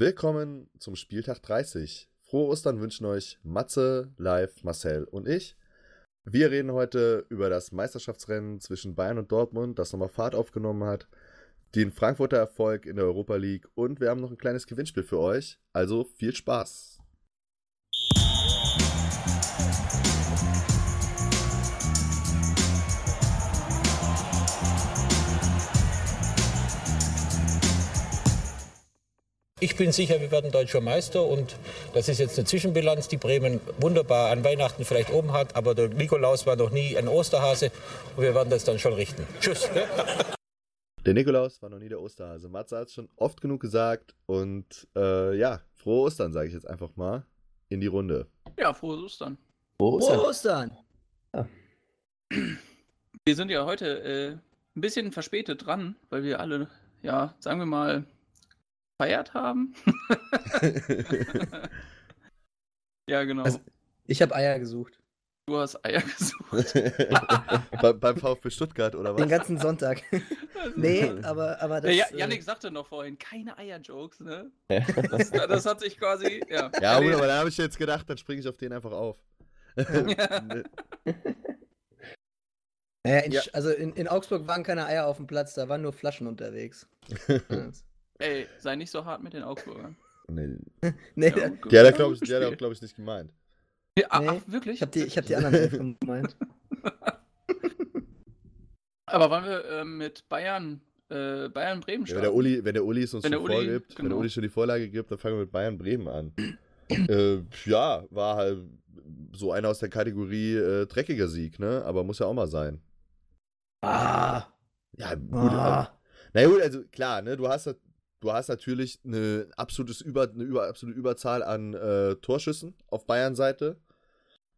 Willkommen zum Spieltag 30. Frohe Ostern wünschen euch Matze, Live, Marcel und ich. Wir reden heute über das Meisterschaftsrennen zwischen Bayern und Dortmund, das nochmal Fahrt aufgenommen hat, den Frankfurter Erfolg in der Europa League und wir haben noch ein kleines Gewinnspiel für euch. Also viel Spaß! Ich bin sicher, wir werden deutscher Meister und das ist jetzt eine Zwischenbilanz, die Bremen wunderbar an Weihnachten vielleicht oben hat, aber der Nikolaus war noch nie ein Osterhase und wir werden das dann schon richten. Tschüss. Ne? Der Nikolaus war noch nie der Osterhase. Matze hat es schon oft genug gesagt und äh, ja, frohe Ostern, sage ich jetzt einfach mal, in die Runde. Ja, frohe Ostern. Frohe Ostern. Frohe Ostern. Ja. Wir sind ja heute äh, ein bisschen verspätet dran, weil wir alle, ja, sagen wir mal, gefeiert haben. ja, genau. Also, ich habe Eier gesucht. Du hast Eier gesucht. Bei, beim VfB Stuttgart oder was? Den ganzen Sonntag. nee, aber, aber das. Ja, Janik äh... sagte noch vorhin, keine Eier-Jokes, ne? Ja, das, das, hat sich quasi. Ja, ja gut, aber da habe ich jetzt gedacht, dann springe ich auf den einfach auf. ja. Naja, in, ja. also in, in Augsburg waren keine Eier auf dem Platz, da waren nur Flaschen unterwegs. Ey, sei nicht so hart mit den Augsburgern. Nee. nee, ja, der hat glaube ich, glaub ich, nicht gemeint. Ja, ach, nee, wirklich? Ich habe die, hab die anderen gemeint. Aber wollen wir äh, mit Bayern, äh, Bayern Bremen starten? Ja, wenn, der Uli, wenn der Uli es uns wenn schon Uli, vorgibt, genau. wenn der genau. Uli schon die Vorlage gibt, dann fangen wir mit Bayern Bremen an. äh, ja, war halt so einer aus der Kategorie äh, dreckiger Sieg, ne? Aber muss ja auch mal sein. Ah. Ja, gut. Ah. Na gut, also klar, ne? Du hast du hast natürlich eine, absolutes Über, eine über, absolute Überzahl an äh, Torschüssen auf Bayern-Seite.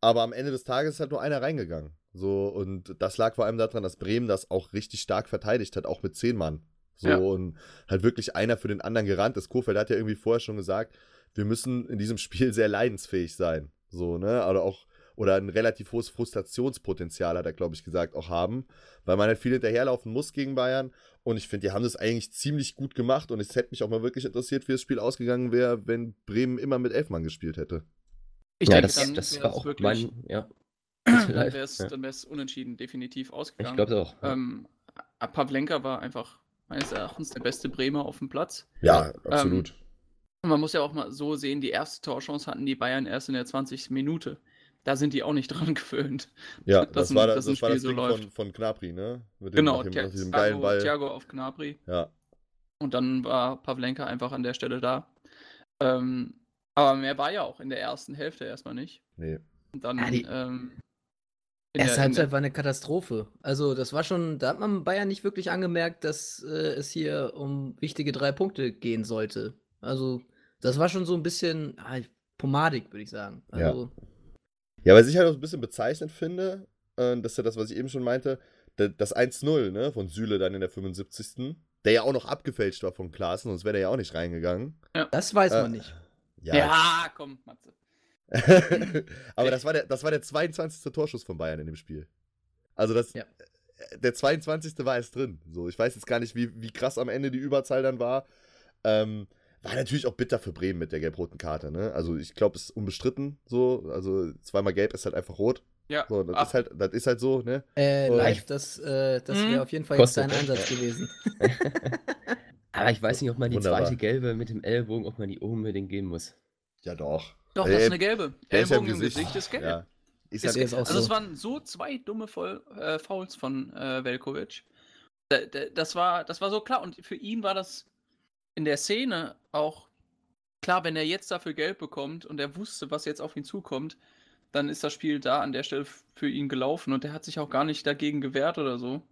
Aber am Ende des Tages ist halt nur einer reingegangen. So, und das lag vor allem daran, dass Bremen das auch richtig stark verteidigt hat, auch mit zehn Mann. So, ja. und halt wirklich einer für den anderen gerannt ist. Kofeld hat ja irgendwie vorher schon gesagt, wir müssen in diesem Spiel sehr leidensfähig sein. So, ne? Oder auch, oder ein relativ hohes Frustrationspotenzial, hat er, glaube ich, gesagt, auch haben, weil man halt viel hinterherlaufen muss gegen Bayern und ich finde, die haben das eigentlich ziemlich gut gemacht. Und es hätte mich auch mal wirklich interessiert, wie das Spiel ausgegangen wäre, wenn Bremen immer mit Elfmann gespielt hätte. Ich ja, denke, das, dann das war auch wirklich, mein, ja. dann wäre es ja. unentschieden definitiv ausgegangen. Ich glaube auch. Ja. Ähm, Pavlenka war einfach meines Erachtens der beste Bremer auf dem Platz. Ja, absolut. Ähm, man muss ja auch mal so sehen, die erste Torchance hatten die Bayern erst in der 20. Minute da sind die auch nicht dran gewöhnt. Ja, das, das war, das, das war das Ding so von, von Knapri, ne? Mit dem, genau, dem, Thiago, diesem geilen Ball. Thiago auf Knapri. Ja. Und dann war Pavlenka einfach an der Stelle da. Ähm, aber mehr war ja auch in der ersten Hälfte erstmal nicht. Nee. Und dann. Ja, die ähm, Erste Halbzeit war eine Katastrophe. Also, das war schon, da hat man Bayern nicht wirklich angemerkt, dass äh, es hier um wichtige drei Punkte gehen sollte. Also, das war schon so ein bisschen ah, pomadig, würde ich sagen. Also, ja. Ja, was ich halt auch ein bisschen bezeichnend finde, äh, das ist ja das, was ich eben schon meinte, das 1-0 ne, von Süle dann in der 75. Der ja auch noch abgefälscht war von Klaassen, sonst wäre der ja auch nicht reingegangen. Ja. Das weiß man äh, nicht. Ja, ja komm, Matze. Aber das war, der, das war der 22. Torschuss von Bayern in dem Spiel. Also das, ja. der 22. war es drin. So, ich weiß jetzt gar nicht, wie, wie krass am Ende die Überzahl dann war. Ähm, war natürlich auch bitter für Bremen mit der gelb-roten Karte, ne? Also ich glaube, es ist unbestritten so. Also zweimal gelb ist halt einfach rot. Ja. So, das, ist halt, das ist halt so, ne? Äh, live, das, äh, das wäre mhm. auf jeden Fall Kostet, jetzt dein Einsatz gewesen. Aber ich weiß nicht, ob man die Wunderbar. zweite gelbe mit dem Ellbogen, ob man die unbedingt gehen muss. Ja, doch. Doch, das ist eine gelbe. Ellbogen im Gesicht, Gesicht ist gelb. Ja. Ist ist, ist also, es so. waren so zwei dumme Voll, äh, Fouls von äh, Velkovic. Das war, das war so klar. Und für ihn war das in der Szene auch klar, wenn er jetzt dafür Geld bekommt und er wusste, was jetzt auf ihn zukommt, dann ist das Spiel da an der Stelle für ihn gelaufen und er hat sich auch gar nicht dagegen gewehrt oder so.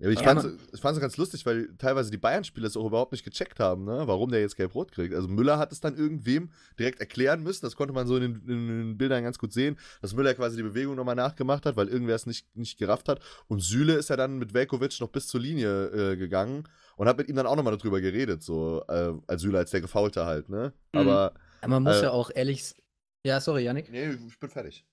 Ja, aber ich fand es ganz lustig, weil teilweise die Bayern-Spieler es auch überhaupt nicht gecheckt haben, ne? warum der jetzt gelb-rot kriegt. Also Müller hat es dann irgendwem direkt erklären müssen, das konnte man so in den, in den Bildern ganz gut sehen, dass Müller quasi die Bewegung nochmal nachgemacht hat, weil irgendwer es nicht, nicht gerafft hat. Und Süle ist ja dann mit Velkovic noch bis zur Linie äh, gegangen und hat mit ihm dann auch nochmal darüber geredet, so äh, als Süle, als der Gefaulte halt, ne? Mhm. Aber. Man muss äh, ja auch ehrlich. Ja, sorry, Janik. Nee, ich bin fertig.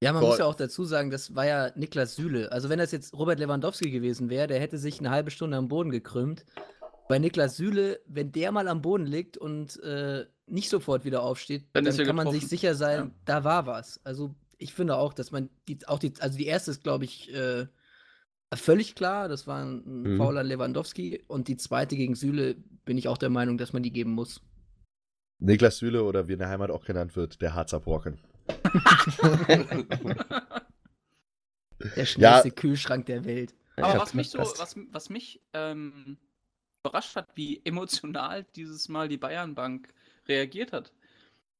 Ja, man Boah. muss ja auch dazu sagen, das war ja Niklas Süle. Also wenn das jetzt Robert Lewandowski gewesen wäre, der hätte sich eine halbe Stunde am Boden gekrümmt. Bei Niklas Süle, wenn der mal am Boden liegt und äh, nicht sofort wieder aufsteht, dann, dann kann getroffen. man sich sicher sein, ja. da war was. Also ich finde auch, dass man die, auch die, also die erste ist, glaube ich, äh, völlig klar, das war ein mhm. fauler Lewandowski und die zweite gegen Süle bin ich auch der Meinung, dass man die geben muss. Niklas Süle oder wie in der Heimat auch genannt wird, der Harzer Brocken. der schnellste ja. Kühlschrank der Welt. Aber was mich so, was, was mich ähm, überrascht hat, wie emotional dieses Mal die Bayernbank reagiert hat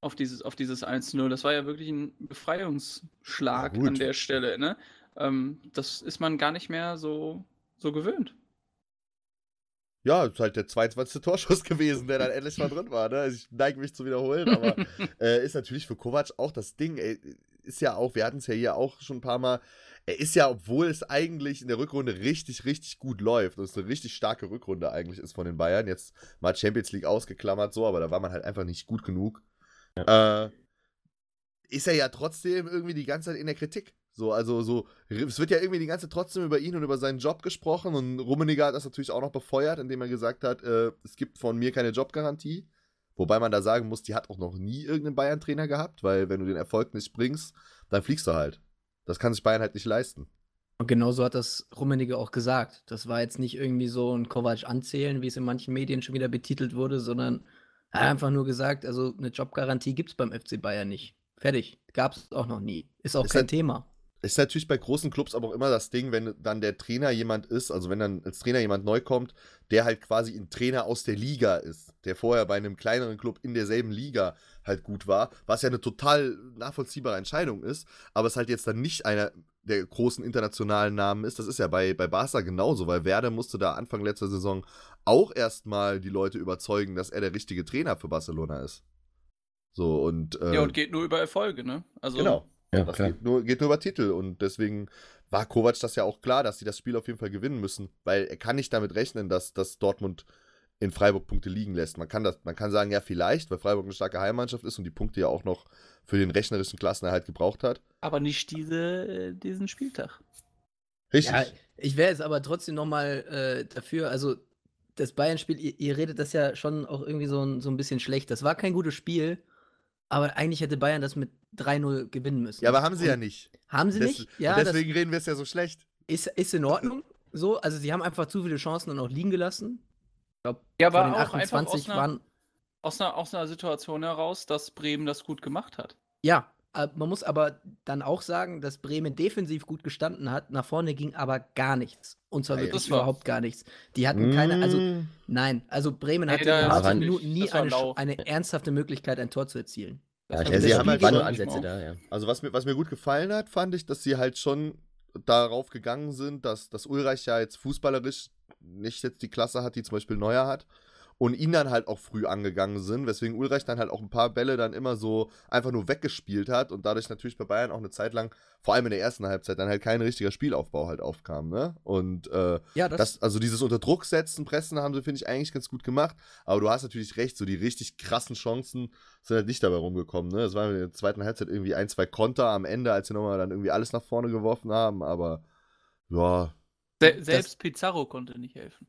auf dieses, auf dieses 1-0. Das war ja wirklich ein Befreiungsschlag ja, an der Stelle. Ne? Ähm, das ist man gar nicht mehr so, so gewöhnt. Ja, ist halt der 22. Torschuss gewesen, der dann endlich mal drin war. Ne? Also ich neige mich zu wiederholen, aber äh, ist natürlich für Kovac auch das Ding. Ey, ist ja auch, wir hatten es ja hier auch schon ein paar Mal, er ist ja, obwohl es eigentlich in der Rückrunde richtig, richtig gut läuft und es eine richtig starke Rückrunde eigentlich ist von den Bayern, jetzt mal Champions League ausgeklammert so, aber da war man halt einfach nicht gut genug, ja. äh, ist er ja trotzdem irgendwie die ganze Zeit in der Kritik. So, also so, es wird ja irgendwie die ganze Zeit trotzdem über ihn und über seinen Job gesprochen und Rummeniger hat das natürlich auch noch befeuert, indem er gesagt hat, äh, es gibt von mir keine Jobgarantie. Wobei man da sagen muss, die hat auch noch nie irgendeinen Bayern-Trainer gehabt, weil wenn du den Erfolg nicht bringst, dann fliegst du halt. Das kann sich Bayern halt nicht leisten. Und genauso hat das Rummenigge auch gesagt. Das war jetzt nicht irgendwie so ein Kovac anzählen, wie es in manchen Medien schon wieder betitelt wurde, sondern er hat einfach nur gesagt, also eine Jobgarantie gibt es beim FC Bayern nicht. Fertig. Gab es auch noch nie. Ist auch ist kein halt, Thema. Ist natürlich bei großen Clubs aber auch immer das Ding, wenn dann der Trainer jemand ist, also wenn dann als Trainer jemand neu kommt, der halt quasi ein Trainer aus der Liga ist, der vorher bei einem kleineren Club in derselben Liga halt gut war, was ja eine total nachvollziehbare Entscheidung ist, aber es halt jetzt dann nicht einer der großen internationalen Namen ist. Das ist ja bei, bei Barca genauso, weil Werder musste da Anfang letzter Saison auch erstmal die Leute überzeugen, dass er der richtige Trainer für Barcelona ist. So und. Äh, ja, und geht nur über Erfolge, ne? Also, genau. Ja, das geht nur, geht nur über Titel und deswegen war Kovac das ja auch klar, dass sie das Spiel auf jeden Fall gewinnen müssen, weil er kann nicht damit rechnen, dass, dass Dortmund in Freiburg Punkte liegen lässt. Man kann, das, man kann sagen, ja, vielleicht, weil Freiburg eine starke Heimmannschaft ist und die Punkte ja auch noch für den rechnerischen Klassenerhalt gebraucht hat. Aber nicht diese, diesen Spieltag. Richtig. Ja, ich wäre jetzt aber trotzdem nochmal äh, dafür, also das Bayern-Spiel, ihr, ihr, redet das ja schon auch irgendwie so, so ein bisschen schlecht. Das war kein gutes Spiel, aber eigentlich hätte Bayern das mit 3-0 gewinnen müssen. Ja, aber haben sie und ja nicht. Haben sie Des, nicht? Ja. deswegen reden wir es ja so schlecht. Ist, ist in Ordnung. So, also sie haben einfach zu viele Chancen dann auch liegen gelassen glaube, ja, von den 28 aus einer, waren. Aus einer, aus einer Situation heraus, dass Bremen das gut gemacht hat. Ja, man muss aber dann auch sagen, dass Bremen defensiv gut gestanden hat. Nach vorne ging aber gar nichts. Und zwar ja, wirklich überhaupt gar nichts. Die hatten keine, also mm. nein, also Bremen hatte in 90 Minuten nie eine, eine, ernsthafte Möglichkeit, ein Tor zu erzielen. Ja, ja sie haben halt nur Ansätze da, ja. Also was mir, was mir gut gefallen hat, fand ich, dass sie halt schon darauf gegangen sind, dass, dass Ulreich ja jetzt fußballerisch nicht jetzt die Klasse hat, die zum Beispiel Neuer hat. Und ihn dann halt auch früh angegangen sind, weswegen Ulreich dann halt auch ein paar Bälle dann immer so einfach nur weggespielt hat und dadurch natürlich bei Bayern auch eine Zeit lang, vor allem in der ersten Halbzeit, dann halt kein richtiger Spielaufbau halt aufkam, ne? Und äh, ja, das, das also dieses unter Druck setzen, pressen haben sie, finde ich, eigentlich ganz gut gemacht. Aber du hast natürlich recht, so die richtig krassen Chancen sind halt nicht dabei rumgekommen, ne? Es waren in der zweiten Halbzeit irgendwie ein, zwei Konter am Ende, als sie nochmal dann irgendwie alles nach vorne geworfen haben, aber ja, Se selbst das, Pizarro konnte nicht helfen.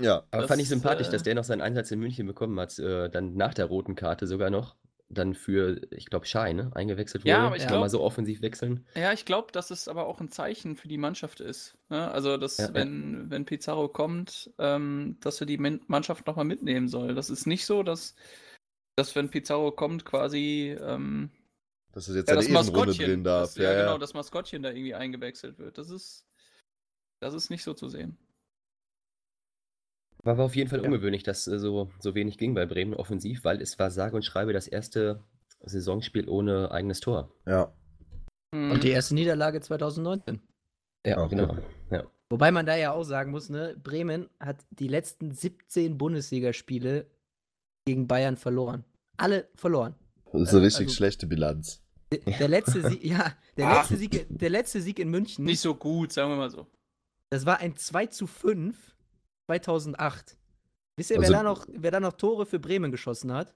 Ja. Aber das, fand ich sympathisch, äh, dass der noch seinen Einsatz in München bekommen hat, äh, dann nach der roten Karte sogar noch. Dann für, ich glaube, Schein, ne? eingewechselt wurde. Ja, aber ich glaube. mal so offensiv wechseln. Ja, ich glaube, dass es aber auch ein Zeichen für die Mannschaft ist. Ne? Also, dass, ja, wenn, ja. wenn Pizarro kommt, ähm, dass er die Mannschaft nochmal mitnehmen soll. Das ist nicht so, dass, dass wenn Pizarro kommt, quasi. Ähm, dass es jetzt ja, eine Ehrenrunde drehen darf. Das, ja, ja, genau, das Maskottchen da irgendwie eingewechselt wird. Das ist das ist nicht so zu sehen. War aber auf jeden Fall ja. ungewöhnlich, dass äh, so, so wenig ging bei Bremen offensiv, weil es war sage und schreibe das erste Saisonspiel ohne eigenes Tor. Ja. Und die erste Niederlage 2019. Ja, okay. genau. Ja. Wobei man da ja auch sagen muss, ne, Bremen hat die letzten 17 Bundesligaspiele gegen Bayern verloren. Alle verloren. Das ist eine richtig also, schlechte Bilanz. Der, der letzte Sieg, ja, der ah. letzte Sieg, der letzte Sieg in München. Nicht so gut, sagen wir mal so. Das war ein 2 zu 5 2008. Wisst ihr, also, wer, da noch, wer da noch Tore für Bremen geschossen hat?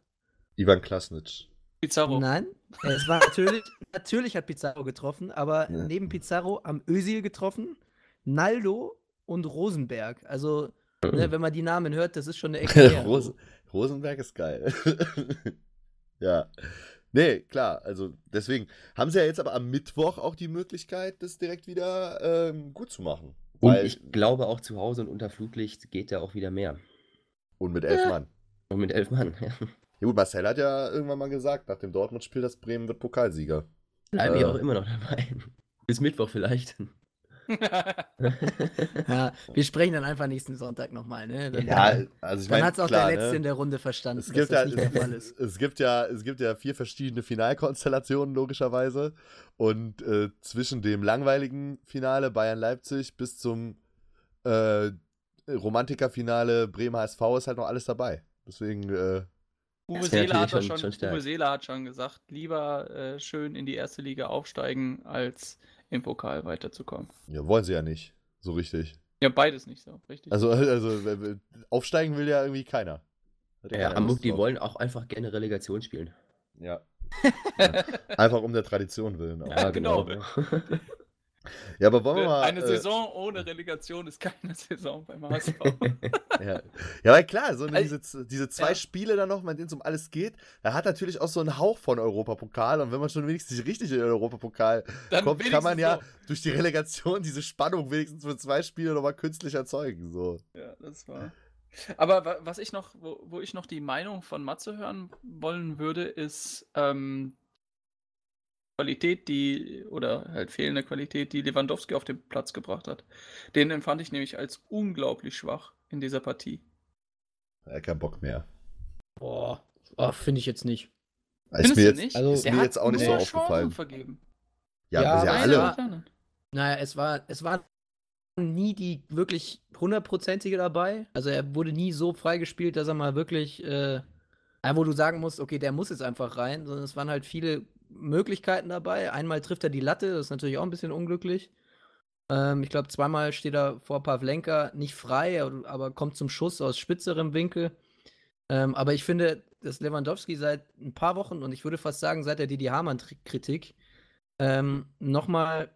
Ivan Klasnic. Pizarro. Nein, es war natürlich, natürlich hat Pizarro getroffen, aber ja. neben Pizarro am Özil getroffen, Naldo und Rosenberg. Also Ne, wenn man die Namen hört, das ist schon eine Ecke. Rosen, Rosenberg ist geil. ja. Nee, klar, also deswegen haben sie ja jetzt aber am Mittwoch auch die Möglichkeit, das direkt wieder ähm, gut zu machen. Und ich glaube auch zu Hause und unter Flutlicht geht ja auch wieder mehr. Und mit elf ja. Mann. Und mit elf Mann, ja. Ja gut, Marcel hat ja irgendwann mal gesagt, nach dem Dortmund-Spiel, dass Bremen wird Pokalsieger. Bleiben äh, wir auch immer noch dabei. Bis Mittwoch vielleicht. ja, wir sprechen dann einfach nächsten Sonntag nochmal, ne? Dann, ja, also ich Dann hat es auch klar, der Letzte ne? in der Runde verstanden, es gibt ja, es, es, gibt ja, es gibt ja vier verschiedene Finalkonstellationen, logischerweise. Und äh, zwischen dem langweiligen Finale Bayern-Leipzig bis zum äh, Romantiker-Finale Bremen-HSV ist halt noch alles dabei. Deswegen. Äh, Uwe, Seeler hat schon, schon Uwe Seeler hat schon gesagt, lieber äh, schön in die erste Liga aufsteigen, als im Pokal weiterzukommen. Ja, wollen sie ja nicht. So richtig. Ja, beides nicht so, richtig. Also, also aufsteigen will ja irgendwie keiner. Ja, Hamburg, die wollen auch einfach gerne Relegation spielen. Ja. ja. Einfach um der Tradition willen. Ja, genau. genau. Ja, aber wollen wir mal. Eine äh, Saison ohne Relegation ist keine Saison beim HSV. ja. ja, weil klar, so eine, also, diese, diese zwei ja. Spiele dann noch, mit denen es um alles geht, da hat natürlich auch so einen Hauch von Europapokal. Und wenn man schon wenigstens richtig in den Europapokal dann kommt, kann man ja so. durch die Relegation diese Spannung wenigstens für zwei Spiele nochmal künstlich erzeugen. So. Ja, das war. Aber was ich noch, wo, wo ich noch die Meinung von Matze hören wollen würde, ist, ähm, Qualität, die, oder halt fehlende Qualität, die Lewandowski auf den Platz gebracht hat. Den empfand ich nämlich als unglaublich schwach in dieser Partie. Er hat keinen Bock mehr. Boah, oh, finde ich jetzt nicht. Ist mir jetzt, nicht? Also, ist mir jetzt auch nicht so aufgefallen. Vergeben. Ja, ja aber alle. War, naja, es war, es war nie die wirklich hundertprozentige dabei. Also er wurde nie so freigespielt, dass er mal wirklich, äh, wo du sagen musst, okay, der muss jetzt einfach rein, sondern es waren halt viele Möglichkeiten dabei. Einmal trifft er die Latte, das ist natürlich auch ein bisschen unglücklich. Ähm, ich glaube, zweimal steht er vor Pavlenka nicht frei, aber kommt zum Schuss aus spitzerem Winkel. Ähm, aber ich finde, dass Lewandowski seit ein paar Wochen und ich würde fast sagen, seit der Didi Hamann-Kritik ähm, nochmal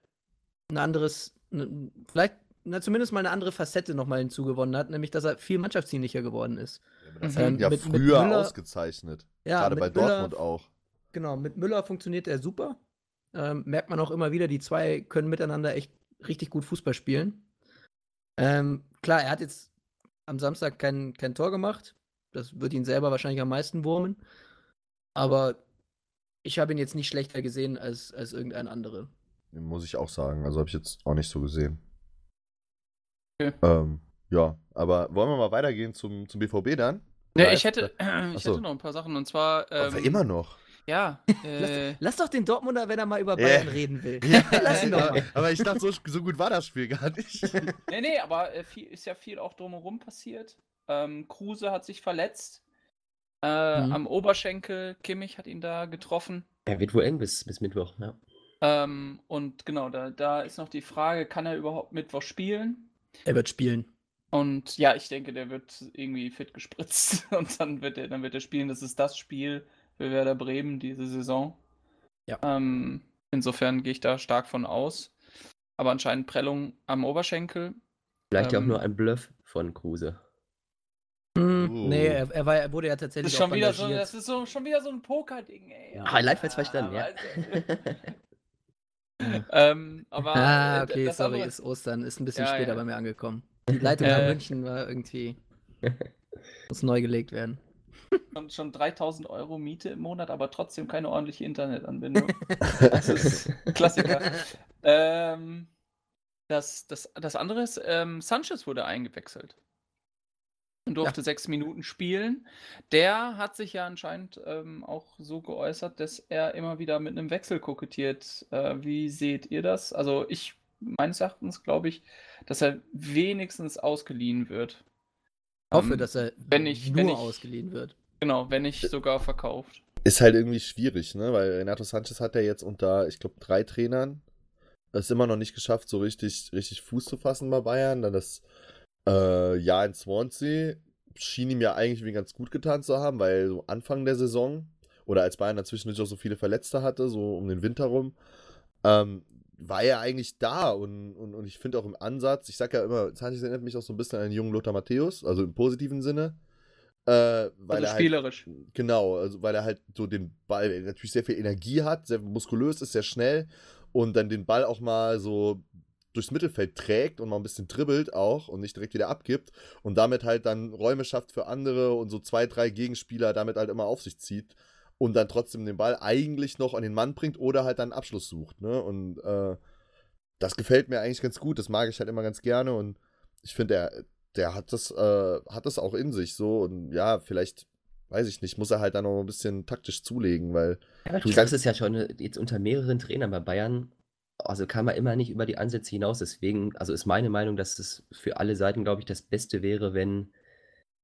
ein anderes, ne, vielleicht na, zumindest mal eine andere Facette nochmal hinzugewonnen hat, nämlich dass er viel mannschaftsdienlicher geworden ist. Ja, das ähm, ja mit, früher mit Müller, ausgezeichnet. Ja, Gerade bei Dortmund Müller, auch. Genau, mit Müller funktioniert er super. Ähm, merkt man auch immer wieder, die zwei können miteinander echt richtig gut Fußball spielen. Ähm, klar, er hat jetzt am Samstag kein, kein Tor gemacht. Das wird ihn selber wahrscheinlich am meisten wurmen. Aber ich habe ihn jetzt nicht schlechter gesehen als, als irgendein anderer. Muss ich auch sagen. Also habe ich jetzt auch nicht so gesehen. Okay. Ähm, ja, aber wollen wir mal weitergehen zum, zum BVB dann? Ja, ich hätte, äh, ich hätte noch ein paar Sachen und zwar. Ähm, immer noch. Ja. Äh, lass, lass, doch den Dortmunder, wenn er mal über Bayern äh, reden will. Ja, lass ihn doch mal. Aber ich dachte, so, so, gut war das Spiel gar nicht. nee, nee, aber äh, viel, ist ja viel auch drumherum passiert. Ähm, Kruse hat sich verletzt. Äh, mhm. Am Oberschenkel. Kimmich hat ihn da getroffen. Er wird wohl eng bis, bis Mittwoch, ja. Ähm, und genau, da, da ist noch die Frage, kann er überhaupt Mittwoch spielen? Er wird spielen. Und ja, ich denke, der wird irgendwie fit gespritzt und dann wird er, dann wird er spielen. Das ist das Spiel, für Werder Bremen diese Saison. Ja. Ähm, insofern gehe ich da stark von aus. Aber anscheinend Prellung am Oberschenkel. Vielleicht ähm, auch nur ein Bluff von Kruse. Mm, uh. Nee, er, er, war, er wurde ja tatsächlich. Das ist, schon wieder, so, das ist so, schon wieder so ein Poker-Ding, ey. Ja. Ah, Leitfalls verstanden, ja. ähm, aber, ah, okay, sorry, andere... ist Ostern, ist ein bisschen ja, später ja. bei mir angekommen. Die Leitung nach München war irgendwie. muss neu gelegt werden schon, schon 3000 Euro Miete im Monat, aber trotzdem keine ordentliche Internetanbindung. das ist Klassiker. ähm, das, das, das andere ist, ähm, Sanchez wurde eingewechselt und durfte ja. sechs Minuten spielen. Der hat sich ja anscheinend ähm, auch so geäußert, dass er immer wieder mit einem Wechsel kokettiert. Äh, wie seht ihr das? Also ich, meines Erachtens glaube ich, dass er wenigstens ausgeliehen wird. Ich hoffe, ähm, dass er wenn ich, nur wenn ich, ausgeliehen wird. Genau, wenn nicht sogar verkauft. Ist halt irgendwie schwierig, ne? Weil Renato Sanchez hat ja jetzt unter, ich glaube, drei Trainern es immer noch nicht geschafft, so richtig, richtig Fuß zu fassen bei Bayern. Dann das äh, Jahr in Swansea schien ihm ja eigentlich wie ganz gut getan zu haben, weil so Anfang der Saison oder als Bayern dazwischen auch so viele Verletzte hatte, so um den Winter rum, ähm, war er eigentlich da und, und, und ich finde auch im Ansatz, ich sage ja immer, Sanchez erinnert mich auch so ein bisschen an den jungen Lothar Matthäus, also im positiven Sinne. Äh, weil also er spielerisch. Halt, genau, also weil er halt so den Ball natürlich sehr viel Energie hat, sehr muskulös ist, sehr schnell und dann den Ball auch mal so durchs Mittelfeld trägt und mal ein bisschen dribbelt auch und nicht direkt wieder abgibt und damit halt dann Räume schafft für andere und so zwei, drei Gegenspieler damit halt immer auf sich zieht und dann trotzdem den Ball eigentlich noch an den Mann bringt oder halt dann einen Abschluss sucht. Ne? Und äh, das gefällt mir eigentlich ganz gut, das mag ich halt immer ganz gerne und ich finde, der, der hat das, äh, hat das auch in sich so und ja, vielleicht weiß ich nicht, muss er halt dann noch ein bisschen taktisch zulegen, weil. Ja, du sagst es ja schon, jetzt unter mehreren Trainern bei Bayern also kam er immer nicht über die Ansätze hinaus. Deswegen, also ist meine Meinung, dass es für alle Seiten, glaube ich, das Beste wäre, wenn,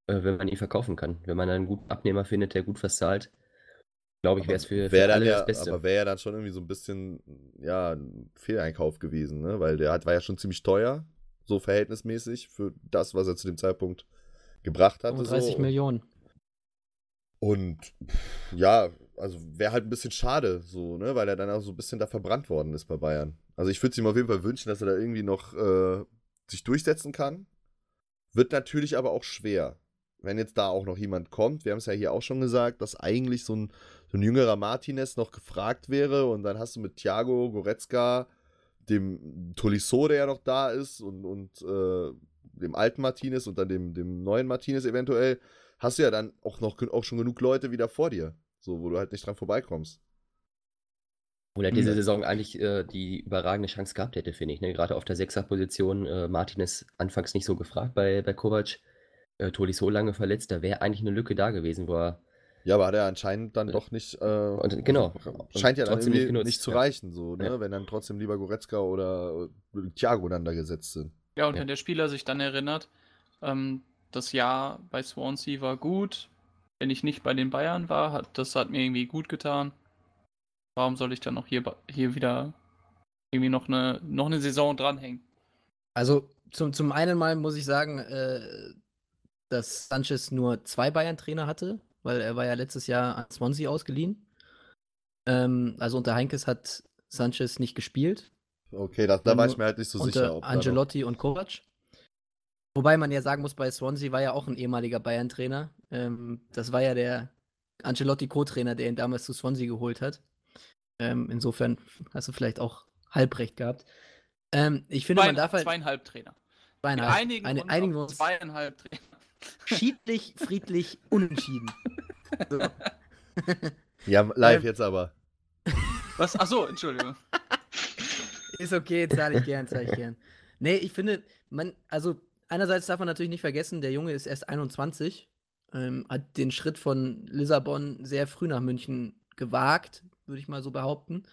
äh, wenn man ihn verkaufen kann. Wenn man einen guten Abnehmer findet, der gut verzahlt. Glaube ich, wäre es für, wär für alle ja, das Beste. Aber wäre ja dann schon irgendwie so ein bisschen, ja, ein Fehleinkauf gewesen, ne? Weil der hat, war ja schon ziemlich teuer, so verhältnismäßig, für das, was er zu dem Zeitpunkt gebracht hat. 30 so. Millionen. Und ja, also wäre halt ein bisschen schade, so, ne, weil er dann auch so ein bisschen da verbrannt worden ist bei Bayern. Also ich würde es ihm auf jeden Fall wünschen, dass er da irgendwie noch äh, sich durchsetzen kann. Wird natürlich aber auch schwer. Wenn jetzt da auch noch jemand kommt, wir haben es ja hier auch schon gesagt, dass eigentlich so ein, so ein jüngerer Martinez noch gefragt wäre und dann hast du mit Thiago, Goretzka, dem Tolisso, der ja noch da ist und, und äh, dem alten Martinez und dann dem, dem neuen Martinez eventuell, hast du ja dann auch noch auch schon genug Leute wieder vor dir. So, wo du halt nicht dran vorbeikommst. Oder diese Saison eigentlich äh, die überragende Chance gehabt hätte, finde ich. Ne? Gerade auf der Sechserposition. Äh, Martin ist anfangs nicht so gefragt bei, bei Kovac. Äh, Toli so lange verletzt, da wäre eigentlich eine Lücke da gewesen, wo er. Ja, aber hat er anscheinend dann äh, doch nicht. Äh, und, genau. Scheint ja dann irgendwie nicht, nicht zu ja. reichen, so, ne? Ja. wenn dann trotzdem lieber Goretzka oder äh, Thiago dann da gesetzt sind. Ja, und ja. wenn der Spieler sich dann erinnert, ähm, das Jahr bei Swansea war gut, wenn ich nicht bei den Bayern war, hat, das hat mir irgendwie gut getan. Warum soll ich dann noch hier, hier wieder irgendwie noch eine, noch eine Saison dranhängen? Also zum, zum einen mal muss ich sagen, äh, dass Sanchez nur zwei Bayern-Trainer hatte, weil er war ja letztes Jahr an Swansea ausgeliehen. Ähm, also unter Heinkes hat Sanchez nicht gespielt. Okay, da, da war ich mir halt nicht so sicher. Ob Angelotti und Kovac. Wobei man ja sagen muss, bei Swansea war ja auch ein ehemaliger Bayern-Trainer. Ähm, das war ja der Ancelotti Co-Trainer, der ihn damals zu Swansea geholt hat. Ähm, insofern hast du vielleicht auch halbrecht gehabt. Ähm, ich finde, Zwei, man darf halt. Zweieinhalb Trainer. Zweieinhalb. Wir einigen, Eine, einigen. Zweieinhalb Trainer. Schiedlich, friedlich, unentschieden. So. Ja, live jetzt aber. Was? Achso, Entschuldigung. Ist okay, zahle ich gern, zahle ich gern. Nee, ich finde, man, also einerseits darf man natürlich nicht vergessen, der Junge ist erst 21, ähm, hat den Schritt von Lissabon sehr früh nach München gewagt, würde ich mal so behaupten.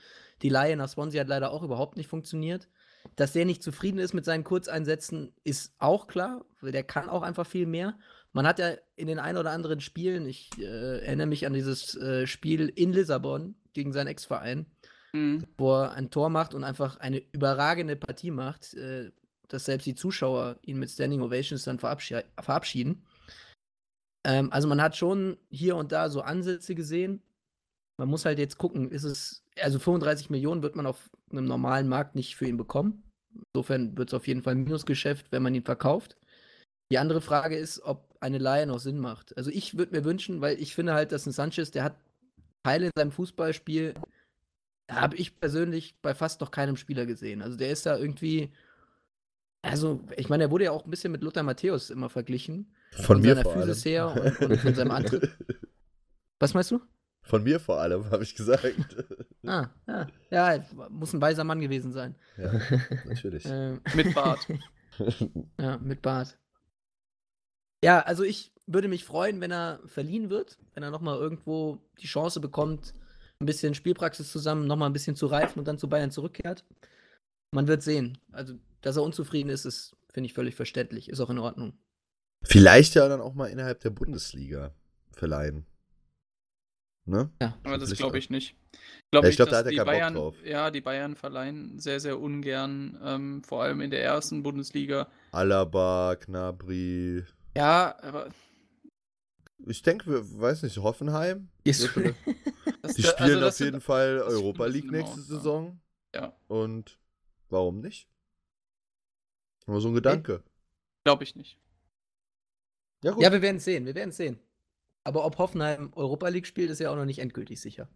Die Laie nach Swansea hat leider auch überhaupt nicht funktioniert. Dass der nicht zufrieden ist mit seinen Kurzeinsätzen, ist auch klar, weil der kann auch einfach viel mehr. Man hat ja in den ein oder anderen Spielen, ich äh, erinnere mich an dieses äh, Spiel in Lissabon gegen seinen Ex-Verein, mhm. wo er ein Tor macht und einfach eine überragende Partie macht. Äh, dass selbst die Zuschauer ihn mit Standing Ovations dann verabschied verabschieden. Ähm, also man hat schon hier und da so Ansätze gesehen. Man muss halt jetzt gucken, ist es, also 35 Millionen wird man auf einem normalen Markt nicht für ihn bekommen. Insofern wird es auf jeden Fall ein Minusgeschäft, wenn man ihn verkauft. Die andere Frage ist, ob eine Leihe noch Sinn macht. Also ich würde mir wünschen, weil ich finde halt, dass ein Sanchez, der hat Teile in seinem Fußballspiel, habe ich persönlich bei fast noch keinem Spieler gesehen. Also der ist da irgendwie also, ich meine, er wurde ja auch ein bisschen mit Lothar Matthäus immer verglichen. Von, von mir seiner vor Physis her und, und, von seinem Antritt. Was meinst du? Von mir vor allem, habe ich gesagt. ah, ja. Ja, muss ein weiser Mann gewesen sein. Ja, natürlich. ähm, mit Bart. ja, mit Bart. Ja, also ich würde mich freuen, wenn er verliehen wird, wenn er nochmal irgendwo die Chance bekommt, ein bisschen Spielpraxis zusammen, nochmal ein bisschen zu reifen und dann zu Bayern zurückkehrt. Man wird sehen. Also dass er unzufrieden ist, ist, finde ich, völlig verständlich. Ist auch in Ordnung. Vielleicht ja dann auch mal innerhalb der Bundesliga verleihen. Ne? Ja. Aber das glaube ich nicht. Glaub ja, ich glaube, da hat er keinen Bayern, Bock drauf. Ja, die Bayern verleihen sehr, sehr ungern, ähm, vor allem in der ersten Bundesliga. Alaba, Knabri. Ja, aber. Ich denke, wir, weiß nicht, Hoffenheim. Ist die spielen also auf jeden Fall Europa League nächste Saison. Ja. Und warum nicht? Nur so ein Gedanke. Glaube ich nicht. Ja, gut. ja, wir werden sehen, wir werden sehen. Aber ob Hoffenheim Europa League spielt, ist ja auch noch nicht endgültig sicher.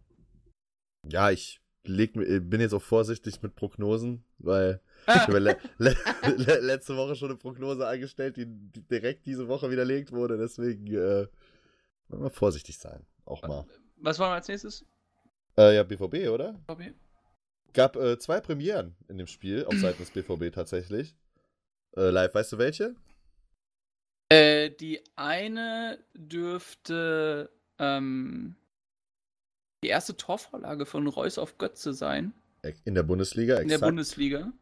Ja, ich leg, bin jetzt auch vorsichtig mit Prognosen, weil ich habe le le le letzte Woche schon eine Prognose eingestellt, die direkt diese Woche widerlegt wurde. Deswegen äh, mal vorsichtig sein. Auch mal. Was wollen wir als nächstes? Äh, ja, BVB, oder? BVB. Gab äh, zwei Premieren in dem Spiel auf Seiten des BVB tatsächlich. Äh, live, weißt du welche? Die eine dürfte ähm, die erste Torvorlage von Reus auf Götze sein. In der Bundesliga, exakt. In der Bundesliga.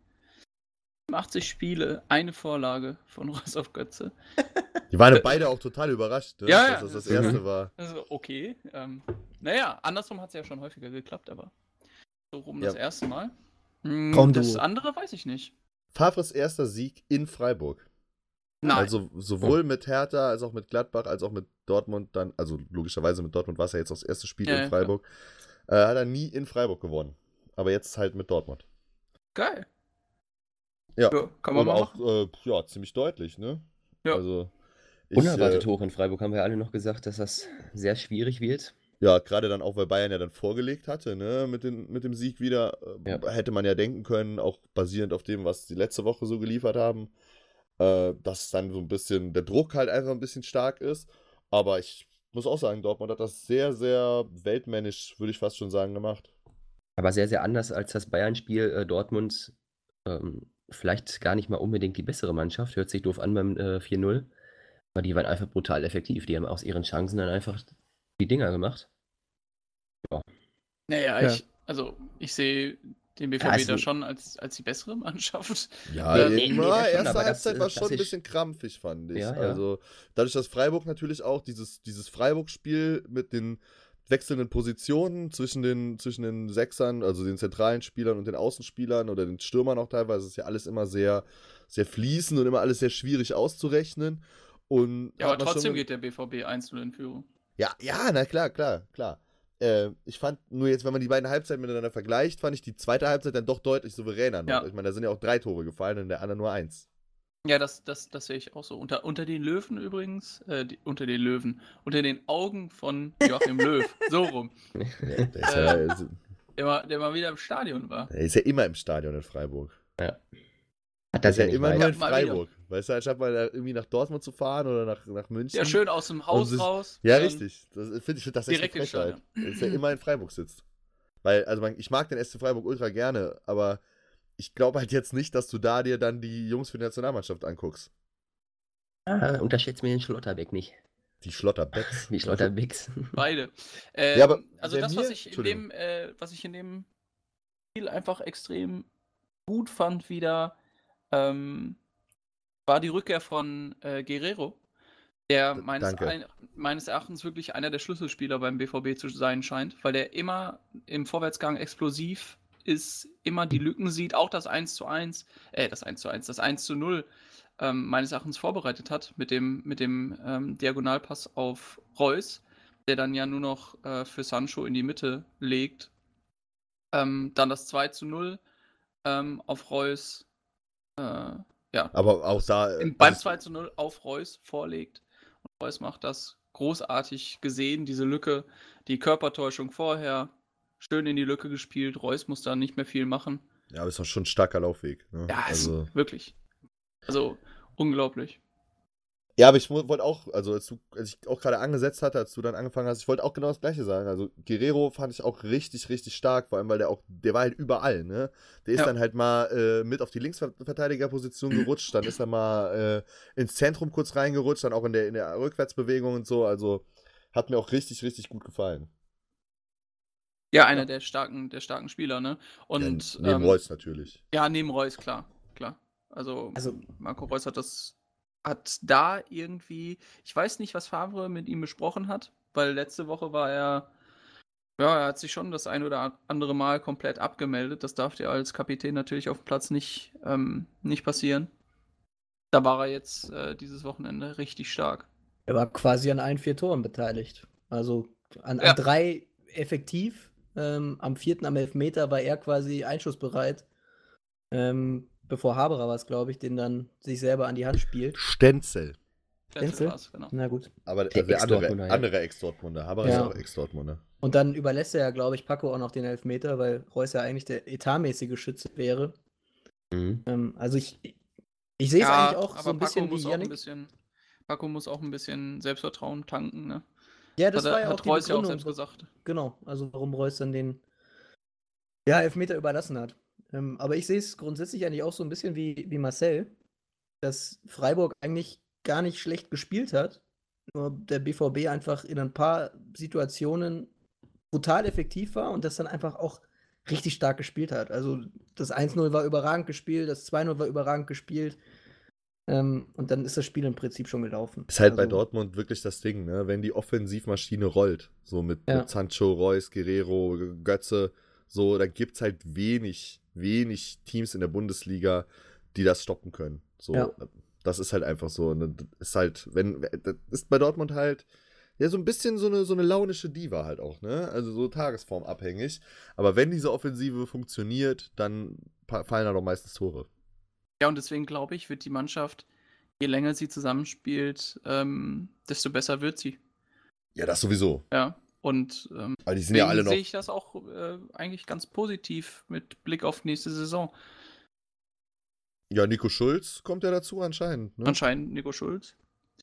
80 Spiele, eine Vorlage von Reus auf Götze. Die waren beide auch total überrascht, ne? ja, dass das das erste war. Also, okay. Ähm, naja, andersrum hat es ja schon häufiger geklappt, aber so rum ja. das erste Mal. Hm, das andere weiß ich nicht. Favres erster Sieg in Freiburg. Nein. Also sowohl mit Hertha als auch mit Gladbach als auch mit Dortmund dann, also logischerweise mit Dortmund war es ja jetzt das erste Spiel ja, in Freiburg, äh, hat er nie in Freiburg gewonnen. Aber jetzt halt mit Dortmund. Geil. Ja, ja kann man Und auch äh, ja, ziemlich deutlich, ne? Ja. Also, ich, Unerwartet äh, hoch in Freiburg haben wir alle noch gesagt, dass das sehr schwierig wird. Ja, gerade dann auch, weil Bayern ja dann vorgelegt hatte, ne, mit, den, mit dem Sieg wieder. Äh, ja. Hätte man ja denken können, auch basierend auf dem, was die letzte Woche so geliefert haben, äh, dass dann so ein bisschen der Druck halt einfach ein bisschen stark ist. Aber ich muss auch sagen, Dortmund hat das sehr, sehr weltmännisch, würde ich fast schon sagen, gemacht. Aber sehr, sehr anders als das Bayern-Spiel. Äh, Dortmund ähm, vielleicht gar nicht mal unbedingt die bessere Mannschaft. Hört sich doof an beim äh, 4-0. Aber die waren einfach brutal effektiv. Die haben aus ihren Chancen dann einfach die Dinger gemacht. Ja. Naja, ja. ich, also ich sehe den BVB also, da schon als, als die bessere Mannschaft. Ja, ja nee, nee, ja erste Halbzeit war schon ein bisschen krampfig, fand ich. Ja, ja. Also dadurch, dass Freiburg natürlich auch dieses, dieses Freiburg-Spiel mit den wechselnden Positionen zwischen den, zwischen den Sechsern, also den zentralen Spielern und den Außenspielern oder den Stürmern auch teilweise, ist ja alles immer sehr, sehr fließend und immer alles sehr schwierig auszurechnen. Und ja, aber trotzdem geht der BVB 1-0 in Führung. Ja, ja, na klar, klar, klar. Äh, ich fand nur jetzt, wenn man die beiden Halbzeiten miteinander vergleicht, fand ich die zweite Halbzeit dann doch deutlich souveräner. Ja. Ich meine, da sind ja auch drei Tore gefallen und in der anderen nur eins. Ja, das, das, das sehe ich auch so. Unter, unter den Löwen übrigens, äh, die, unter den Löwen, unter den Augen von Joachim Löw, so rum. Ja, der, ist ja, äh, der, mal, der mal wieder im Stadion war. Der ist ja immer im Stadion in Freiburg. Ja. Hat das ja, ja immer nur in Freiburg. Weißt du, anstatt mal irgendwie nach Dortmund zu fahren oder nach, nach München. Ja, schön aus dem Haus sich, raus. Ja, richtig. Das finde ich find das echt frech halt. Dass er immer in Freiburg sitzt. Weil, also man, ich mag den SC Freiburg ultra gerne, aber ich glaube halt jetzt nicht, dass du da dir dann die Jungs für die Nationalmannschaft anguckst. Ah, unterschätzt mir den Schlotterbeck nicht. Die Schlotterbecks. Die Schlotterbecks. Beide. Ähm, ja, aber also das, was ich, in dem, äh, was ich in dem Spiel einfach extrem gut fand wieder, ähm, war die Rückkehr von äh, Guerrero, der meines, ein, meines, Erachtens wirklich einer der Schlüsselspieler beim BVB zu sein scheint, weil der immer im Vorwärtsgang explosiv ist, immer die Lücken sieht, auch das 1 zu 1, äh, das 1 zu 1, das 1 zu 0 ähm, meines Erachtens vorbereitet hat mit dem, mit dem ähm, Diagonalpass auf Reus, der dann ja nur noch äh, für Sancho in die Mitte legt. Ähm, dann das 2 zu 0 ähm, auf Reus. Äh, ja. Aber auch da. Im, beim 2 zu 0 auf Reus vorlegt. Und Reus macht das großartig gesehen, diese Lücke, die Körpertäuschung vorher, schön in die Lücke gespielt. Reus muss da nicht mehr viel machen. Ja, aber ist doch schon ein starker Laufweg. Ne? Ja, also wirklich. Also unglaublich. Ja, aber ich wollte auch, also als, du, als ich auch gerade angesetzt hatte, als du dann angefangen hast, ich wollte auch genau das Gleiche sagen. Also Guerrero fand ich auch richtig, richtig stark, vor allem, weil der auch, der war halt überall, ne? Der ist ja. dann halt mal äh, mit auf die Linksverteidigerposition gerutscht, dann ist er mal äh, ins Zentrum kurz reingerutscht, dann auch in der, in der Rückwärtsbewegung und so. Also hat mir auch richtig, richtig gut gefallen. Ja, einer ja. der starken, der starken Spieler, ne? Und, ja, neben ähm, Reus natürlich. Ja, neben Reus, klar, klar. Also, also Marco Reus hat das hat da irgendwie, ich weiß nicht, was Favre mit ihm besprochen hat, weil letzte Woche war er, ja, er hat sich schon das ein oder andere Mal komplett abgemeldet. Das darf dir als Kapitän natürlich auf dem Platz nicht, ähm, nicht passieren. Da war er jetzt äh, dieses Wochenende richtig stark. Er war quasi an allen vier Toren beteiligt. Also an, an ja. drei effektiv. Ähm, am vierten, am Elfmeter, war er quasi einschussbereit. Ähm, bevor Haberer war es, glaube ich, den dann sich selber an die Hand spielt. Stenzel. Stenzel? genau. Na gut. Aber der, der andere, andere Ex-Dortmunder. Haberer ja. ist auch Ex-Dortmunder. Und dann überlässt er ja, glaube ich, Paco auch noch den Elfmeter, weil Reus ja eigentlich der etatmäßige Schütze wäre. Mhm. Ähm, also ich, ich sehe es ja, eigentlich auch so ein bisschen wie Janik. Bisschen, Paco muss auch ein bisschen Selbstvertrauen tanken, ne? Ja, das hat, war ja hat auch Reus ja auch selbst gesagt. Genau, also warum Reus dann den ja, Elfmeter überlassen hat. Ähm, aber ich sehe es grundsätzlich eigentlich auch so ein bisschen wie, wie Marcel, dass Freiburg eigentlich gar nicht schlecht gespielt hat. Nur der BVB einfach in ein paar Situationen brutal effektiv war und das dann einfach auch richtig stark gespielt hat. Also das 1-0 war überragend gespielt, das 2-0 war überragend gespielt. Ähm, und dann ist das Spiel im Prinzip schon gelaufen. Ist halt also, bei Dortmund wirklich das Ding, ne? Wenn die Offensivmaschine rollt, so mit, ja. mit Sancho, Reus, Guerrero, Götze, so, da gibt es halt wenig, wenig Teams in der Bundesliga, die das stoppen können. So, ja. das ist halt einfach so. Und das ist halt, wenn, das ist bei Dortmund halt, ja, so ein bisschen so eine, so eine launische Diva halt auch, ne? Also so tagesformabhängig. Aber wenn diese Offensive funktioniert, dann fallen da doch meistens Tore. Ja, und deswegen glaube ich, wird die Mannschaft, je länger sie zusammenspielt, ähm, desto besser wird sie. Ja, das sowieso. Ja. Und ähm, Weil die sind ja alle noch. sehe ich das auch äh, eigentlich ganz positiv mit Blick auf nächste Saison. Ja, Nico Schulz kommt ja dazu anscheinend. Ne? Anscheinend Nico Schulz.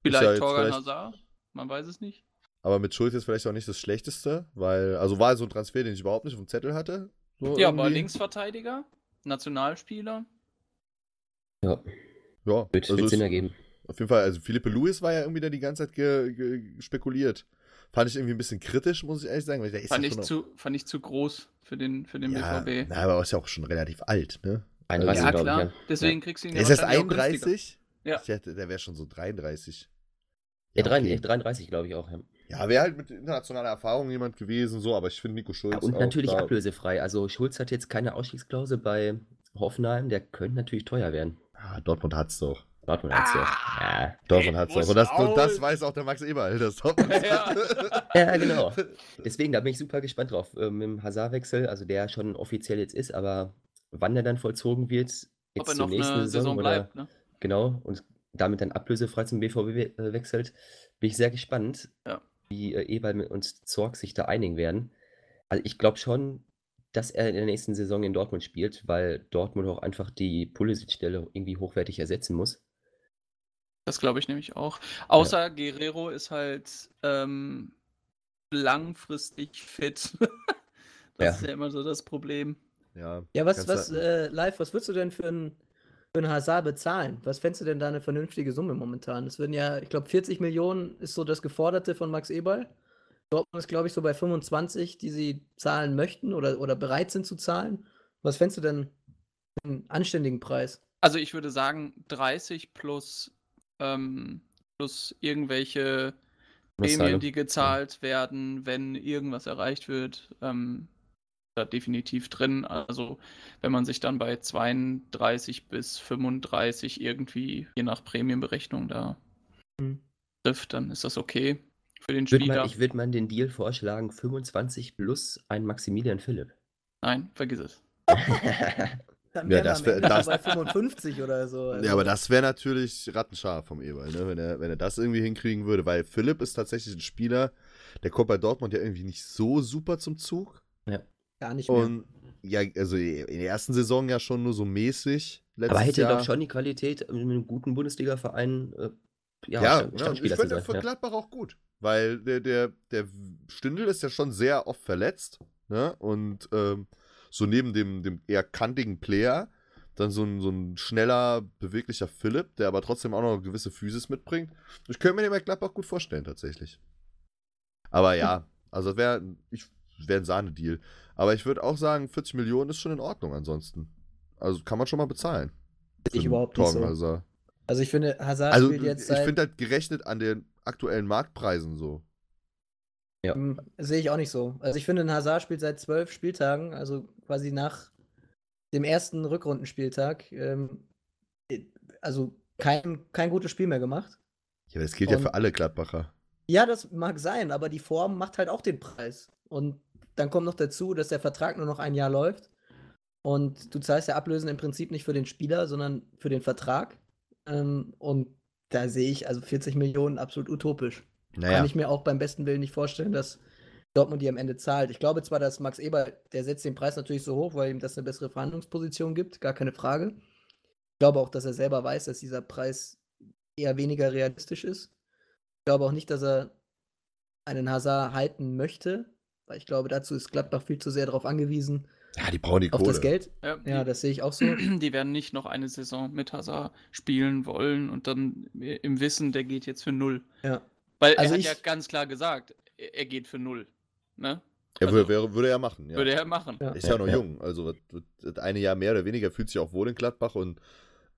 Vielleicht ja Torgan vielleicht... Hazard. Man weiß es nicht. Aber mit Schulz ist vielleicht auch nicht das Schlechteste, weil, also war so ein Transfer, den ich überhaupt nicht auf dem Zettel hatte. So ja, aber Linksverteidiger, Nationalspieler. Ja. Ja, wird, also wird Sinn ergeben. Auf jeden Fall, also Philippe Lewis war ja irgendwie da die ganze Zeit ge, ge, spekuliert. Fand ich irgendwie ein bisschen kritisch, muss ich ehrlich sagen. Weil der ist fand, ja ich zu, fand ich zu groß für den, für den ja, BVB. Na, aber er ist ja auch schon relativ alt, ne? 31, ja, klar. Ich, Deswegen ja. kriegst du ihn ja Ist er 31? Ja. Ich dachte, der wäre schon so 33. Ja, okay. 33, glaube ich auch. Ja, ja wäre halt mit internationaler Erfahrung jemand gewesen, so, aber ich finde Nico Schulz. Ja, und natürlich da... ablösefrei. Also Schulz hat jetzt keine Ausstiegsklausel bei Hoffenheim, der könnte natürlich teuer werden. Ah, Dortmund hat's doch. Dortmund hat's ah, doch. Ja. Dortmund hat's doch. Und das, und das, weiß auch der Max Eberl, das Dortmund ja. ja, genau. Deswegen, da bin ich super gespannt drauf. Ähm, mit dem Hazard-Wechsel, also der schon offiziell jetzt ist, aber wann der dann vollzogen wird, jetzt Ob er zur nächsten Saison, Saison bleibt, oder, ne? Genau, und damit dann ablösefrei zum BVB äh, wechselt, bin ich sehr gespannt, ja. wie äh, Eberl und Zorg sich da einigen werden. Also ich glaube schon, dass er in der nächsten Saison in Dortmund spielt, weil Dortmund auch einfach die Pulisic-Stelle irgendwie hochwertig ersetzen muss. Das glaube ich nämlich auch. Außer ja. Guerrero ist halt ähm, langfristig fit. das ja. ist ja immer so das Problem. Ja, ja was, was, äh, live, was würdest du denn für einen für einen Hazard bezahlen? Was fändest du denn da eine vernünftige Summe momentan? Es würden ja, ich glaube, 40 Millionen ist so das Geforderte von Max Eberl. Dortmund ist, glaube ich, so bei 25, die sie zahlen möchten oder, oder bereit sind zu zahlen. Was fändest du denn für einen anständigen Preis? Also ich würde sagen 30 plus, ähm, plus irgendwelche Prämien, die gezahlt werden, wenn irgendwas erreicht wird. Ähm, da definitiv drin. Also wenn man sich dann bei 32 bis 35 irgendwie, je nach Prämienberechnung, da mhm. trifft, dann ist das okay für den Spieler. Man, ich würde mal den Deal vorschlagen, 25 plus ein Maximilian Philipp. Nein, vergiss es. Dann ja, das wäre das, bei 55 oder so. Also. Ja, aber das wäre natürlich rattenscharf vom Eberl, ne? wenn, er, wenn er das irgendwie hinkriegen würde, weil Philipp ist tatsächlich ein Spieler, der kommt bei Dortmund ja irgendwie nicht so super zum Zug. Ja. Gar nicht mehr. Und ja, also in der ersten Saison ja schon nur so mäßig. Aber hätte Jahr. doch schon die Qualität, mit einem guten Bundesliga-Verein äh, ja, ja, ja, ich finde für Gladbach auch gut, weil der, der, der Stindl ist ja schon sehr oft verletzt. Ne? Und ähm, so neben dem, dem eher kantigen Player dann so ein, so ein schneller, beweglicher Philipp, der aber trotzdem auch noch eine gewisse Physis mitbringt. Ich könnte mir den bei Gladbach gut vorstellen, tatsächlich. Aber ja, also das wäre wär ein Sahnedeal. Aber ich würde auch sagen, 40 Millionen ist schon in Ordnung ansonsten. Also kann man schon mal bezahlen. Ich überhaupt nicht so. Hazard. Also ich finde, Hazard also, spielt jetzt. Ich finde halt gerechnet an den aktuellen Marktpreisen so. Ja. Hm, sehe ich auch nicht so. Also ich finde, ein Hazard spielt seit zwölf Spieltagen, also quasi nach dem ersten Rückrundenspieltag, ähm, also kein, kein gutes Spiel mehr gemacht. Ja, das gilt Und, ja für alle Gladbacher. Ja, das mag sein, aber die Form macht halt auch den Preis. Und dann kommt noch dazu, dass der Vertrag nur noch ein Jahr läuft. Und du zahlst ja Ablösen im Prinzip nicht für den Spieler, sondern für den Vertrag. Ähm, und da sehe ich also 40 Millionen absolut utopisch. Naja. Kann ich mir auch beim besten Willen nicht vorstellen, dass Dortmund die am Ende zahlt. Ich glaube zwar, dass Max Eber, der setzt den Preis natürlich so hoch, weil ihm das eine bessere Verhandlungsposition gibt, gar keine Frage. Ich glaube auch, dass er selber weiß, dass dieser Preis eher weniger realistisch ist. Ich glaube auch nicht, dass er einen Hazard halten möchte, weil ich glaube, dazu ist Gladbach viel zu sehr darauf angewiesen. Ja, die brauchen die Kohle. Auf das Geld. Ja, ja das sehe ich auch so. Die werden nicht noch eine Saison mit Hazard spielen wollen und dann im Wissen, der geht jetzt für null. Ja. Weil also er hat ja ganz klar gesagt, er geht für null. Ne? Ja, also, würde, würde er machen. Ja. Würde er machen. Ja. Ist ja noch jung. Also das eine Jahr mehr oder weniger fühlt sich auch wohl in Gladbach und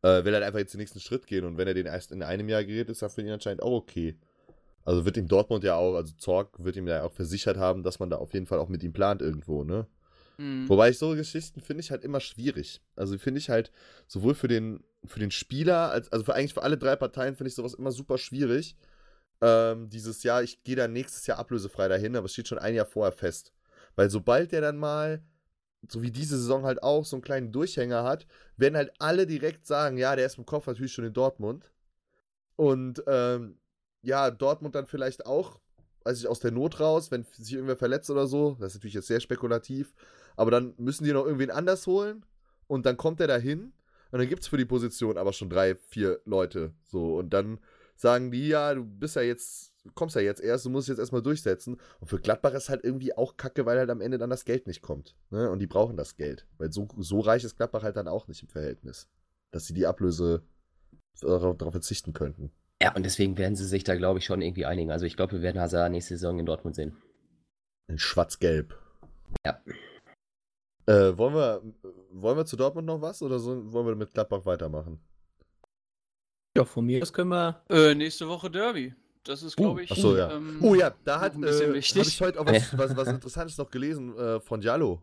äh, will halt einfach jetzt den nächsten Schritt gehen. Und wenn er den erst in einem Jahr gerät, ist das für ihn anscheinend auch okay. Also wird ihm Dortmund ja auch, also Zorg wird ihm ja auch versichert haben, dass man da auf jeden Fall auch mit ihm plant irgendwo, ne? Mhm. Wobei ich so Geschichten finde ich halt immer schwierig. Also finde ich halt sowohl für den, für den Spieler, als, also für eigentlich für alle drei Parteien finde ich sowas immer super schwierig. Ähm, dieses Jahr, ich gehe dann nächstes Jahr ablösefrei dahin, aber es steht schon ein Jahr vorher fest. Weil sobald der dann mal, so wie diese Saison halt auch, so einen kleinen Durchhänger hat, werden halt alle direkt sagen, ja, der ist im Kopf natürlich schon in Dortmund. Und ähm, ja, Dortmund dann vielleicht auch, ich, aus der Not raus, wenn sich irgendwer verletzt oder so. Das ist natürlich jetzt sehr spekulativ. Aber dann müssen die noch irgendwen anders holen und dann kommt er dahin und dann gibt es für die Position aber schon drei, vier Leute. So und dann sagen die, ja, du bist ja jetzt, kommst ja jetzt erst, du musst jetzt erstmal durchsetzen. Und für Gladbach ist halt irgendwie auch kacke, weil halt am Ende dann das Geld nicht kommt. Ne? Und die brauchen das Geld. Weil so, so reich ist Gladbach halt dann auch nicht im Verhältnis. Dass sie die Ablöse darauf, darauf verzichten könnten. Ja, und deswegen werden sie sich da, glaube ich, schon irgendwie einigen. Also ich glaube, wir werden Hazard nächste Saison in Dortmund sehen. In schwarz-gelb. Ja. Äh, wollen, wir, wollen wir zu Dortmund noch was oder so, wollen wir mit Gladbach weitermachen? Ja, von mir aus können wir. Äh, nächste Woche Derby. Das ist, glaube uh, ich. Achso, ja. Ähm, oh ja, da hat äh, habe ich heute auch was, was, was Interessantes noch gelesen äh, von Giallo.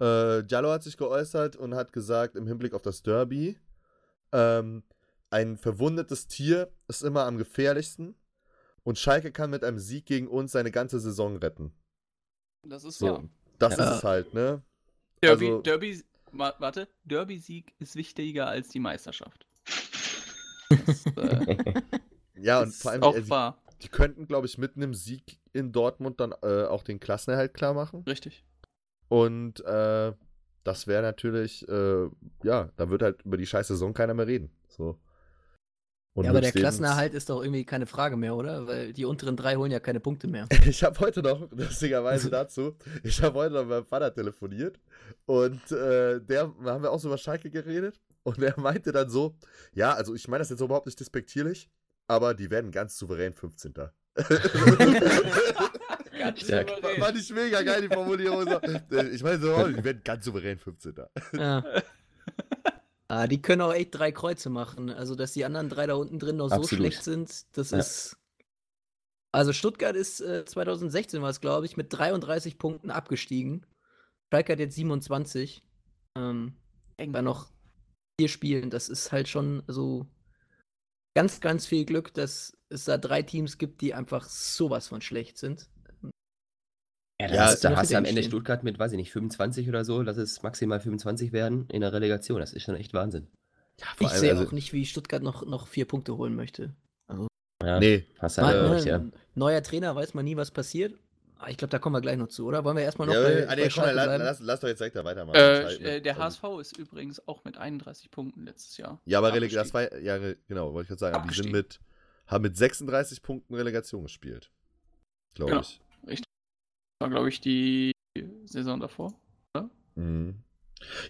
Äh, Giallo hat sich geäußert und hat gesagt, im Hinblick auf das Derby, ähm, ein verwundetes Tier ist immer am gefährlichsten und Schalke kann mit einem Sieg gegen uns seine ganze Saison retten. Das ist so. Ja. Das ja. ist es halt, ne? Derby, also, Derby, warte, Derby-Sieg ist wichtiger als die Meisterschaft. Das, äh, ja, und vor allem, auch äh, die, die, könnten, glaube ich, mit einem Sieg in Dortmund dann äh, auch den Klassenerhalt klar machen. Richtig. Und äh, das wäre natürlich, äh, ja, da wird halt über die scheiß Saison keiner mehr reden. So. Und ja, aber der Klassenerhalt ist doch irgendwie keine Frage mehr, oder? Weil die unteren drei holen ja keine Punkte mehr. Ich habe heute noch, lustigerweise dazu, ich habe heute noch mit meinem Vater telefoniert und äh, der, da haben wir auch so über Schalke geredet und er meinte dann so, ja, also ich meine das jetzt überhaupt nicht despektierlich, aber die werden ganz souverän 15. ganz souverän. Fand ich mega geil, die Formulierung. Ich meine so, die werden ganz souverän 15. Ja. Ah, die können auch echt drei Kreuze machen. Also, dass die anderen drei da unten drin noch Absolut. so schlecht sind, das ja. ist. Also, Stuttgart ist äh, 2016 war es, glaube ich, mit 33 Punkten abgestiegen. Schalke hat jetzt 27. Ähm, bei noch vier Spielen. Das ist halt schon so ganz, ganz viel Glück, dass es da drei Teams gibt, die einfach sowas von schlecht sind. Ja, da, ja, hast, da hast du am Ende stehen. Stuttgart mit, weiß ich nicht, 25 oder so, lass es maximal 25 werden in der Relegation. Das ist schon echt Wahnsinn. Ja, ich sehe also, auch nicht, wie Stuttgart noch, noch vier Punkte holen möchte. Also, ja, nee, hast halt ja. Neuer Trainer, weiß man nie, was passiert. Ah, ich glaube, da kommen wir gleich noch zu, oder? Wollen wir erstmal noch ja, bei, ah, nee, bei komm, lass, lass, lass, doch jetzt direkt da weitermachen. Äh, äh, der HSV ist übrigens auch mit 31 Punkten letztes Jahr. Ja, aber Relegation, das war, ja, genau, wollte ich gerade sagen. Aber die sind mit, haben mit 36 Punkten Relegation gespielt. Glaube genau. ich. War, glaube ich, die Saison davor, oder? Mhm.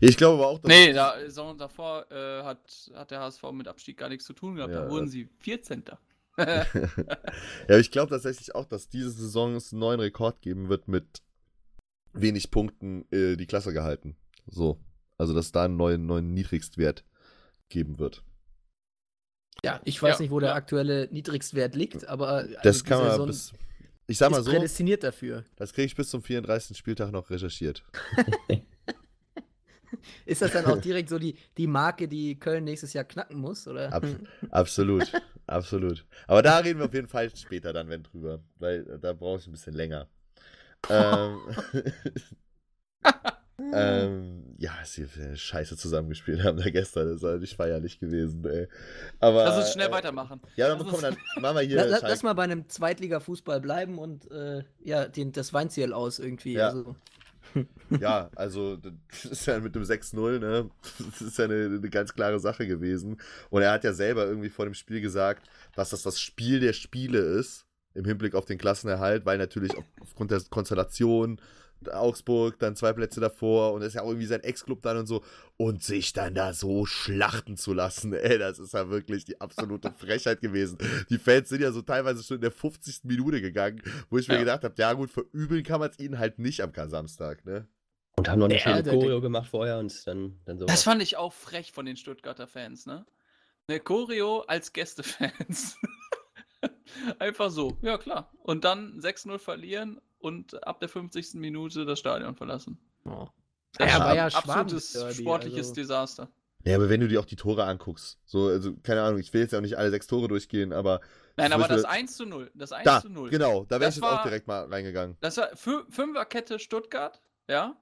Ich glaube aber auch, dass. Nee, da, Saison davor äh, hat, hat der HSV mit Abstieg gar nichts zu tun gehabt. Ja, da wurden sie 14. ja, ich glaube tatsächlich auch, dass diese Saison es einen neuen Rekord geben wird mit wenig Punkten äh, die Klasse gehalten. So. Also, dass da einen neuen, neuen Niedrigstwert geben wird. Ja, ich weiß ja, nicht, wo der aktuelle Niedrigstwert liegt, aber. Das kann man bis, ich sag mal so. prädestiniert dafür. Das kriege ich bis zum 34. Spieltag noch recherchiert. Ist das dann auch direkt so die, die Marke, die Köln nächstes Jahr knacken muss, oder? Ab, absolut, absolut. Aber da reden wir auf jeden Fall später dann, wenn drüber, weil da brauche ich ein bisschen länger. ähm, ähm, ja, sie Scheiße zusammengespielt haben da gestern. Das ist halt nicht feierlich gewesen, ey. Aber. Lass uns schnell äh, weitermachen. Ja, dann, komm, dann machen wir hier. Lass, lass mal bei einem Zweitliga-Fußball bleiben und äh, ja, den, das Weinziel aus irgendwie. Ja. Also. Ja, also das ist ja mit dem 6-0, ne? Das ist ja eine, eine, ganz klare Sache gewesen. Und er hat ja selber irgendwie vor dem Spiel gesagt, dass das das Spiel der Spiele ist, im Hinblick auf den Klassenerhalt, weil natürlich aufgrund der Konstellation Augsburg, dann zwei Plätze davor und ist ja auch irgendwie sein Ex-Club dann und so. Und sich dann da so schlachten zu lassen, ey, das ist ja wirklich die absolute Frechheit gewesen. Die Fans sind ja so teilweise schon in der 50. Minute gegangen, wo ich mir ja. gedacht habe, ja gut, verübeln kann man es ihnen halt nicht am Samstag, ne? Und haben noch eine schöne Choreo gemacht vorher und dann, dann so. Das fand ich auch frech von den Stuttgarter Fans, ne? Eine Choreo als Gästefans. Einfach so, ja klar. Und dann 6-0 verlieren und ab der 50. Minute das Stadion verlassen. Oh. Das ja, war ja absolutes Derby, sportliches also. Desaster. Ja, aber wenn du dir auch die Tore anguckst, so, also, keine Ahnung, ich will jetzt ja auch nicht alle sechs Tore durchgehen, aber. Nein, aber das 1 zu 0. Das 1 da, zu 0. Genau, da wäre ich jetzt auch direkt mal reingegangen. Das war Fünferkette Stuttgart, ja.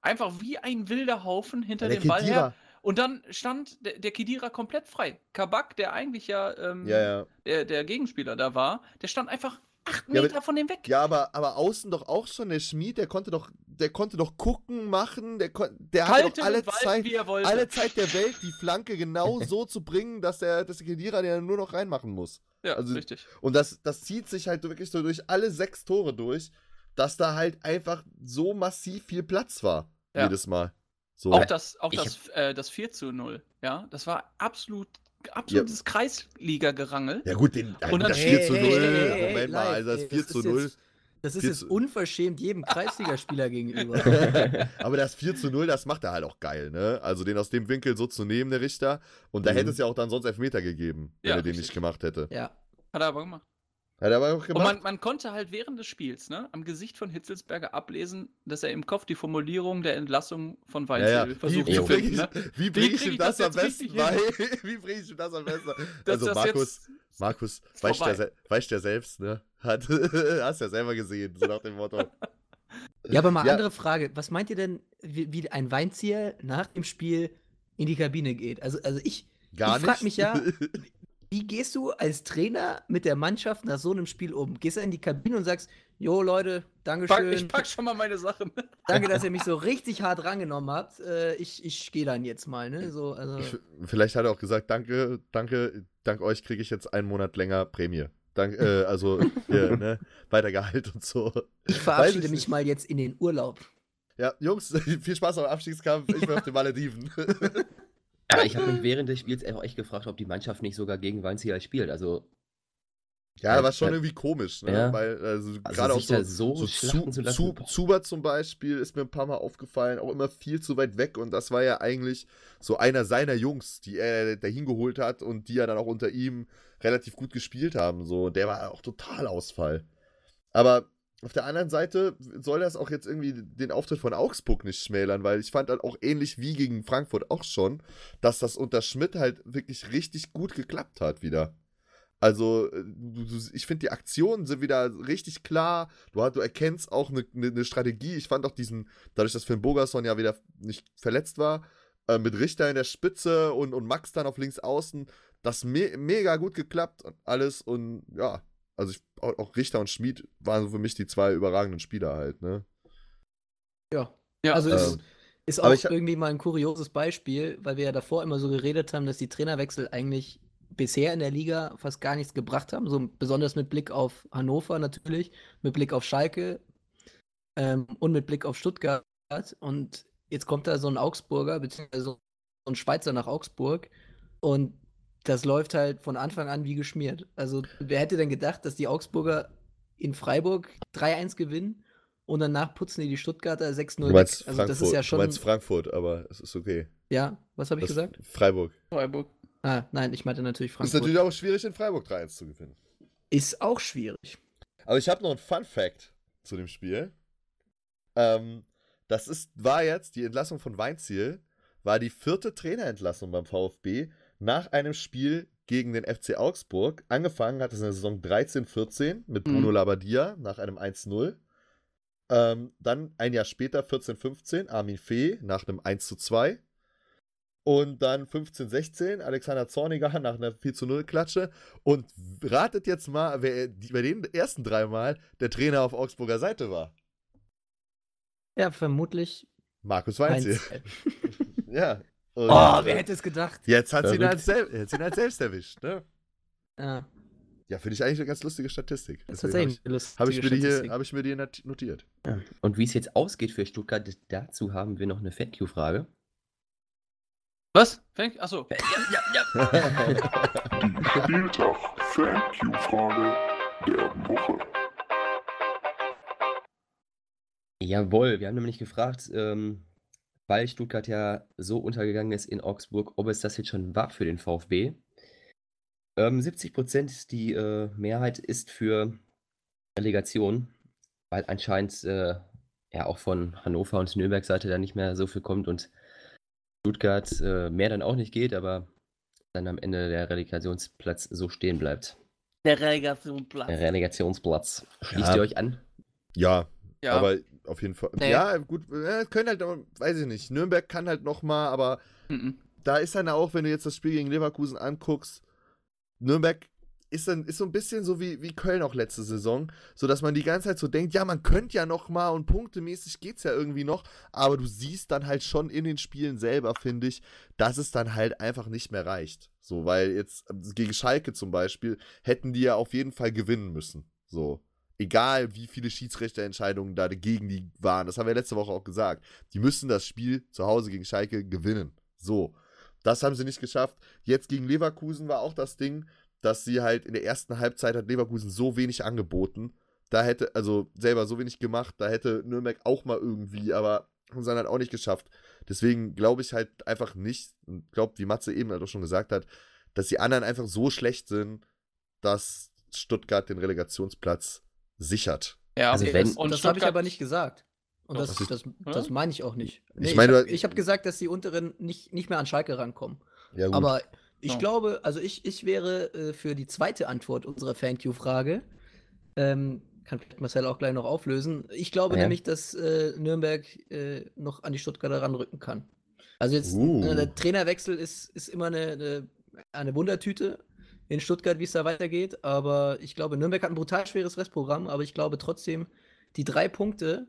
Einfach wie ein wilder Haufen hinter ja, dem Ball her. Und dann stand der, der Kedira komplett frei. Kabak, der eigentlich ja, ähm, ja, ja. Der, der Gegenspieler da war, der stand einfach acht Meter ja, von dem weg. Ja, aber, aber außen doch auch schon der Schmied, der konnte doch, der konnte doch gucken, machen, der, der hatte doch alle Zeit, alle Zeit der Welt, die Flanke genau so zu bringen, dass der, dass der Kedira den nur noch reinmachen muss. Ja, also, richtig. Und das, das zieht sich halt wirklich so durch alle sechs Tore durch, dass da halt einfach so massiv viel Platz war. Ja. Jedes Mal. So. Auch das, auch das, äh, das 4 zu 0, ja, das war absolut absolutes ja. Kreisliga-Gerangel. Ja, gut, den, und dann, das 4 zu 0. Hey, hey, Moment mal, also das 4 zu 0. das ist jetzt unverschämt jedem Kreisligaspieler gegenüber. Aber das 4 zu 0, das macht er halt auch geil, ne? Also den aus dem Winkel so zu nehmen, der Richter. Und da mhm. hätte es ja auch dann sonst Elfmeter gegeben, wenn ja, er den richtig. nicht gemacht hätte. Ja. Hat er aber gemacht. Hat er aber auch gemacht. Und man, man, konnte halt während des Spiels ne, am Gesicht von Hitzelsberger ablesen, dass er im Kopf die Formulierung der Entlassung von Weinziel ja, ja. versucht wie, zu finden. Ne? Wie bringe ich, ihm das, das am besten bei? Wie bringe ich ihm das am besten Also Markus, Markus weißt der, weißt der selbst, ne? Hat, hast ja selber gesehen, so nach dem Motto. Ja, aber mal ja. andere Frage. Was meint ihr denn, wie, wie ein Weinzieher nach dem Spiel in die Kabine geht? Also, also ich, Gar ich frage mich ja, wie gehst du als Trainer mit der Mannschaft nach so einem Spiel um? Gehst du in die Kabine und sagst, jo Leute, Dankeschön. Ich pack schon mal meine Sachen. Danke, dass ihr mich so richtig hart rangenommen habt. Äh, ich ich gehe dann jetzt mal, ne? So, also. Vielleicht hat er auch gesagt, danke, danke, dank euch kriege ich jetzt einen Monat länger Prämie. Dank, äh, also hier, ne? weiter Gehalt und so. Ich verabschiede ich mich mal jetzt in den Urlaub. Ja, Jungs, viel Spaß am Abstiegskampf. Ich bin auf den Malediven. Aber ich habe mich während des Spiels auch echt gefragt, ob die Mannschaft nicht sogar gegen Weinzierl spielt. Also. Ja, war schon irgendwie komisch, ne? Ja. Weil, also, also gerade auch so, so, so zu, zu, zu, Zuber zum Beispiel ist mir ein paar Mal aufgefallen, auch immer viel zu weit weg. Und das war ja eigentlich so einer seiner Jungs, die er dahin geholt hat und die ja dann auch unter ihm relativ gut gespielt haben. So, der war auch total Ausfall. Aber auf der anderen Seite soll das auch jetzt irgendwie den Auftritt von Augsburg nicht schmälern, weil ich fand halt auch ähnlich wie gegen Frankfurt auch schon, dass das unter Schmidt halt wirklich richtig gut geklappt hat wieder. Also, äh, ich finde, die Aktionen sind wieder richtig klar. Du, du erkennst auch eine, eine, eine, Strategie. Ich fand auch diesen, dadurch, dass Finn Bogerson ja wieder nicht verletzt war, äh, mit Richter in der Spitze und, und Max dann auf links außen, das me mega gut geklappt alles. Und ja, also ich, auch Richter und Schmid waren für mich die zwei überragenden Spieler halt, ne? Ja. ja also ähm, ist, ist auch irgendwie mal ein kurioses Beispiel, weil wir ja davor immer so geredet haben, dass die Trainerwechsel eigentlich bisher in der Liga fast gar nichts gebracht haben, so besonders mit Blick auf Hannover natürlich, mit Blick auf Schalke ähm, und mit Blick auf Stuttgart. Und jetzt kommt da so ein Augsburger, beziehungsweise so ein Schweizer nach Augsburg und das läuft halt von Anfang an wie geschmiert. Also, wer hätte denn gedacht, dass die Augsburger in Freiburg 3-1 gewinnen und danach putzen die die Stuttgarter 6-0 weg. Also, Frankfurt, das ist ja schon. Du meinst Frankfurt, aber es ist okay. Ja, was habe ich das gesagt? Freiburg. Freiburg. Ah, nein, ich meinte natürlich Frankfurt. Ist natürlich auch schwierig, in Freiburg 3-1 zu gewinnen. Ist auch schwierig. Aber ich habe noch einen Fun-Fact zu dem Spiel. Ähm, das ist, war jetzt die Entlassung von Weinziel, war die vierte Trainerentlassung beim VfB nach einem Spiel gegen den FC Augsburg. Angefangen hat es in der Saison 13-14 mit Bruno mhm. Labbadia nach einem 1-0. Ähm, dann ein Jahr später, 14-15, Armin Fee nach einem 1 zu 2. Und dann 15-16, Alexander Zorniger nach einer 4 zu 0 Klatsche. Und ratet jetzt mal, wer bei den ersten dreimal der Trainer auf Augsburger Seite war. Ja, vermutlich. Markus Weinziel. ja. Und oh, wer hätte es gedacht? Jetzt hat sie ihn halt, sel ihn halt selbst erwischt, ne? Ja. Ja, finde ich eigentlich eine ganz lustige Statistik. Das ist tatsächlich eine lustige hab ich, mir hier, hab ich mir die notiert. Ja. Und wie es jetzt ausgeht für Stuttgart, dazu haben wir noch eine FAQ-Frage. Was? Thank Achso. Ja, ja, ja. die Spieltag FAQ-Frage der Woche. Jawohl, wir haben nämlich gefragt, ähm, weil Stuttgart ja so untergegangen ist in Augsburg, ob es das jetzt schon war für den VfB. Ähm, 70 Prozent die äh, Mehrheit ist für Relegation, weil anscheinend äh, ja auch von Hannover und Nürnberg Seite da nicht mehr so viel kommt und Stuttgart äh, mehr dann auch nicht geht, aber dann am Ende der Relegationsplatz so stehen bleibt. Der Relegationsplatz. Der Relegationsplatz. Schließt ja. ihr euch an? Ja, ja. aber auf jeden Fall. Nee. Ja, gut, können halt, weiß ich nicht. Nürnberg kann halt noch mal, aber mhm. da ist dann auch, wenn du jetzt das Spiel gegen Leverkusen anguckst, Nürnberg ist, dann, ist so ein bisschen so wie, wie Köln auch letzte Saison, so dass man die ganze Zeit so denkt, ja, man könnte ja noch mal und punktemäßig geht es ja irgendwie noch, aber du siehst dann halt schon in den Spielen selber, finde ich, dass es dann halt einfach nicht mehr reicht. So, weil jetzt gegen Schalke zum Beispiel hätten die ja auf jeden Fall gewinnen müssen. So. Egal, wie viele Schiedsrichterentscheidungen da gegen die waren. Das haben wir letzte Woche auch gesagt. Die müssen das Spiel zu Hause gegen Schalke gewinnen. So. Das haben sie nicht geschafft. Jetzt gegen Leverkusen war auch das Ding, dass sie halt in der ersten Halbzeit hat Leverkusen so wenig angeboten. Da hätte, also selber so wenig gemacht, da hätte Nürnberg auch mal irgendwie, aber haben sie dann halt auch nicht geschafft. Deswegen glaube ich halt einfach nicht, und glaube, wie Matze eben halt auch schon gesagt hat, dass die anderen einfach so schlecht sind, dass Stuttgart den Relegationsplatz sichert. Ja, also wenn, und das habe ich aber nicht gesagt. und das, das, das meine ich auch nicht. Nee, ich meine, ich habe hab gesagt, dass die unteren nicht, nicht mehr an Schalke rankommen. Ja, aber ich ja. glaube, also ich, ich wäre äh, für die zweite Antwort unserer FanQ-Frage, ähm, kann Marcel auch gleich noch auflösen. Ich glaube ja. nämlich, dass äh, Nürnberg äh, noch an die Stuttgarter ranrücken kann. Also jetzt, uh. Ne, der Trainerwechsel ist, ist immer eine, eine, eine Wundertüte in Stuttgart, wie es da weitergeht. Aber ich glaube, Nürnberg hat ein brutal schweres Restprogramm, aber ich glaube trotzdem, die drei Punkte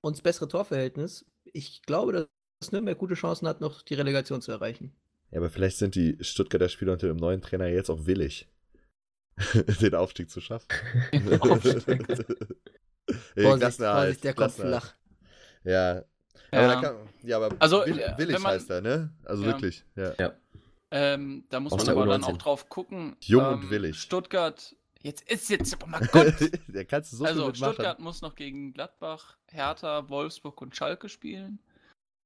und das bessere Torverhältnis, ich glaube, dass Nürnberg gute Chancen hat, noch die Relegation zu erreichen. Ja, aber vielleicht sind die Stuttgarter Spieler unter dem neuen Trainer jetzt auch willig, den Aufstieg zu schaffen. Aufstieg. Vorsicht, Vorsicht, der kommt flach. Ja. Ja. Kann, ja, aber also, äh, willig man, heißt er, ne? Also ja. wirklich, ja. ja. Ähm, da muss Aus man aber dann auch drauf gucken. Jung ähm, und willig. Stuttgart, jetzt ist jetzt, aber mal Gott. Der kannst du so also, Stuttgart muss noch gegen Gladbach, Hertha, Wolfsburg und Schalke spielen.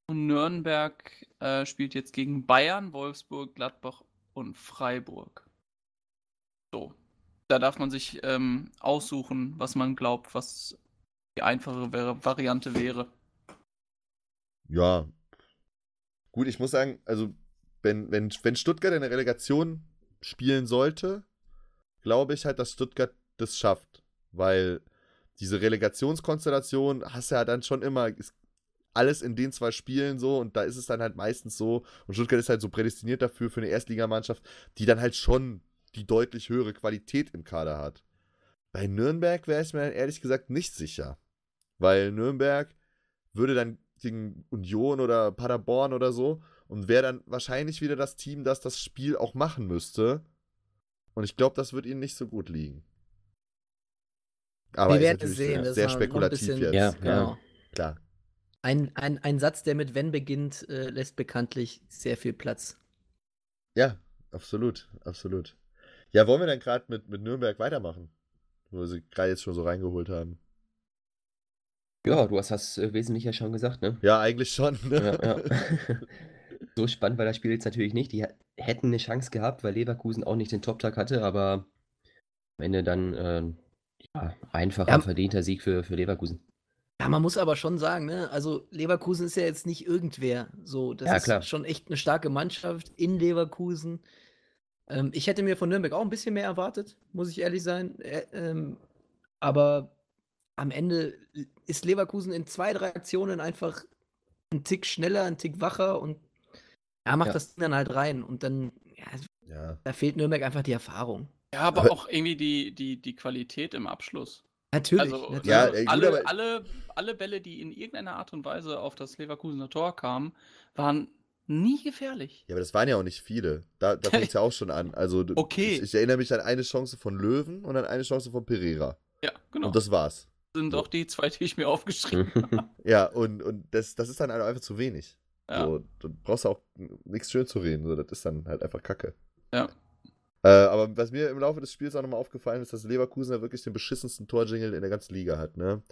Und Nürnberg äh, spielt jetzt gegen Bayern, Wolfsburg, Gladbach und Freiburg. So. Da darf man sich ähm, aussuchen, was man glaubt, was die einfache Variante wäre. Ja. Gut, ich muss sagen, also wenn, wenn, wenn Stuttgart in der Relegation spielen sollte, glaube ich halt, dass Stuttgart das schafft. Weil diese Relegationskonstellation hast du ja dann schon immer, es alles in den zwei Spielen so und da ist es dann halt meistens so und Stuttgart ist halt so prädestiniert dafür für eine Erstligamannschaft, die dann halt schon die deutlich höhere Qualität im Kader hat. Bei Nürnberg wäre ich mir dann ehrlich gesagt nicht sicher, weil Nürnberg würde dann gegen Union oder Paderborn oder so und wäre dann wahrscheinlich wieder das Team, das das Spiel auch machen müsste. Und ich glaube, das wird ihnen nicht so gut liegen. Aber Wir werden es sehen. Sehr, sehr spekulativ jetzt. Ja, genau. ja, klar. Ein, ein, ein Satz, der mit wenn beginnt, äh, lässt bekanntlich sehr viel Platz. Ja, absolut, absolut. Ja, wollen wir dann gerade mit, mit Nürnberg weitermachen? Wo sie gerade jetzt schon so reingeholt haben. Ja, du hast das äh, wesentlich ja schon gesagt, ne? Ja, eigentlich schon. Ne? Ja, ja. so spannend war das Spiel jetzt natürlich nicht. Die hätten eine Chance gehabt, weil Leverkusen auch nicht den Top-Tag hatte, aber am Ende dann äh, ja, einfacher, ja. verdienter Sieg für, für Leverkusen. Ja, man muss aber schon sagen, ne? Also Leverkusen ist ja jetzt nicht irgendwer. So, das ja, ist klar. schon echt eine starke Mannschaft in Leverkusen. Ähm, ich hätte mir von Nürnberg auch ein bisschen mehr erwartet, muss ich ehrlich sein. Äh, ähm, aber am Ende ist Leverkusen in zwei, drei Aktionen einfach ein Tick schneller, ein Tick wacher und er macht ja. das Ding dann halt rein. Und dann, ja, ja, da fehlt Nürnberg einfach die Erfahrung. Ja, aber, aber auch irgendwie die, die, die Qualität im Abschluss. Natürlich. Also, natürlich. Ja, ey, alle, gut, alle, alle Bälle, die in irgendeiner Art und Weise auf das Leverkusener Tor kamen, waren nie gefährlich. Ja, aber das waren ja auch nicht viele. Da, da fängt es ja auch schon an. Also, okay. Ich, ich, erinnere mich an eine Chance von Löwen und an eine Chance von Pereira. Ja, genau. Und das war's. Das sind so. auch die zwei, die ich mir aufgeschrieben habe. ja, und, und das, das ist dann halt einfach zu wenig. Ja. So, du brauchst auch nichts schön zu reden. So, das ist dann halt einfach Kacke. Ja. Äh, aber was mir im Laufe des Spiels auch nochmal aufgefallen ist, dass Leverkusen ja wirklich den beschissensten Torjingle in der ganzen Liga hat, ne?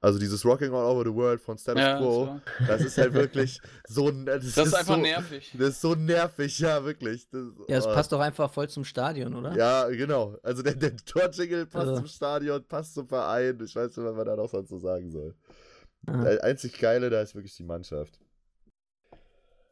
Also dieses Rocking All Over the World von Status ja, Quo, das, das, ist halt wirklich so das, das ist, einfach so, nervig. Das ist so nervig, ja, wirklich. Das, ja, es oh. passt doch einfach voll zum Stadion, oder? Ja, genau. Also der, der Torjingle passt also. zum Stadion, passt zum Verein. Ich weiß nicht, was man da noch sonst so sagen soll. Der einzig Geile da ist wirklich die Mannschaft.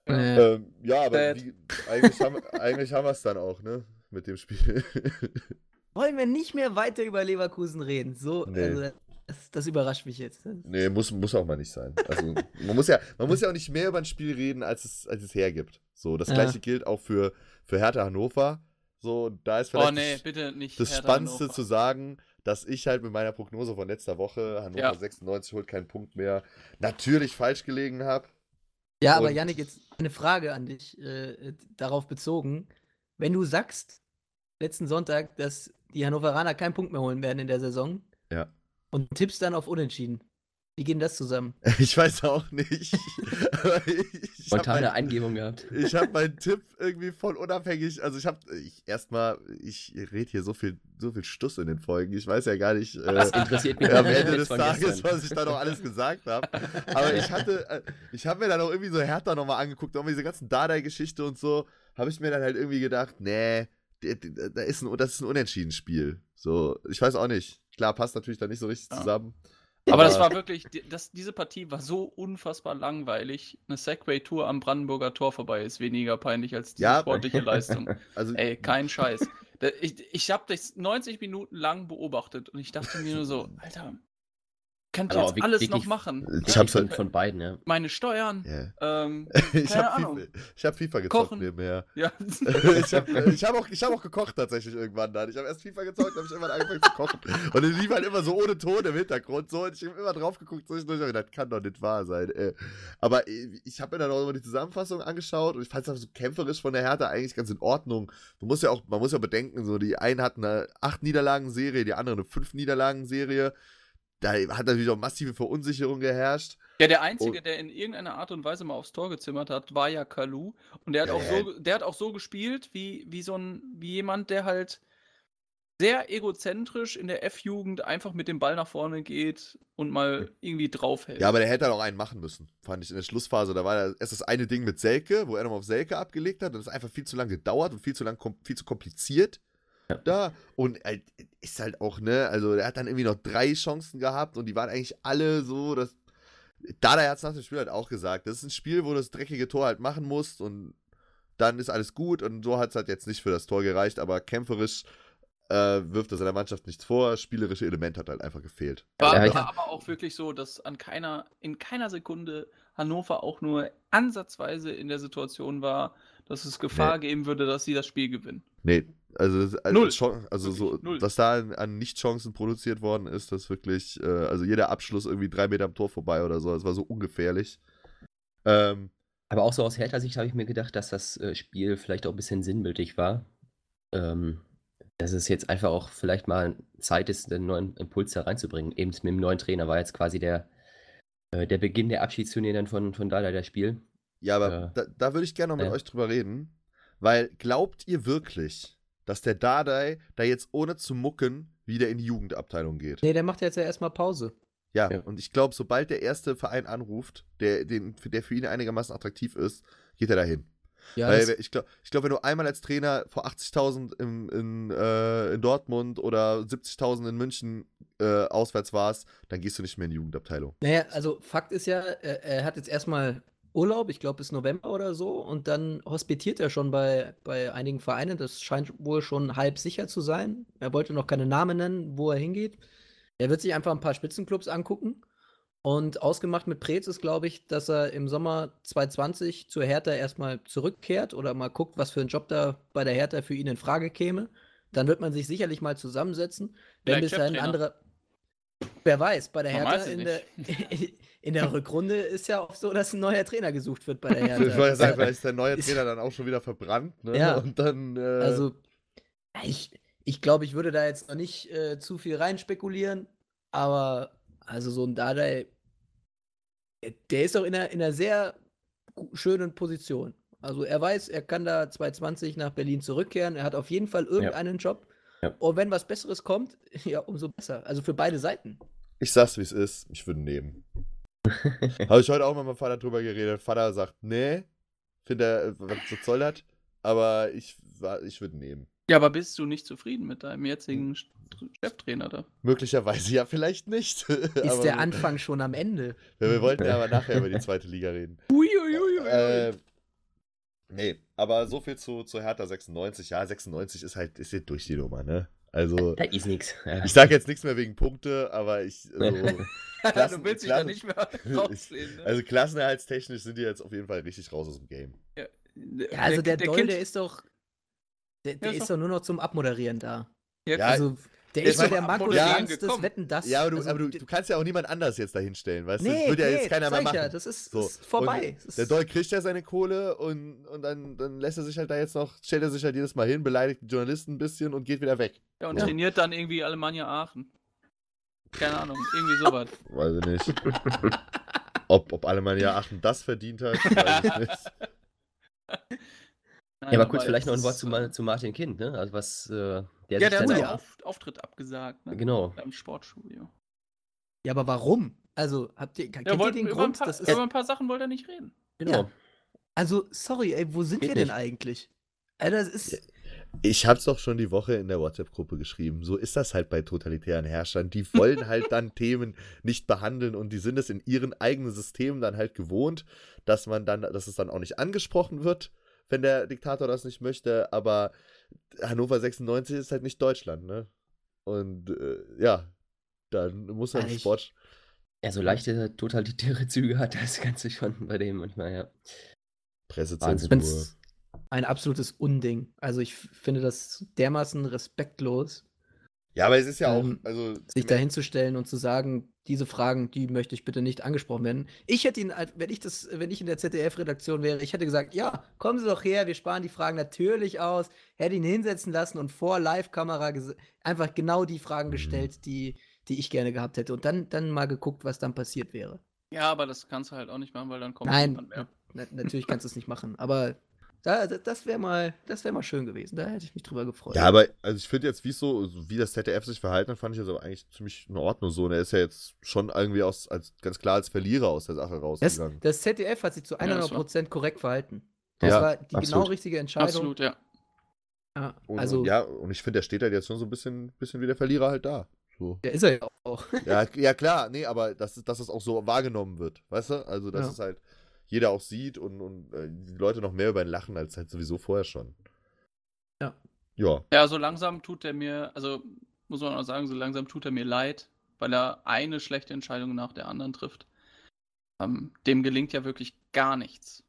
Äh, ähm, ja, aber wie, eigentlich haben, eigentlich haben wir es dann auch, ne? Mit dem Spiel. Wollen wir nicht mehr weiter über Leverkusen reden? So, nee. also, das, das, überrascht mich jetzt. Nee, muss, muss auch mal nicht sein. Also, man, muss ja, man muss ja auch nicht mehr über ein Spiel reden, als es, als es hergibt. So, das ja. gleiche gilt auch für, für Hertha Hannover. So, da ist vielleicht oh, nee, bitte nicht das Hertha Spannendste Hannover. zu sagen, dass ich halt mit meiner Prognose von letzter Woche, Hannover ja. 96 holt keinen Punkt mehr, natürlich falsch gelegen habe. Ja, aber Janik, jetzt eine Frage an dich, äh, darauf bezogen. Wenn du sagst, letzten Sonntag, dass die Hannoveraner keinen Punkt mehr holen werden in der Saison. Ja. Und tippst dann auf Unentschieden. Wie geht denn das zusammen? Ich weiß auch nicht. Spontane Eingebung gehabt. Ich habe meinen Tipp irgendwie voll unabhängig. Also ich habe ich, erstmal, ich rede hier so viel, so viel Stuss in den Folgen. Ich weiß ja gar nicht. Äh, das interessiert mich am Ende des Tages, was ich da noch alles gesagt habe. Aber ich hatte, äh, ich habe mir dann auch irgendwie so härter nochmal angeguckt, auch diese ganzen Dardai-Geschichte und so, habe ich mir dann halt irgendwie gedacht, nee, da ist ein, das ist ein Unentschieden-Spiel. So, ich weiß auch nicht. Klar, passt natürlich da nicht so richtig zusammen. Aber das war wirklich, das, diese Partie war so unfassbar langweilig. Eine Segway-Tour am Brandenburger Tor vorbei ist weniger peinlich als diese ja. sportliche Leistung. Also, Ey, kein Scheiß. Ich, ich habe das 90 Minuten lang beobachtet und ich dachte mir nur so, Alter, könnt ihr jetzt alles noch machen. Ich hab's halt von beiden, ja. Meine Steuern. Yeah. Ähm, ich habe FIFA, hab FIFA gezockt Kochen. nebenher. Ja. ich habe ich hab auch, hab auch gekocht tatsächlich irgendwann dann. Ich habe erst FIFA gezockt, dann habe ich irgendwann angefangen zu kochen. Und es lief halt immer so ohne Ton im Hintergrund. So, und ich habe immer drauf geguckt, so ich habe gedacht, kann doch nicht wahr sein. Ey. Aber ich habe mir dann auch immer die Zusammenfassung angeschaut und ich fand es so kämpferisch von der Hertha eigentlich ganz in Ordnung. Du musst ja auch, man muss ja bedenken, so die einen hatten eine 8 Niederlagen-Serie, die andere eine 5 Niederlagen-Serie da hat natürlich auch massive Verunsicherung geherrscht. Ja, der Einzige, und, der in irgendeiner Art und Weise mal aufs Tor gezimmert hat, war ja Kalu. Und der hat, ja, auch. So, der hat auch so gespielt, wie, wie so ein, wie jemand, der halt sehr egozentrisch in der F-Jugend einfach mit dem Ball nach vorne geht und mal irgendwie draufhält. Ja, aber der hätte auch einen machen müssen, fand ich in der Schlussphase. Da war erst das eine Ding mit Selke, wo er nochmal auf Selke abgelegt hat. Das ist einfach viel zu lange gedauert und viel zu lang, viel zu kompliziert. Ja. Da. Und äh, ist halt auch, ne, also er hat dann irgendwie noch drei Chancen gehabt und die waren eigentlich alle so, dass. Dada hat es nach dem Spiel halt auch gesagt. Das ist ein Spiel, wo du das dreckige Tor halt machen musst und dann ist alles gut und so hat es halt jetzt nicht für das Tor gereicht, aber kämpferisch äh, wirft er seiner Mannschaft nichts vor. Spielerische Element hat halt einfach gefehlt. War ja, aber auch wirklich so, dass an keiner, in keiner Sekunde Hannover auch nur ansatzweise in der Situation war, dass es Gefahr nee. geben würde, dass sie das Spiel gewinnen. Nee, also, Null. also so, Null. was da an, an Nicht-Chancen produziert worden ist, das wirklich, äh, also jeder Abschluss irgendwie drei Meter am Tor vorbei oder so, das war so ungefährlich. Ähm, Aber auch so aus Hertha-Sicht habe ich mir gedacht, dass das äh, Spiel vielleicht auch ein bisschen sinnbildlich war. Ähm, dass es jetzt einfach auch vielleicht mal Zeit ist, einen neuen Impuls da reinzubringen. Eben mit dem neuen Trainer war jetzt quasi der, äh, der Beginn der Abschiedsturnier dann von, von Dada, das Spiel. Ja, aber äh, da, da würde ich gerne noch mit euch drüber reden. Weil glaubt ihr wirklich, dass der Dardai da jetzt ohne zu mucken wieder in die Jugendabteilung geht. Nee, der macht jetzt ja erstmal Pause. Ja, ja. und ich glaube, sobald der erste Verein anruft, der, den, der für ihn einigermaßen attraktiv ist, geht er dahin. Ja, Weil ich glaube, ich glaub, wenn du einmal als Trainer vor 80.000 in, in, äh, in Dortmund oder 70.000 in München äh, auswärts warst, dann gehst du nicht mehr in die Jugendabteilung. Naja, also Fakt ist ja, er, er hat jetzt erstmal Urlaub, ich glaube bis November oder so, und dann hospitiert er schon bei, bei einigen Vereinen. Das scheint wohl schon halb sicher zu sein. Er wollte noch keine Namen nennen, wo er hingeht. Er wird sich einfach ein paar Spitzenclubs angucken. Und ausgemacht mit Preetz ist, glaube ich, dass er im Sommer 2020 zur Hertha erstmal zurückkehrt oder mal guckt, was für ein Job da bei der Hertha für ihn in Frage käme. Dann wird man sich sicherlich mal zusammensetzen. Wenn bis dahin andere. Wer weiß, bei der Hertha in der, in der Rückrunde ist ja auch so, dass ein neuer Trainer gesucht wird bei der Hertha. Ich wollte sagen, vielleicht ist der neue Trainer dann auch schon wieder verbrannt. Ne? Ja. Und dann. Äh... Also, ich, ich glaube, ich würde da jetzt noch nicht äh, zu viel rein spekulieren, aber also so ein Dardai, äh, der ist doch in einer, in einer sehr schönen Position. Also er weiß, er kann da 2020 nach Berlin zurückkehren. Er hat auf jeden Fall irgendeinen ja. Job. Ja. Und wenn was Besseres kommt, ja, umso besser. Also für beide Seiten. Ich sag's, wie es ist. Ich würde nehmen. Habe ich heute auch mal mit meinem Vater drüber geredet. Vater sagt, nee, finde er, was soll das? Aber ich, ich würde nehmen. Ja, aber bist du nicht zufrieden mit deinem jetzigen Cheftrainer da? Möglicherweise ja, vielleicht nicht. Ist der Anfang schon am Ende? Ja, wir wollten ja aber nachher über die zweite Liga reden. Uiuiui. Äh, nee, aber so viel zu, zu Hertha 96. Ja, 96 ist halt, ist halt durch die Nummer, ne? Also. Da ist nichts. Ja. Ich sage jetzt nichts mehr wegen Punkte, aber ich. Also, du willst dich da nicht mehr rauslehnen. Ne? Also klassenerhaltstechnisch sind die jetzt auf jeden Fall richtig raus aus dem Game. Ja, ja also der, der, der Doll, der ist doch. Der, der ist, ist doch nur noch zum Abmoderieren da. Ja, also der ist so der Marco ja, des Wetten das. Ja, aber, du, also, aber du, du, kannst ja auch niemand anders jetzt dahinstellen, weißt du? Nee, das würde ja jetzt keiner mehr machen. Ja, das ist, so. ist vorbei. Und der Doll kriegt ja seine Kohle und, und dann, dann lässt er sich halt da jetzt noch, stellt er sich halt jedes Mal hin, beleidigt die Journalisten ein bisschen und geht wieder weg. Ja, und ja. trainiert dann irgendwie Alemannia Aachen. Keine Ahnung, irgendwie sowas. Weiß ich nicht. ob, ob Alemannia Aachen das verdient hat, weiß ich nicht. Nein, ja, aber kurz vielleicht noch ein Wort zu, äh zu Martin Kind, ne? Also was äh, der Ja, der hat ja Auf, Auftritt abgesagt, ne? Genau. Beim Sportstudio. Ja, aber warum? Also, habt ihr, kennt ja, wollt, ihr den Grund? Paar, das ist, über ein paar Sachen wollte er nicht reden. Genau. Ja. Also, sorry, ey, wo sind Geht wir denn eigentlich? Alter, das ist. Ich hab's doch schon die Woche in der WhatsApp-Gruppe geschrieben. So ist das halt bei totalitären Herrschern. Die wollen halt dann Themen nicht behandeln und die sind es in ihren eigenen Systemen dann halt gewohnt, dass man dann, dass es dann auch nicht angesprochen wird wenn der Diktator das nicht möchte, aber Hannover 96 ist halt nicht Deutschland, ne? Und äh, ja, dann muss man also Sport. Ja, so leichte totalitäre Züge hat das Ganze schon bei dem manchmal, ja. Pressezensur. Ein absolutes Unding. Also ich finde das dermaßen respektlos. Ja, aber es ist ja auch, ähm, also. Sich da hinzustellen und zu sagen, diese Fragen, die möchte ich bitte nicht angesprochen werden. Ich hätte ihn, wenn ich das, wenn ich in der ZDF-Redaktion wäre, ich hätte gesagt, ja, kommen Sie doch her, wir sparen die Fragen natürlich aus, hätte ihn hinsetzen lassen und vor Live-Kamera einfach genau die Fragen mhm. gestellt, die, die ich gerne gehabt hätte. Und dann, dann mal geguckt, was dann passiert wäre. Ja, aber das kannst du halt auch nicht machen, weil dann kommt Nein, niemand mehr. Na, natürlich kannst du es nicht machen. Aber da, das wäre mal, wär mal schön gewesen. Da hätte ich mich drüber gefreut. Ja, aber also ich finde jetzt, wie so, wie das ZDF sich verhalten hat, fand ich also eigentlich ziemlich in Ordnung so. Und er ist ja jetzt schon irgendwie aus, als, ganz klar als Verlierer aus der Sache rausgegangen. Das, das ZDF hat sich zu 100% ja, korrekt verhalten. Das ja, war die genau absolut. genau richtige Entscheidung. Absolut, ja. Ja, und, also, ja, und ich finde, der steht halt jetzt schon so ein bisschen, bisschen wie der Verlierer halt da. So. Der ist er ja auch. ja, ja, klar, nee, aber dass, dass es auch so wahrgenommen wird, weißt du? Also, dass ja. es halt jeder auch sieht und, und äh, die Leute noch mehr über ihn lachen als halt sowieso vorher schon. Ja. Ja. Ja, so langsam tut er mir, also muss man auch sagen, so langsam tut er mir leid, weil er eine schlechte Entscheidung nach der anderen trifft. Ähm, dem gelingt ja wirklich gar nichts.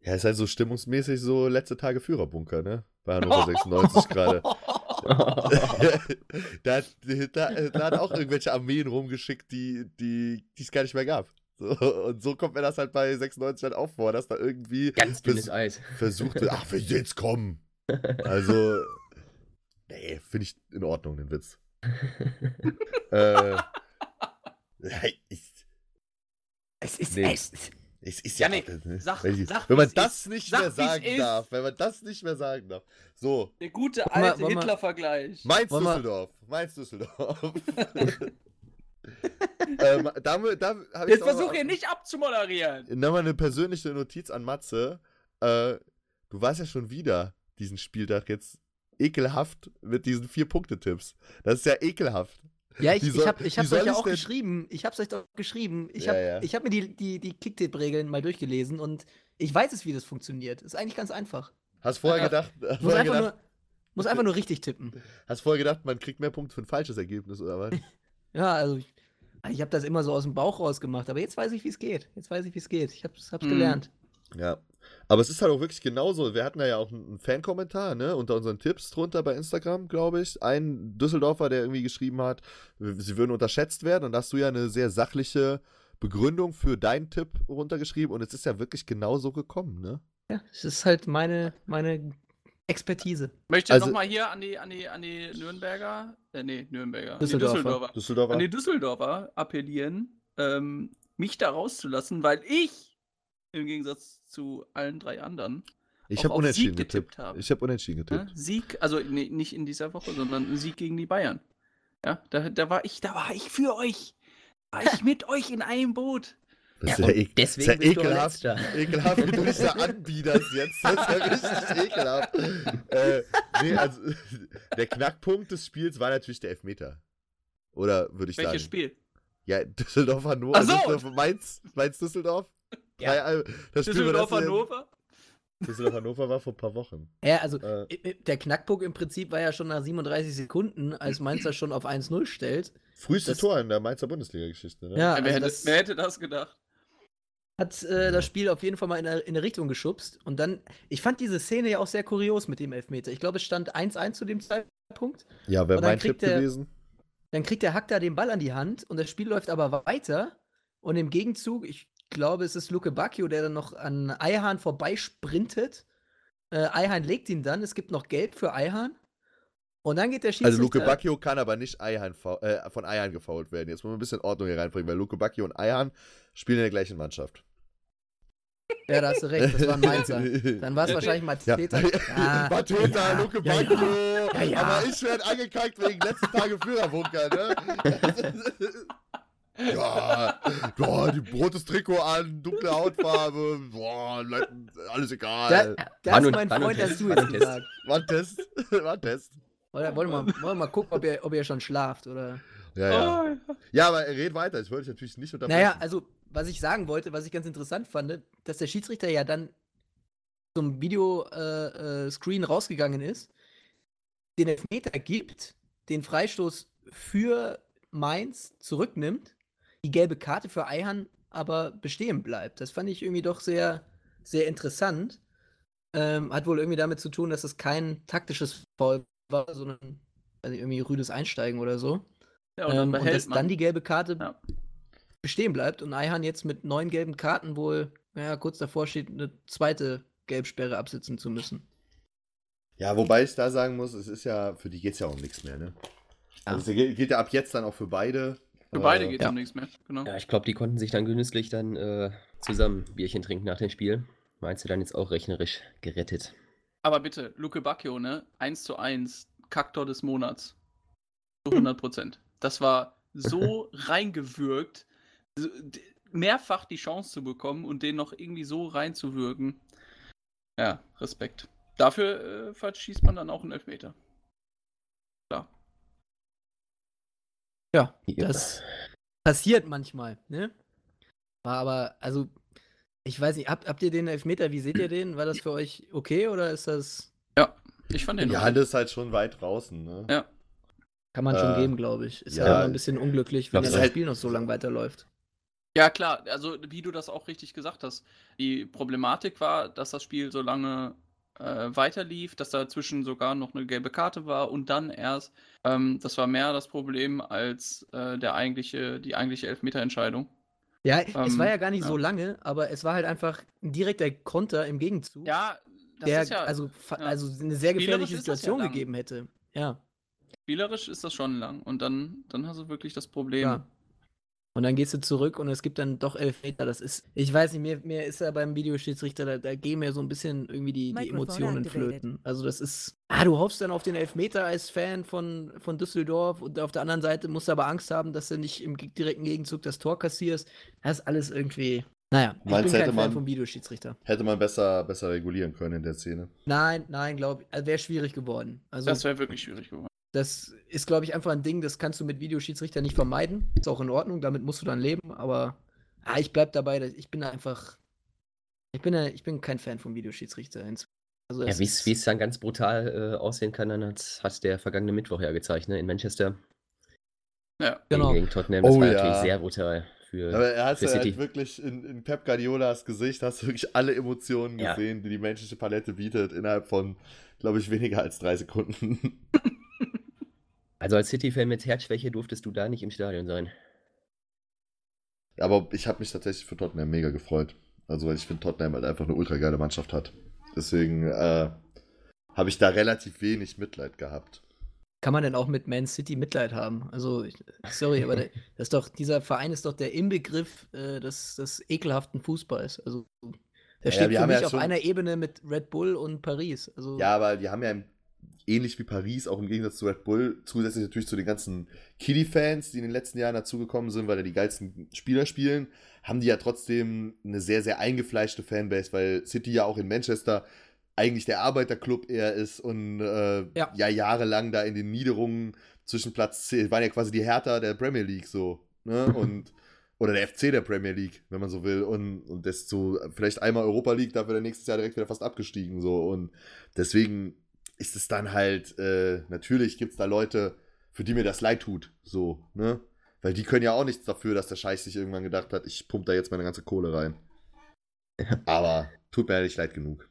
Ja, ist halt so stimmungsmäßig so letzte Tage Führerbunker, ne? Bei Hannover 96 gerade. da, da, da, hat auch irgendwelche Armeen rumgeschickt, die es gar nicht mehr gab. So, und so kommt mir das halt bei 96 halt auch vor, dass da irgendwie ganz vers Eis versucht wird, ach, wenn jetzt kommen. Also, nee, finde ich in Ordnung, den Witz. äh, ich, es ist nee. echt. Es ist ja, nicht. Sag, wenn, sag, wenn man das ist. nicht sag, mehr sagen darf, wenn man das nicht mehr sagen darf. So. Der gute alte Hitler-Vergleich. Mainz Düsseldorf. Mainz Düsseldorf. ähm, da, da Jetzt versuche hier nicht abzumoderieren. Nochmal eine persönliche Notiz an Matze. Äh, du warst ja schon wieder diesen Spieltag jetzt ekelhaft mit diesen vier Punkte-Tipps. Das ist ja ekelhaft. Ja, ich, ich habe ich hab's euch ja auch geschrieben. Ich hab's euch doch geschrieben. Ich habe ja, ja. hab mir die, die, die Kicktipp-Regeln mal durchgelesen und ich weiß es, wie das funktioniert. Ist eigentlich ganz einfach. Hast vorher gedacht. Hast muss, vorher einfach gedacht, nur, muss einfach nur richtig tippen. Hast vorher gedacht, man kriegt mehr Punkte für ein falsches Ergebnis, oder was? Ja, also ich Ich habe das immer so aus dem Bauch raus gemacht, aber jetzt weiß ich, wie es geht. Jetzt weiß ich, wie es geht. Ich habe es Mhm. gelernt. Ja. Aber es ist halt auch wirklich genauso. Wir hatten ja auch einen Fan-Kommentar, ne, unter unseren Tipps drunter bei Instagram, glaube ich. Ein Düsseldorfer, der irgendwie geschrieben hat, sie würden unterschätzt werden. Und da hast du ja eine sehr sachliche Begründung für deinen Tipp runtergeschrieben. Und es ist ja wirklich genauso gekommen, ne? Ja, es ist halt meine, meine Expertise. Möchte Also- nochmal hier an die, an die, an die Nürnberger, äh, nee, Nürnberger, Düsseldorfer. Die Düsseldorfer, Düsseldorfer. an die Düsseldorfer appellieren, ähm, mich da rauszulassen, weil ich im Gegensatz zu allen drei anderen Ich auch habe auf unentschieden Sieg getippt getippt. habe. Ich habe unentschieden ne, getippt. Sieg, also nee, nicht in dieser Woche, sondern ein Sieg gegen die Bayern. Ja, da, da war ich, da war ich für euch. War ich mit euch in einem Boot. Das ist Ja, ja, und ek deswegen ist ja bist du ekelhaft. Letzter. Ekelhaft, wie du dich da anbiederst jetzt. Das ist ja richtig ekelhaft. äh, nee, also der Knackpunkt des Spiels war natürlich der Elfmeter. Oder würde ich Welches sagen. Spiel? Ja, Düsseldorf Hannover, Ach so. Düsseldorf Mainz, Mainz Düsseldorf. Ja. Ja. äh, das Spiel Düsseldorf war das, Hannover? Düsseldorf Hannover war vor ein paar Wochen. Ja, also Äh, i- i- der Knackpunkt im Prinzip war ja schon nach 37 Sekunden, als Mainz das schon auf 1-0 stellt. früheste das- Tor in der Mainzer Bundesliga-Geschichte, ne? Ja, Ja, wer, also hätte, das wer hätte das gedacht? Hat äh, das Spiel auf jeden Fall mal in eine, in eine Richtung geschubst. Und dann, ich fand diese Szene ja auch sehr kurios mit dem Elfmeter. Ich glaube, es stand 1-1 zu dem Zeitpunkt. Ja, wäre mein Tipp der- gewesen. Dann kriegt der Hack da den Ball an die Hand und das Spiel läuft aber weiter. Und im Gegenzug, ich glaube, es ist Luke Bacchio, der dann noch an Eihahn vorbeisprintet. Äh, Eihahn legt ihn dann, es gibt noch Gelb für Eihahn. Und dann geht der Schiedsrichter. Also Luke Bacchio kann aber nicht Eihahn äh, von Eihahn gefault werden. Jetzt muss man ein bisschen Ordnung hier reinbringen, weil Luke Bacchio und Eihahn spielen in der gleichen Mannschaft. Ja, da hast du recht, das war ein Mainzer. Dann war es wahrscheinlich Ja. Mateta. Ja, Mateta, ja, Luke ja, ja. Ja, ja. Aber ich werde angekackt wegen letzten Tage Führerbunker, ne? ja, boah, die rotes Trikot an, dunkle Hautfarbe, boah, alles egal. Da, da Wann ist mein Freund, hast du jetzt gesagt. War ein Test, war ein Test. Oder wollen wir mal, wollen wir mal gucken, ob ihr, ob ihr schon schlaft, oder? Ja, ja. Oh, Ja, aber red weiter, ich wollte dich natürlich nicht unterbrechen. Naja, also, was ich sagen wollte, was ich ganz interessant fand, dass der Schiedsrichter ja dann zum Videoscreen äh, Screen rausgegangen ist, den Elfmeter gibt, den Freistoß für Mainz zurücknimmt, die gelbe Karte für Eihan aber bestehen bleibt. Das fand ich irgendwie doch sehr, sehr interessant. Ähm, hat wohl irgendwie damit zu tun, dass es kein taktisches Foul war, sondern also irgendwie rüdes Einsteigen oder so. ja, und dann ähm, und dass man. dann die gelbe Karte Ja. Bestehen bleibt und Eihan jetzt mit neun gelben Karten wohl, naja, kurz davor steht, eine zweite Gelbsperre absitzen zu müssen. Ja, wobei ich da sagen muss, es ist ja, für die geht es ja um nichts mehr, ne? Also es geht geht ja ab jetzt dann auch für beide. Für beide Äh, geht ja. um nichts mehr. Genau. Ja, ich glaube, die konnten sich dann genüsslich dann äh, zusammen Bierchen trinken nach dem Spiel. Meinst du dann jetzt auch rechnerisch gerettet? Aber bitte, Luke Bacchio, ne? 1 zu 1, Kaktor des Monats. Zu 100 Prozent. Das war so reingewürgt, mehrfach die Chance zu bekommen und den noch irgendwie so reinzuwirken. Ja, Respekt. Dafür äh, verschießt man dann auch einen Elfmeter. Klar. Ja, Ja. das passiert manchmal, ne? War aber, also, ich weiß nicht, habt, habt ihr den Elfmeter, wie seht ihr den? War das für euch okay oder ist das, Ich fand den Die okay. Hand ist halt schon weit draußen, ne? Ja. kann man schon Äh, geben, glaube ich. Ist ja, halt immer ein bisschen unglücklich, wenn das halt- Spiel noch so lang weiterläuft. Ja, klar, also wie du das auch richtig gesagt hast. Die Problematik war, dass das Spiel so lange äh, weiterlief, dass dazwischen sogar noch eine gelbe Karte war und dann erst, ähm, das war mehr das Problem als äh, der eigentliche, die eigentliche Elfmeterentscheidung. Ja, es Ähm, war ja gar nicht ja. so lange, aber es war halt einfach ein direkter Konter im Gegenzug, Ja, der ja, also, also eine sehr gefährliche Situation gegeben hätte. Ja. spielerisch ist das schon lang und dann, dann hast du wirklich das Problem. Ja. Und dann gehst du zurück und es gibt dann doch Elfmeter. Das ist, ich weiß nicht, mir, mir ist ja beim Videoschiedsrichter, da, da gehen mir so ein bisschen irgendwie die, die Emotionen flöten. Also das ist, ah, du hoffst dann auf den Elfmeter als Fan von, von Düsseldorf und auf der anderen Seite musst du aber Angst haben, dass du nicht im direkten Gegenzug das Tor kassierst. Das ist alles irgendwie, naja, ich Meinst bin du, kein hätte Fan man- vom Videoschiedsrichter. Hätte man besser, besser regulieren können in der Szene. Nein, nein, glaube ich, also wäre schwierig geworden. Also Das wäre wirklich schwierig geworden. Das ist, glaube ich, einfach ein Ding, das kannst du mit Videoschiedsrichter nicht vermeiden. Ist auch in Ordnung, damit musst du dann leben, aber ah, ich bleib dabei, ich bin einfach. Ich bin, ich bin kein Fan vom Videoschiedsrichter. Also Ja, es wie es dann ganz brutal äh, aussehen kann, dann hat, hat der vergangene Mittwoch ja gezeigt, ne, in Manchester. Ja. Genau. Gegen Tottenham, das oh, war ja. natürlich sehr brutal. Für, Aber er hat halt wirklich in, in, Pep Guardiolas Gesicht, hast du wirklich alle Emotionen gesehen, ja. die die menschliche Palette bietet, innerhalb von, glaube ich, weniger als drei Sekunden. Also als City-Fan mit Herzschwäche durftest du da nicht im Stadion sein. Aber ich habe mich tatsächlich für Tottenham mega gefreut. Also, weil ich finde, Tottenham halt einfach eine ultra geile Mannschaft hat. Deswegen äh, habe ich da relativ wenig Mitleid gehabt. Kann man denn auch mit Man City Mitleid haben? Also, sorry, aber der, das ist doch, dieser Verein ist doch der Inbegriff äh, des, des ekelhaften Fußballs. Also, der ja, steht für mich ja auf einer Ebene mit Red Bull und Paris. Also, ja, aber die haben ja ähnlich wie Paris, auch im Gegensatz zu Red Bull, zusätzlich natürlich zu den ganzen Kiddie-Fans, die in den letzten Jahren dazugekommen sind, weil er die geilsten Spieler spielen, haben die ja trotzdem eine sehr, sehr eingefleischte Fanbase, weil City ja auch in Manchester eigentlich der Arbeiterclub eher ist und äh, ja. ja. jahrelang da in den Niederungen zwischen Platz 10, waren ja quasi die Hertha der Premier League so, ne? Und oder der FC der Premier League, wenn man so will. Und, und das so, vielleicht einmal Europa League, dafür der nächstes Jahr direkt wieder fast abgestiegen. So. Und deswegen ist es dann halt, äh, natürlich gibt es da Leute, für die mir das leid tut. So, ne? Weil die können ja auch nichts dafür, dass der Scheiß sich irgendwann gedacht hat, ich pumpe da jetzt meine ganze Kohle rein. Aber tut mir ja nicht leid genug.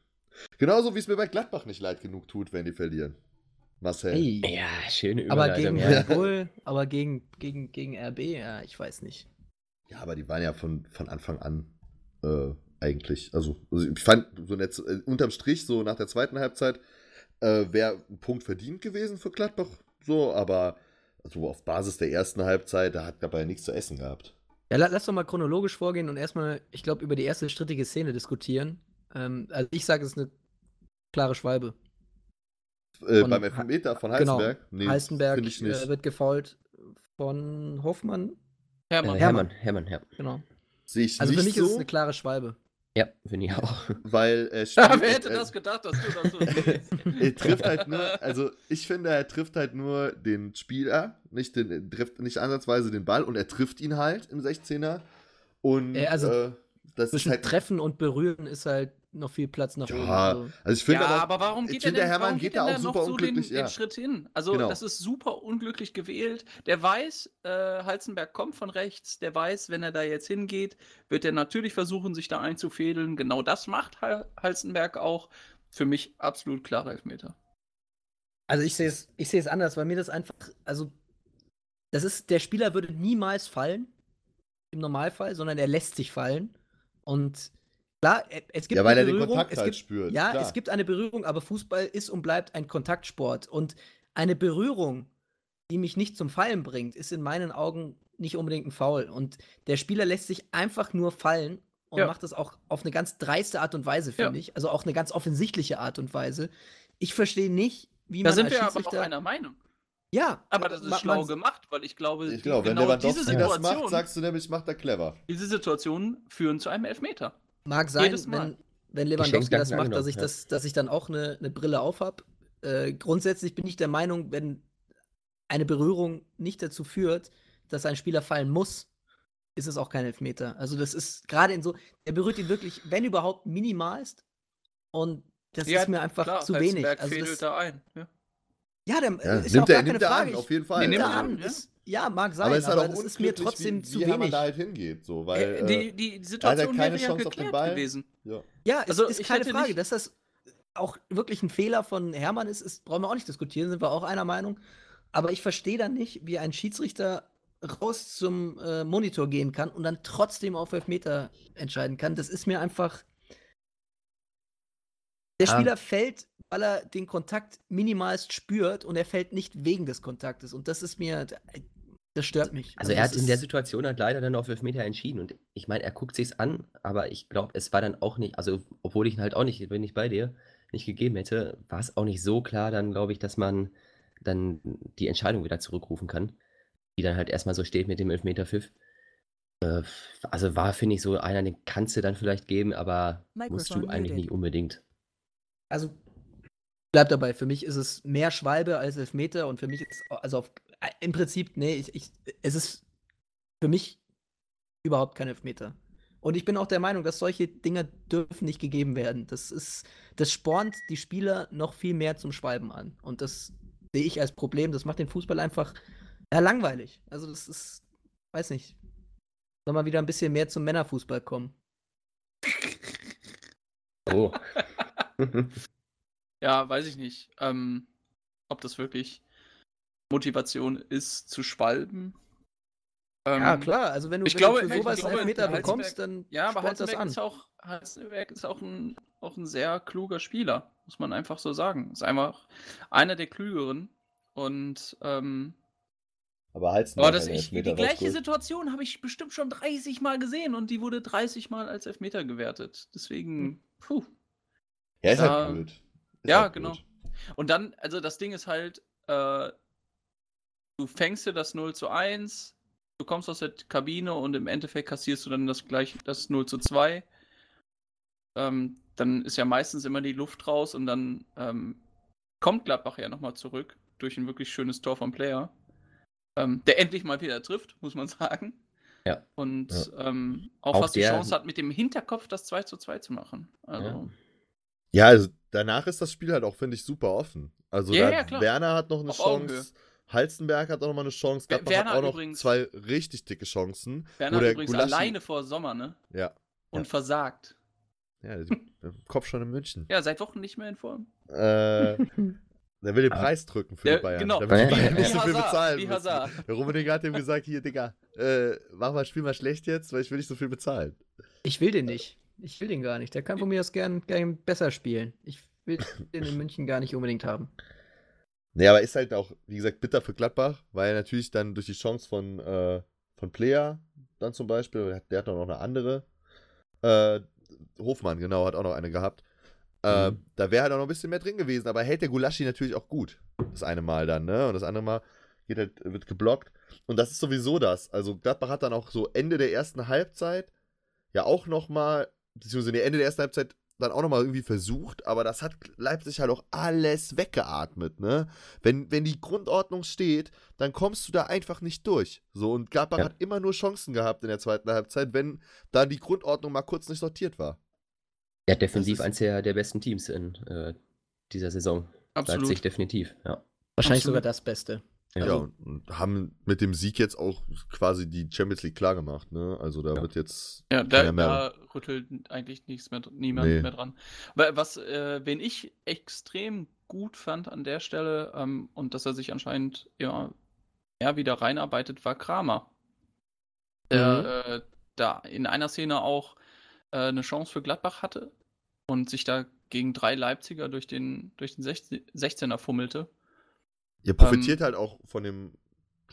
Genauso wie es mir bei Gladbach nicht leid genug tut, wenn die verlieren. Marcel. Hey. Ja, schöne Überleitung. Aber gegen Red Bull, aber gegen, gegen, gegen RB, ja, ich weiß nicht. Ja, aber die waren ja von, von Anfang an äh, eigentlich. Also, also, ich fand so nett, äh, unterm Strich, so nach der zweiten Halbzeit, äh, wäre ein Punkt verdient gewesen für Gladbach. So, aber so auf Basis der ersten Halbzeit, da hat dabei nichts zu essen gehabt. Ja, lass doch mal chronologisch vorgehen und erstmal, ich glaube, über die erste strittige Szene diskutieren. Ähm, also ich sage, es ist eine klare Schwalbe. Äh, beim Elfmeter von genau. Heisenberg? Genau. Nee, Heisenberg äh, wird gefault von Hoffmann. Hermann. Äh, Hermann, Hermann, ja. Genau. Sehe ich also nicht für mich so. ist es eine klare Schwalbe. Ja, finde ich auch. Weil er spielt, ja, Wer hätte äh, das gedacht, dass du das so Er trifft halt nur, also ich finde, er trifft halt nur den Spieler, nicht, den, trifft nicht ansatzweise den Ball und er trifft ihn halt im 16er. Und äh, also äh, das zwischen halt, Treffen und Berühren ist halt noch viel Platz nach oben. Ja, also, also ich finde ja, aber, aber, warum geht der, denn, Hermann geht, da auch super so unglücklich den, ja. den, Schritt hin? Also genau. das ist super unglücklich gewählt. Der weiß, äh, Halzenberg kommt von rechts. Der weiß, wenn er da jetzt hingeht, wird er natürlich versuchen, sich da einzufädeln. Genau das macht Halzenberg auch. Für mich absolut klarer Elfmeter. Also ich sehe es, ich sehe es anders, weil mir das einfach, also das ist, der Spieler würde niemals fallen im Normalfall, sondern er lässt sich fallen und Klar, es gibt ja, weil er den Kontakt halt gibt, spürt. Ja, klar. es gibt eine Berührung, aber Fußball ist und bleibt ein Kontaktsport. Und eine Berührung, die mich nicht zum Fallen bringt, ist in meinen Augen nicht unbedingt ein Foul. Und der Spieler lässt sich einfach nur fallen und ja. macht das auch auf eine ganz dreiste Art und Weise, finde ja. ich. Also auch eine ganz offensichtliche Art und Weise. Ich verstehe nicht, wie da man. Da sind wir aber auch einer Meinung. Ja. Aber das ist schlau gemacht, weil ich glaube, ich glaube genau wenn diese Situation, das macht, sagst du nämlich, macht er clever. Diese Situationen führen zu einem Elfmeter. Mag sein, wenn, wenn Lewandowski das macht, dass ich, ja. das, dass ich dann auch eine, eine Brille aufhab. Äh, grundsätzlich bin ich der Meinung, wenn eine Berührung nicht dazu führt, dass ein Spieler fallen muss, ist es auch kein Elfmeter. Also das ist gerade in so, er berührt ihn wirklich, wenn überhaupt, minimalst. Und das ja, ist mir einfach klar, zu wenig. Also das, da ein. Ja, ja der ja, ist nimmt ja auch er, nimmt er an, auf jeden Fall. Nimmt er an, ist, ja, mag sein, aber, es aber das ist mir trotzdem wie, zu wie wenig. man da halt hingeht, so, weil äh, die, die Situation keine wäre Chance auf den Ball gewesen. Ja, ja also ist keine Frage, dass das auch wirklich ein Fehler von Hermann ist, ist, brauchen wir auch nicht diskutieren, sind wir auch einer Meinung. Aber ich verstehe dann nicht, wie ein Schiedsrichter raus zum äh, Monitor gehen kann und dann trotzdem auf Elfmeter entscheiden kann. Das ist mir einfach. Der. Spieler ah. fällt weil er den Kontakt minimalst spürt und er fällt nicht wegen des Kontaktes. Und das ist mir, das stört mich. Also, also er hat in der Situation halt leider dann auf Elfmeter entschieden. Und ich meine, er guckt sich's an, aber ich glaube, es war dann auch nicht, also obwohl ich ihn halt auch nicht, bin ich bei dir, nicht gegeben hätte, war es auch nicht so klar dann, glaube ich, dass man dann die Entscheidung wieder zurückrufen kann. Die dann halt erstmal so steht mit dem Elfmeter-Pfiff. Äh, also war, finde ich, so einer, den kannst du dann vielleicht geben, aber musst du eigentlich nicht unbedingt. Also bleib dabei. Für mich ist es mehr Schwalbe als Elfmeter und für mich ist also auf, im Prinzip, nee, ich, ich, es ist für mich überhaupt kein Elfmeter. Und ich bin auch der Meinung, dass solche Dinge dürfen nicht gegeben werden. Das ist, das spornt die Spieler noch viel mehr zum Schwalben an. Und das sehe ich als Problem. Das macht den Fußball einfach Ja, langweilig. Also das ist, weiß nicht. Soll mal wieder ein bisschen mehr zum Männerfußball kommen. Oh. ja, weiß ich nicht. Ähm, ob das wirklich Motivation ist, zu schwalben. Ähm, ja, klar. Also, wenn du, ich wenn glaube, du für sowas einen Elfmeter bekommst, dann ja, aber das an. Ist auch, Halzenberg ist auch ein, auch ein sehr kluger Spieler, muss man einfach so sagen. Ist einfach einer der klügeren. Und ähm, aber Halstenberg aber das, ich, die gleiche Situation habe ich bestimmt schon 30 Mal gesehen und die wurde 30 Mal als Elfmeter gewertet. Deswegen, hm. puh. Ja, ist halt ja, halt blöd. Ist ja, halt genau. Und dann, also das Ding ist halt, äh, du fängst dir das 0 zu 1, du kommst aus der Kabine und im Endeffekt kassierst du dann das gleich das 0 zu 2. Ähm, dann ist ja meistens immer die Luft raus und dann ähm, kommt Gladbach ja nochmal zurück durch ein wirklich schönes Tor vom Player. Ähm, der endlich mal wieder trifft, muss man sagen. Ja. Und ja. Ähm, auch, auch fast die Chance hat, mit dem Hinterkopf das 2 zu 2 zu machen. Also. Ja. ja, also danach ist das Spiel halt auch, finde ich, super offen. Also ja, ja, Werner hat noch eine Auf Chance. Augenhöhe. Halstenberg hat auch noch mal eine Chance. Gladbach Werner hat auch noch übrigens, zwei richtig dicke Chancen. Werner hat übrigens Gulaschi, alleine vor Sommer, ne? Ja. Und versagt. Ja, Kopf schon in München. Ja, seit Wochen nicht mehr in Form. Äh, Der will den Preis drücken für der, die Bayern. Genau. Damit die Bayern nicht so viel bezahlen wie Hazard. Der Rummenigge hat ihm gesagt, hier, Digga, äh, mach mal, spiel mal schlecht jetzt, weil ich will nicht so viel bezahlen. Ich will den nicht. Ich will den gar nicht. Der kann von mir aus gern, gern besser spielen. Ich will den in München gar nicht unbedingt haben. Nee, aber ist halt auch, wie gesagt, bitter für Gladbach, weil natürlich dann durch die Chance von, äh, von Player dann zum Beispiel, der hat auch noch eine andere, äh, Hofmann, genau, hat auch noch eine gehabt. Äh, mhm. Da wäre halt auch noch ein bisschen mehr drin gewesen, aber hält der Gulaschi natürlich auch gut. Das eine Mal dann, ne? Und das andere Mal geht halt, wird geblockt. Und das ist sowieso das. Also Gladbach hat dann auch so Ende der ersten Halbzeit ja auch nochmal, beziehungsweise Ende der ersten Halbzeit dann auch nochmal irgendwie versucht, aber das hat Leipzig halt auch alles weggeatmet, ne? Wenn, wenn die Grundordnung steht, dann kommst du da einfach nicht durch. So, und Gladbach ja. hat immer nur Chancen gehabt in der zweiten Halbzeit, wenn da die Grundordnung mal kurz nicht sortiert war. Ja, defensiv eins der, der besten Teams in äh, dieser Saison. Absolut. Leipzig definitiv, ja. Wahrscheinlich Absolut. sogar das Beste. Ja. ja, und haben mit dem Sieg jetzt auch quasi die Champions League klar gemacht, ne? Also da ja. wird jetzt. Ja, da, da, rüttelt eigentlich nichts mehr, niemand nee. mehr dran. Was, äh, wen ich extrem gut fand an der Stelle ähm, und dass er sich anscheinend ja, ja wieder reinarbeitet, war Kramer. Der mhm. äh, da in einer Szene auch äh, eine Chance für Gladbach hatte und sich da gegen drei Leipziger durch den, durch den 16er fummelte. Ihr profitiert ähm, halt auch von dem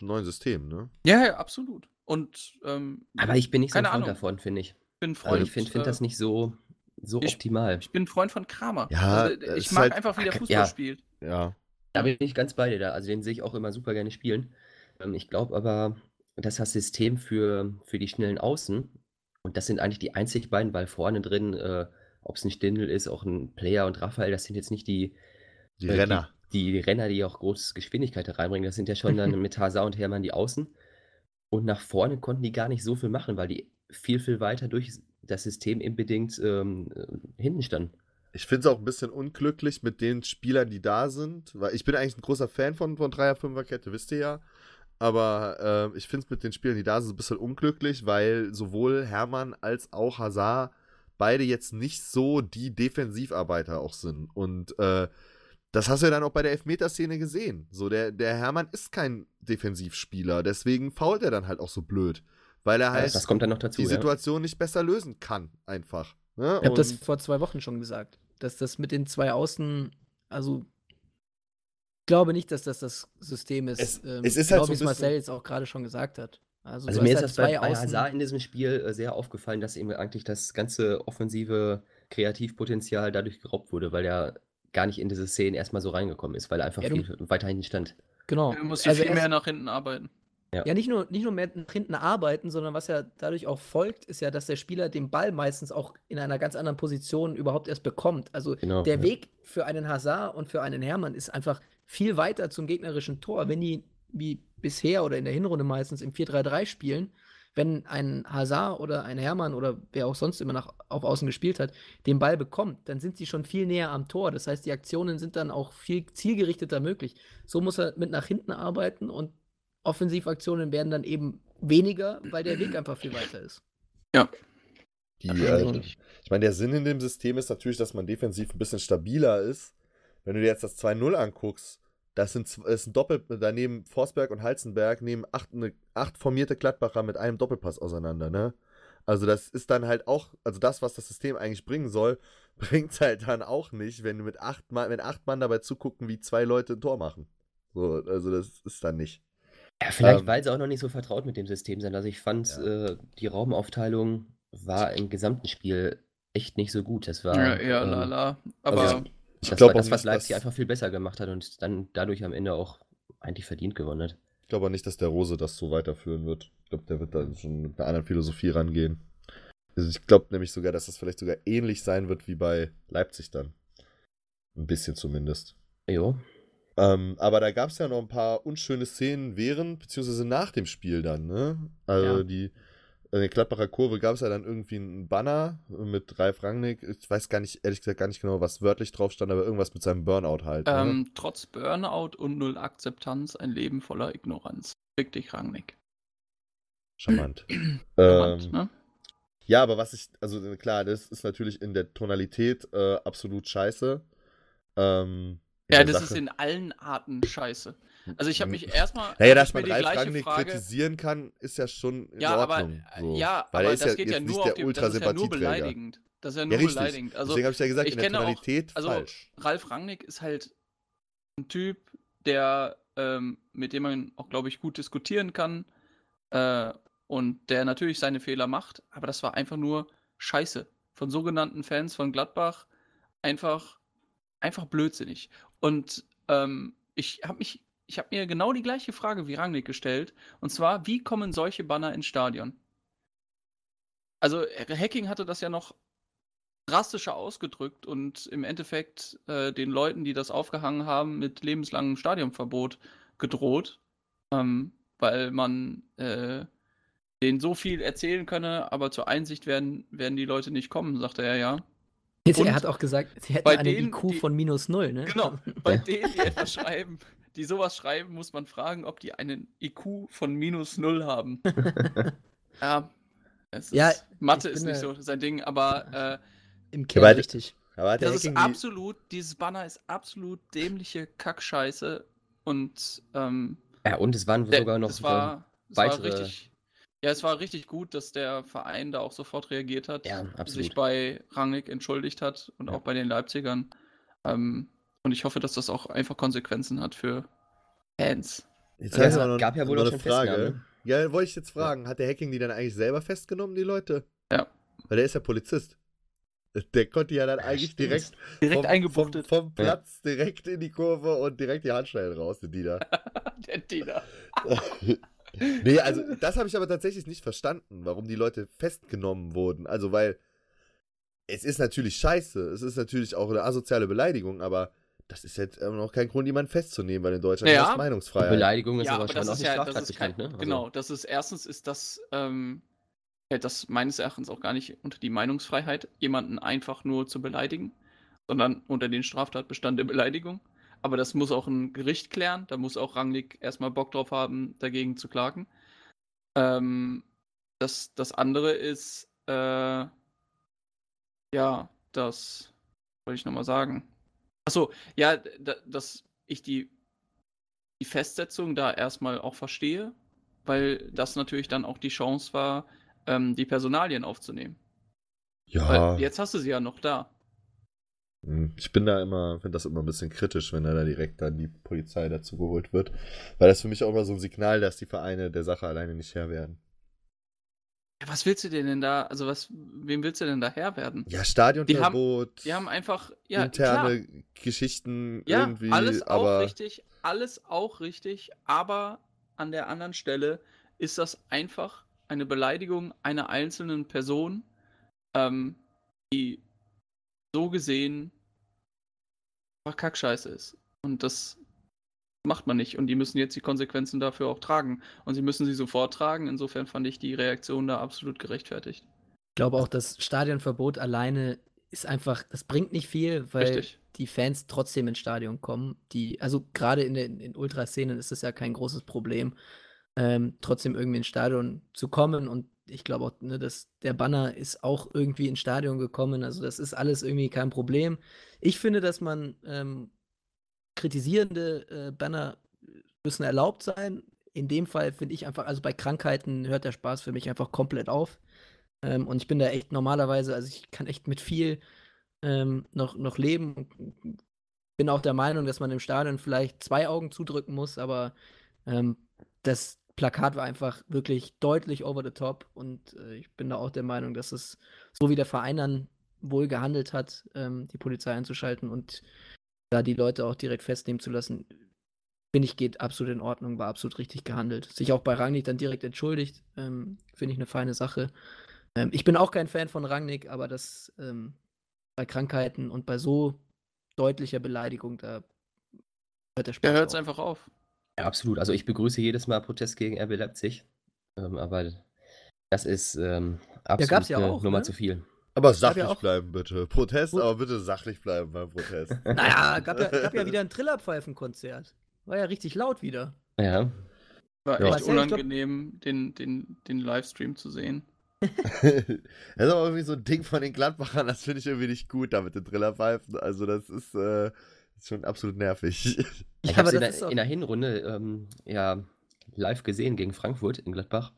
neuen System, ne? Ja, ja absolut. Und, ähm, Aber ich bin nicht so ein Freund davon, finde ich. Bin Freund, also ich finde find äh, das nicht so, so ich, optimal. Ich bin Freund von Kramer. Ja, also, ich mag halt, einfach, wie der Fußball ja, spielt. Ja. Da bin ich ganz bei dir da. Also den sehe ich auch immer super gerne spielen. Ähm, ich glaube aber, dass das System für, für die schnellen Außen und das sind eigentlich die einzig beiden, weil vorne drin, äh, ob es ein Stindl ist, auch ein Player und Raphael, das sind jetzt nicht die, die äh, Renner. Die, Renner, die auch große Geschwindigkeit reinbringen. Das sind ja schon dann mit Hazard und Hermann die Außen. Und nach vorne konnten die gar nicht so viel machen, weil die viel, viel weiter durch das System eben bedingt ähm, äh, hinten standen. Ich finde es auch ein bisschen unglücklich mit den Spielern, die da sind, weil ich bin eigentlich ein großer Fan von, von Dreier-Fünfer-Kette, wisst ihr ja. Aber äh, ich finde es mit den Spielern, die da sind, ein bisschen unglücklich, weil sowohl Hermann als auch Hazard beide jetzt nicht so die Defensivarbeiter auch sind. Und äh, das hast du ja dann auch bei der Elfmeterszene gesehen. So, der, der Hermann ist kein Defensivspieler, deswegen fault er dann halt auch so blöd. Weil er halt das kommt dann noch dazu, die Situation ja. nicht besser lösen kann, einfach. Ne? Ich habe das vor zwei Wochen schon gesagt, dass das mit den zwei Außen, also glaube nicht, dass das das System ist. Es, ähm, es ist halt so wie es Marcel jetzt auch gerade schon gesagt hat. Also, also mir ist halt das bei, bei Hazard in diesem Spiel äh, sehr aufgefallen, dass ihm eigentlich das ganze offensive Kreativpotenzial dadurch geraubt wurde, weil er gar nicht in diese Szenen erstmal so reingekommen ist, weil er einfach ja, viel weiter hinten stand. Genau. Er muss also viel mehr nach hinten arbeiten. Ja. ja, nicht, nur, nicht nur mehr nach hinten arbeiten, sondern was ja dadurch auch folgt, ist ja, dass der Spieler den Ball meistens auch in einer ganz anderen Position überhaupt erst bekommt. Also genau, der ja. Weg für einen Hazard und für einen Hermann ist einfach viel weiter zum gegnerischen Tor. Wenn die wie bisher oder in der Hinrunde meistens im 4-3-3 spielen, wenn ein Hazard oder ein Hermann oder wer auch sonst immer nach, auf Außen gespielt hat, den Ball bekommt, dann sind sie schon viel näher am Tor. Das heißt, die Aktionen sind dann auch viel zielgerichteter möglich. So muss er mit nach hinten arbeiten und Offensivaktionen werden dann eben weniger, weil der Weg einfach viel weiter ist. Ja. Die, äh, ich meine, der Sinn in dem System ist natürlich, dass man defensiv ein bisschen stabiler ist. Wenn du dir jetzt das 2-0 anguckst, das sind, das sind Doppel, daneben Forsberg und Halzenberg nehmen acht, eine, acht formierte Glattbacher mit einem Doppelpass auseinander, ne? Also das ist dann halt auch, also das, was das System eigentlich bringen soll, bringt es halt dann auch nicht, wenn du mit acht Mann, wenn acht Mann dabei zugucken, wie zwei Leute ein Tor machen. So, also das ist dann nicht. Ja, vielleicht, ähm, weil sie auch noch nicht so vertraut mit dem System sind. Also ich fand, ja. äh, die Raumaufteilung war im gesamten Spiel echt nicht so gut. Das war. Ja, eher ähm, lala. Aber also, das glaube das, was Leipzig einfach viel besser gemacht hat und dann dadurch am Ende auch eigentlich verdient gewonnen hat. Ich glaube nicht, dass der Rose das so weiterführen wird. Ich glaube, der wird da schon mit einer anderen Philosophie rangehen. Also ich glaube nämlich sogar, dass das vielleicht sogar ähnlich sein wird wie bei Leipzig dann. Ein bisschen zumindest. Jo. Ähm, aber da gab es ja noch ein paar unschöne Szenen während bzw. nach dem Spiel dann, ne? Also ja. die in der Gladbacher Kurve gab es ja dann irgendwie einen Banner mit Ralf Rangnick. Ich weiß gar nicht, ehrlich gesagt, gar nicht genau, was wörtlich drauf stand, aber irgendwas mit seinem Burnout halt. Ne? Ähm, ne? Trotz Burnout und null Akzeptanz ein Leben voller Ignoranz. Fick dich, Rangnick. Charmant. Charmant ähm, ne? Ja, aber was ich, also klar, das ist natürlich in der Tonalität äh, absolut scheiße. Ähm, ja, das Sache. ist in allen Arten scheiße. Also ich habe mich erstmal. Naja, dass man Ralf Rangnick Frage... kritisieren kann, ist ja schon in ja, Ordnung. Aber, so. Ja, Weil aber das ja geht ja nur auf die, das ist ja nur beleidigend. Das ist ja nur ja, beleidigend. Also, Deswegen habe ich ja gesagt, in der Tonalität auch, also, falsch. Ralf Rangnick ist halt ein Typ, der, ähm, mit dem man auch, glaube ich, gut diskutieren kann. Äh, und der natürlich seine Fehler macht, aber das war einfach nur Scheiße. Von sogenannten Fans von Gladbach einfach, einfach blödsinnig. Und ähm, ich habe mich ich habe mir genau die gleiche Frage wie Rangnick gestellt. Und zwar, wie kommen solche Banner ins Stadion? Also, Hacking hatte das ja noch drastischer ausgedrückt und im Endeffekt äh, den Leuten, die das aufgehangen haben, mit lebenslangem Stadionverbot gedroht, ähm, weil man äh, denen so viel erzählen könne, aber zur Einsicht werden, werden die Leute nicht kommen, sagte er ja. Und er hat auch gesagt, sie hätten eine denen, IQ von minus null, ne? Genau, bei denen, die etwas schreiben, die sowas schreiben, muss man fragen, ob die einen IQ von minus null haben. ja, es ja, Mathe ist nicht so sein Ding, aber äh, im Kern richtig. Aber das ist absolut, dieses Banner ist absolut dämliche Kackscheiße und ähm, ja, und es waren sogar noch es war, weitere. Es war richtig, ja, es war richtig gut, dass der Verein da auch sofort reagiert hat, ja, sich bei Rangnick entschuldigt hat und ja. auch bei den Leipzigern. Ähm, und ich hoffe, dass das auch einfach Konsequenzen hat für Fans. Jetzt ja, also, noch, gab ja wohl noch eine Frage. Ja, wollte ich jetzt fragen, hat der Hacking die dann eigentlich selber festgenommen, die Leute? Ja. Weil der ist ja Polizist. Der konnte ja dann eigentlich direkt, direkt vom, eingebuchtet. Vom, vom Platz ja. direkt in die Kurve und direkt die Handschellen raus, der Diener. der Diener. nee, also das habe ich aber tatsächlich nicht verstanden, warum die Leute festgenommen wurden. Also, weil es ist natürlich scheiße, es ist natürlich auch eine asoziale Beleidigung, aber das ist jetzt immer noch kein Grund, jemanden festzunehmen, weil in Deutschland ja. ist Meinungsfreiheit. Beleidigung ist ja, aber, aber schon auch nicht ja, strafrechtlich ne? Also genau, das ist erstens ist das, ähm, das meines Erachtens auch gar nicht unter die Meinungsfreiheit, jemanden einfach nur zu beleidigen, sondern unter den Straftatbestand der Beleidigung. Aber das muss auch ein Gericht klären, da muss auch Rangnick erstmal Bock drauf haben, dagegen zu klagen. Ähm, das, das andere ist, äh, ja, das wollte ich nochmal sagen. Achso, ja, dass ich die, die Festsetzung da erstmal auch verstehe, weil das natürlich dann auch die Chance war, ähm, die Personalien aufzunehmen. Ja. Weil jetzt hast du sie ja noch da. Hm, ich bin da immer, finde das immer ein bisschen kritisch, wenn da direkt dann die Polizei dazu geholt wird. Weil das für mich auch immer so ein Signal, dass die Vereine der Sache alleine nicht Herr werden. Was willst du denn da, also was, wem willst du denn da Herr werden? Ja, Stadionverbot. Die, die haben, einfach, ja, interne klar. Geschichten ja, irgendwie, alles aber. auch richtig, alles auch richtig, aber an der anderen Stelle ist das einfach eine Beleidigung einer einzelnen Person, ähm, die so gesehen einfach Kackscheiße ist. Und das macht man nicht. Und die müssen jetzt die Konsequenzen dafür auch tragen. Und sie müssen sie sofort tragen. Insofern fand ich die Reaktion da absolut gerechtfertigt. Ich glaube auch, das Stadionverbot alleine ist einfach, das bringt nicht viel, weil Richtig. die Fans trotzdem ins Stadion kommen. Die, also gerade in den in Ultraszenen ist das ja kein großes Problem. ähm, trotzdem irgendwie ins Stadion zu kommen. Und ich glaube auch, ne, dass der Banner ist auch irgendwie ins Stadion gekommen. Also das ist alles irgendwie kein Problem. Ich finde, dass man ähm, kritisierende äh, Banner müssen erlaubt sein. In dem Fall finde ich einfach, also bei Krankheiten hört der Spaß für mich einfach komplett auf. Ähm, und ich bin da echt normalerweise, also ich kann echt mit viel ähm, noch, noch leben. Bin auch der Meinung, dass man im Stadion vielleicht zwei Augen zudrücken muss, aber ähm, das Plakat war einfach wirklich deutlich over the top und äh, ich bin da auch der Meinung, dass es so wie der Verein dann wohl gehandelt hat, ähm, die Polizei einzuschalten und da die Leute auch direkt festnehmen zu lassen, finde ich, geht absolut in Ordnung, war absolut richtig gehandelt. Sich auch bei Rangnick dann direkt entschuldigt, ähm, finde ich eine feine Sache. Ähm, ich bin auch kein Fan von Rangnick, aber das ähm, bei Krankheiten und bei so deutlicher Beleidigung, da hört der Spaß. Da hört es einfach auf. Ja, absolut. Also ich begrüße jedes Mal Protest gegen RB Leipzig. Ähm, aber das ist ähm, absolut ja, ja auch, Nummer ne? zu viel. Aber sachlich ja bleiben, bitte. Protest, aber bitte sachlich bleiben beim Protest. naja, gab ja, gab ja wieder ein Trillerpfeifenkonzert. War ja richtig laut wieder. Ja. War echt ja. unangenehm, den, den, den Livestream zu sehen. das ist aber irgendwie so ein Ding von den Gladbachern, das finde ich irgendwie nicht gut da mit den Trillerpfeifen. Also, das ist, äh, ist schon absolut nervig. Ich habe es in, der, in der Hinrunde ähm, ja, live gesehen gegen Frankfurt in Gladbach.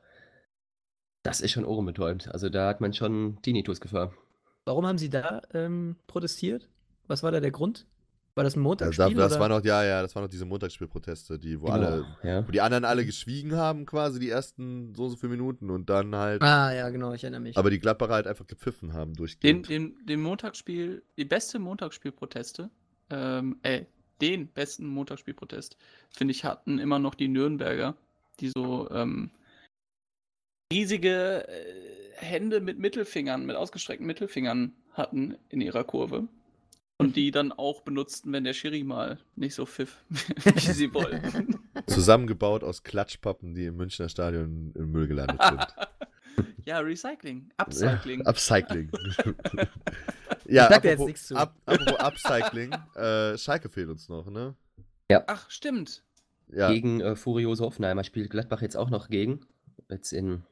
Das ist schon ohrenbetäubend. Also, da hat man schon Tinnitus-Gefahr. Warum haben Sie da ähm, protestiert? Was war da der Grund? War das ein Montagsspiel? Das, das war noch, ja, ja, das waren noch diese Montagsspielproteste, die, wo genau, alle, ja. wo die anderen alle geschwiegen haben, quasi die ersten so und so viele Minuten und dann halt. Ah, ja, genau, ich erinnere mich. Aber die Gladbacher halt einfach gepfiffen haben durchgehend. Den, den, den Montagsspiel, die beste Montagsspielproteste, ähm, ey, den besten Montagsspielprotest, finde ich, hatten immer noch die Nürnberger, die so ähm, riesige äh, Hände mit Mittelfingern, mit ausgestreckten Mittelfingern hatten in ihrer Kurve und die dann auch benutzten, wenn der Schiri mal nicht so pfiff, wie sie wollten. Zusammengebaut aus Klatschpappen, die im Münchner Stadion im Müll gelandet sind. ja, Recycling. Upcycling. Upcycling. ja, ich apropos, jetzt zu. Up, apropos Upcycling, äh, Schalke fehlt uns noch, ne? Ja. Ach, stimmt. Ja. Gegen äh, Furiose Hoffenheimer spielt Gladbach jetzt auch noch gegen. Jetzt in,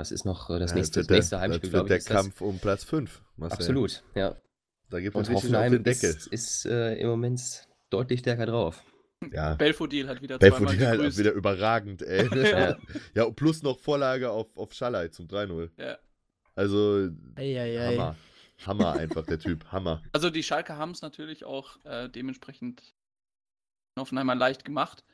was ist noch äh, das nächste, der, nächste Heimspiel, glaube ich. Der Kampf das. um Platz 5. Absolut, ja. Da gibt es Hoffenheim auf den Deckel. ist, ist äh, im Moment deutlich stärker drauf. Ja. Belfodil hat wieder Belfodil halt auch wieder überragend, ey. ja. ja, plus noch Vorlage auf, auf Schalai zum 3-0. Ja. Also, ei, ei, ei. Hammer. Hammer einfach, der Typ. Hammer. Also, die Schalke haben es natürlich auch äh, dementsprechend Hoffenheimer leicht gemacht.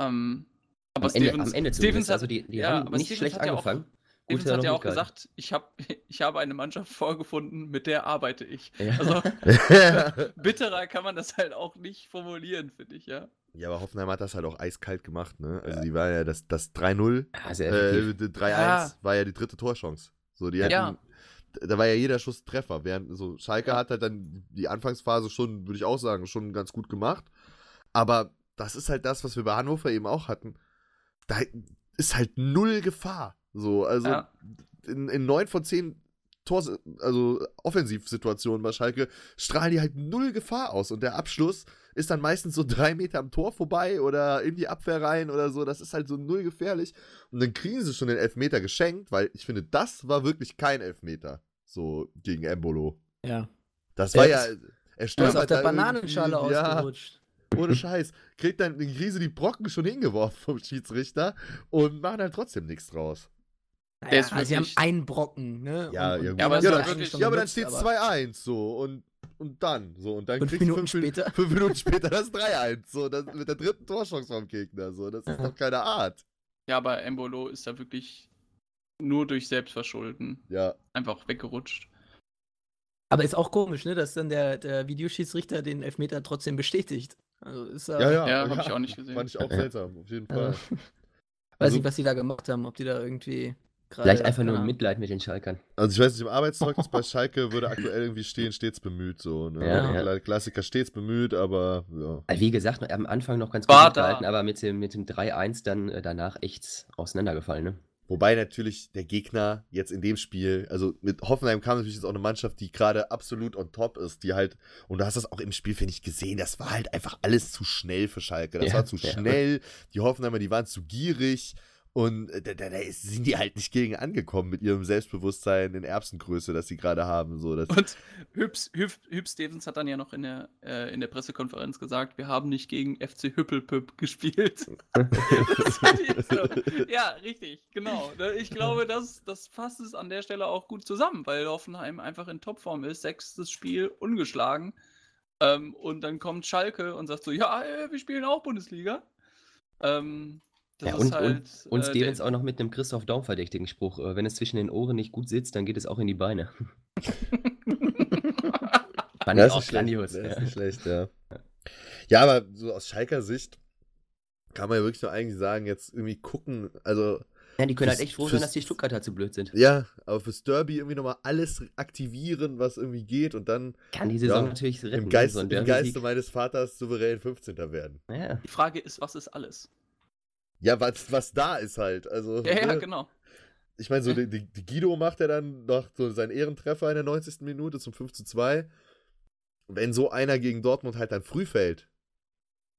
Ähm, aber am Stevens, Ende, am Ende Stevens hat, also die, die ja, haben nicht Stevens schlecht angefangen. Ja Stevens hat ja auch gesagt, ich, hab, ich habe eine Mannschaft vorgefunden, mit der arbeite ich. Ja. Also bitterer kann man das halt auch nicht formulieren, finde ich, ja. Ja, aber Hoffenheim hat das halt auch eiskalt gemacht, ne? Also die war ja das, das 3-0, ja, äh, 3-1 ja. war ja die dritte Torchance. So, die hatten, ja. Da war ja jeder Schuss Treffer. Während so Schalke hat halt dann die Anfangsphase schon, würde ich auch sagen, schon ganz gut gemacht. Aber das ist halt das, was wir bei Hannover eben auch hatten. Da ist halt null Gefahr. So, also ja. in, in neun von zehn Tors, also Offensivsituationen bei Schalke strahlen die halt null Gefahr aus und der Abschluss ist dann meistens so drei Meter am Tor vorbei oder in die Abwehr rein oder so. Das ist halt so null gefährlich. Und dann kriegen sie schon den Elfmeter geschenkt, weil ich finde, das war wirklich kein Elfmeter. So gegen Embolo. Ja. Das war ja. Er stand auf der Bananenschale ausgerutscht. Ja, ohne Scheiß. Kriegt dann die Krise die Brocken schon hingeworfen vom Schiedsrichter und machen halt trotzdem nichts draus. Naja, also sie haben einen Brocken, ne? Ja, und, ja, ja, aber, ja, dann, ja, aber dann steht es 2-1 so und, und dann so und dann fünf kriegst Minuten fünf, später. fünf Minuten später das 3-1 so das, mit der dritten Torchance vom Gegner so das ist doch keine Art. Ja, aber Embolo ist da wirklich nur durch Selbstverschulden ja. einfach weggerutscht. Aber ist auch komisch, ne, dass dann der, der Videoschiedsrichter den Elfmeter trotzdem bestätigt. Also ist ja, ja, ja, habe ich auch nicht gesehen. Fand ich auch seltsam, auf jeden Fall. Also, weiß nicht, was die da gemacht haben, ob die da irgendwie Vielleicht einfach nur Mitleid mit den Schalkern. Also ich weiß nicht, im Arbeitszeugnis bei Schalke würde aktuell irgendwie stehen, stets bemüht so. Ne? Ja, ja. Klassiker stets bemüht, aber ja. Also wie gesagt, am Anfang noch ganz gut gehalten, aber mit dem, mit dem 3-1 dann äh, danach echt auseinandergefallen, ne? Wobei natürlich der Gegner jetzt in dem Spiel, also mit Hoffenheim kam natürlich jetzt auch eine Mannschaft, die gerade absolut on top ist, die halt, und du hast das auch im Spiel, finde ich, gesehen, das war halt einfach alles zu schnell für Schalke. Das Ja, war zu ja. schnell, die Hoffenheimer, die waren zu gierig und äh, da, da, da sind die halt nicht gegen angekommen mit ihrem Selbstbewusstsein in Erbsengröße, das sie gerade haben. So, Und Hübs, Hüb, Hüb Stevens hat dann ja noch in der, äh, in der Pressekonferenz gesagt, wir haben nicht gegen FC Hüppelpüpp gespielt. so. Ja, richtig, genau. Ne, Ich glaube, das, das fasst es an der Stelle auch gut zusammen, weil Hoffenheim einfach in Topform ist, sechstes Spiel ungeschlagen. Ähm, und dann kommt Schalke und sagt so, ja, äh, wir spielen auch Bundesliga. Ähm, das Ja, ist und, halt, und, und äh, Stevens auch noch mit einem Christoph Daum verdächtigen Spruch. Äh, wenn es zwischen den Ohren nicht gut sitzt, dann geht es auch in die Beine. Fand Ja, ich ist auch nicht schlecht. grandios. Ja, Ja. ist schlecht, ja. Ja, aber so aus Schalker Sicht kann man ja wirklich nur eigentlich sagen, jetzt irgendwie gucken, also ja, die können halt Fürs- echt froh sein, fürs- dass die Stuttgarter zu blöd sind. ja, aber fürs Derby irgendwie nochmal alles aktivieren, was irgendwie geht und dann Kann die Saison Ja, natürlich retten. im? Geist, So im. Geiste meines Vaters souverän 15. werden. Ja, Die Frage ist, was ist alles? Ja, was, was da ist halt, also Ja, ja, ne? genau. ich meine, so die, die, die Guido macht ja dann noch so seinen Ehrentreffer in der 90. Minute zum 5 zu 2. Wenn so einer gegen Dortmund halt dann früh fällt,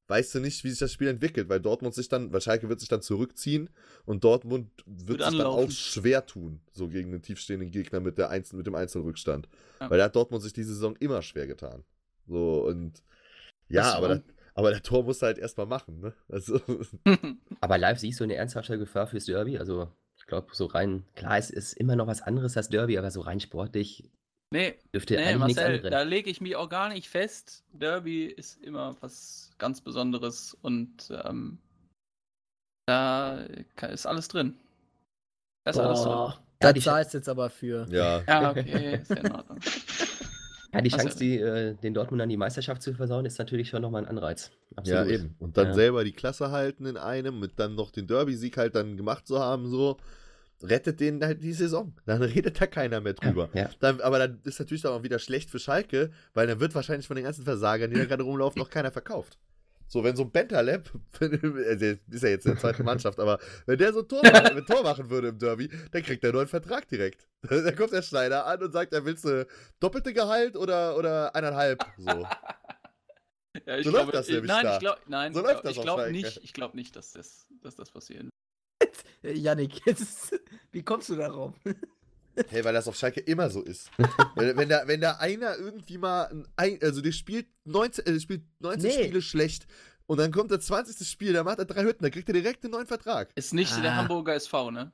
weißt du nicht, wie sich das Spiel entwickelt, weil Dortmund sich dann, weil Schalke wird sich dann zurückziehen und Dortmund wird, Wird sich dann auch schwer tun, so gegen einen tiefstehenden Gegner mit, der Einzel mit dem Einzelrückstand. Ja. Weil da hat Dortmund sich diese Saison immer schwer getan. So und ja, Das aber, das, aber der Tor musst du halt erstmal machen, ne? Also, Aber live siehst du eine ernsthafte Gefahr fürs Derby. Also, ich glaube, so rein, klar, es ist immer noch was anderes als Derby, aber so rein sportlich nee, dürfte nee, eigentlich nichts Marcel, anderes. da lege ich mich auch gar nicht fest. Derby ist immer was ganz Besonderes und ähm, da ist alles drin. Da ist alles drin. Boah, da zahlst jetzt aber für. ja. Ja, okay, ist ja in Ordnung. Ja, die Was- Chance, die, äh, den Dortmundern die Meisterschaft zu versauen, ist natürlich schon nochmal ein Anreiz. Ja, Absolut. eben. Und dann Ja. selber die Klasse halten in einem, mit dann noch den Derby-Sieg halt dann gemacht zu haben, so, rettet den halt die Saison. Dann redet da keiner mehr drüber. Ja, Dann, aber dann ist natürlich dann auch wieder schlecht für Schalke, weil dann wird wahrscheinlich von den ganzen Versagern, die da gerade rumlaufen, noch keiner verkauft. So, wenn so ein Bentaleb, der ist ja jetzt in der zweiten Mannschaft, aber wenn der so ein Tor, machen, ein Tor machen würde im Derby, dann kriegt er einen neuen Vertrag direkt. Dann kommt der Schneider an und sagt, er willst du doppelte Gehalt oder, oder eineinhalb? So. Ja, ich So glaube, läuft das ich- nämlich nein, da. ich glaube, nein, So ich läuft glaub- das ich glaube nicht, ich glaube nicht, dass das, dass das passieren. Äh, Yannick, jetzt, wie kommst du darauf? Hey, weil das auf Schalke immer so ist. wenn, wenn, da, wenn da einer irgendwie mal, ein, ein- also der spielt 19, äh, der spielt 19 Nee. Spiele schlecht und dann kommt das 20. Spiel, da macht er drei Hütten, da kriegt er direkt einen neuen Vertrag. Ist nicht der Ah. Hamburger SV, ne?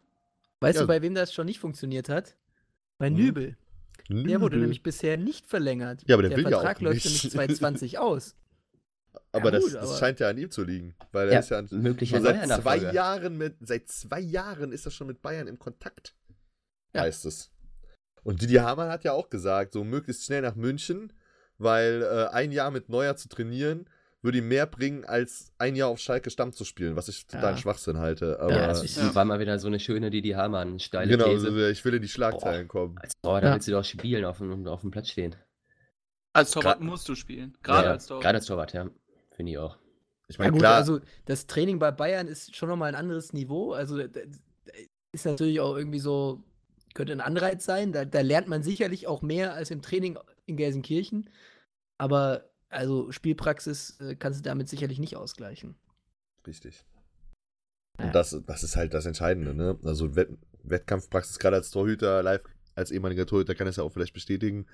Weißt Ja. du, bei wem das schon nicht funktioniert hat? Bei Hm. Nübel. Der wurde Nübel. nämlich bisher nicht verlängert. Ja, aber der will ja Vertrag auch läuft nicht. nämlich 2020 aus. Aber, Ja, das, gut, das aber- scheint ja an ihm zu liegen. Weil er Ja, ist ja an, seit zwei. Jahren mit, seit zwei Jahren ist er schon mit Bayern im Kontakt. Ja. Heißt es. Und Didi Hamann hat ja auch gesagt, so möglichst schnell nach München, weil äh, ein Jahr mit Neuer zu trainieren, würde ihm mehr bringen, als ein Jahr auf Schalke Stamm zu spielen, was ich totalen Ja. Schwachsinn halte. Aber ja, das ist, Ja. war mal wieder so eine schöne Didi Hamann, steile genau, These. also, ich will in die Schlagzeilen kommen. Als Tor, da Ja. willst du doch spielen, auf dem, auf dem Platz stehen. Als Torwart Gra- musst du spielen. Gerade ja, als Torwart. Gerade als Torwart, ja. Finde ich auch. Ich meine, gut, klar, also das Training bei Bayern ist schon nochmal ein anderes Niveau. Also ist natürlich auch irgendwie so, könnte ein Anreiz sein. Da, da lernt man sicherlich auch mehr als im Training in Gelsenkirchen. Aber also Spielpraxis äh, kannst du damit sicherlich nicht ausgleichen. Richtig. Und das, das ist halt das Entscheidende, ne? Also Wett Wettkampfpraxis, gerade als Torhüter, live, als ehemaliger Torhüter kann es ja auch vielleicht bestätigen.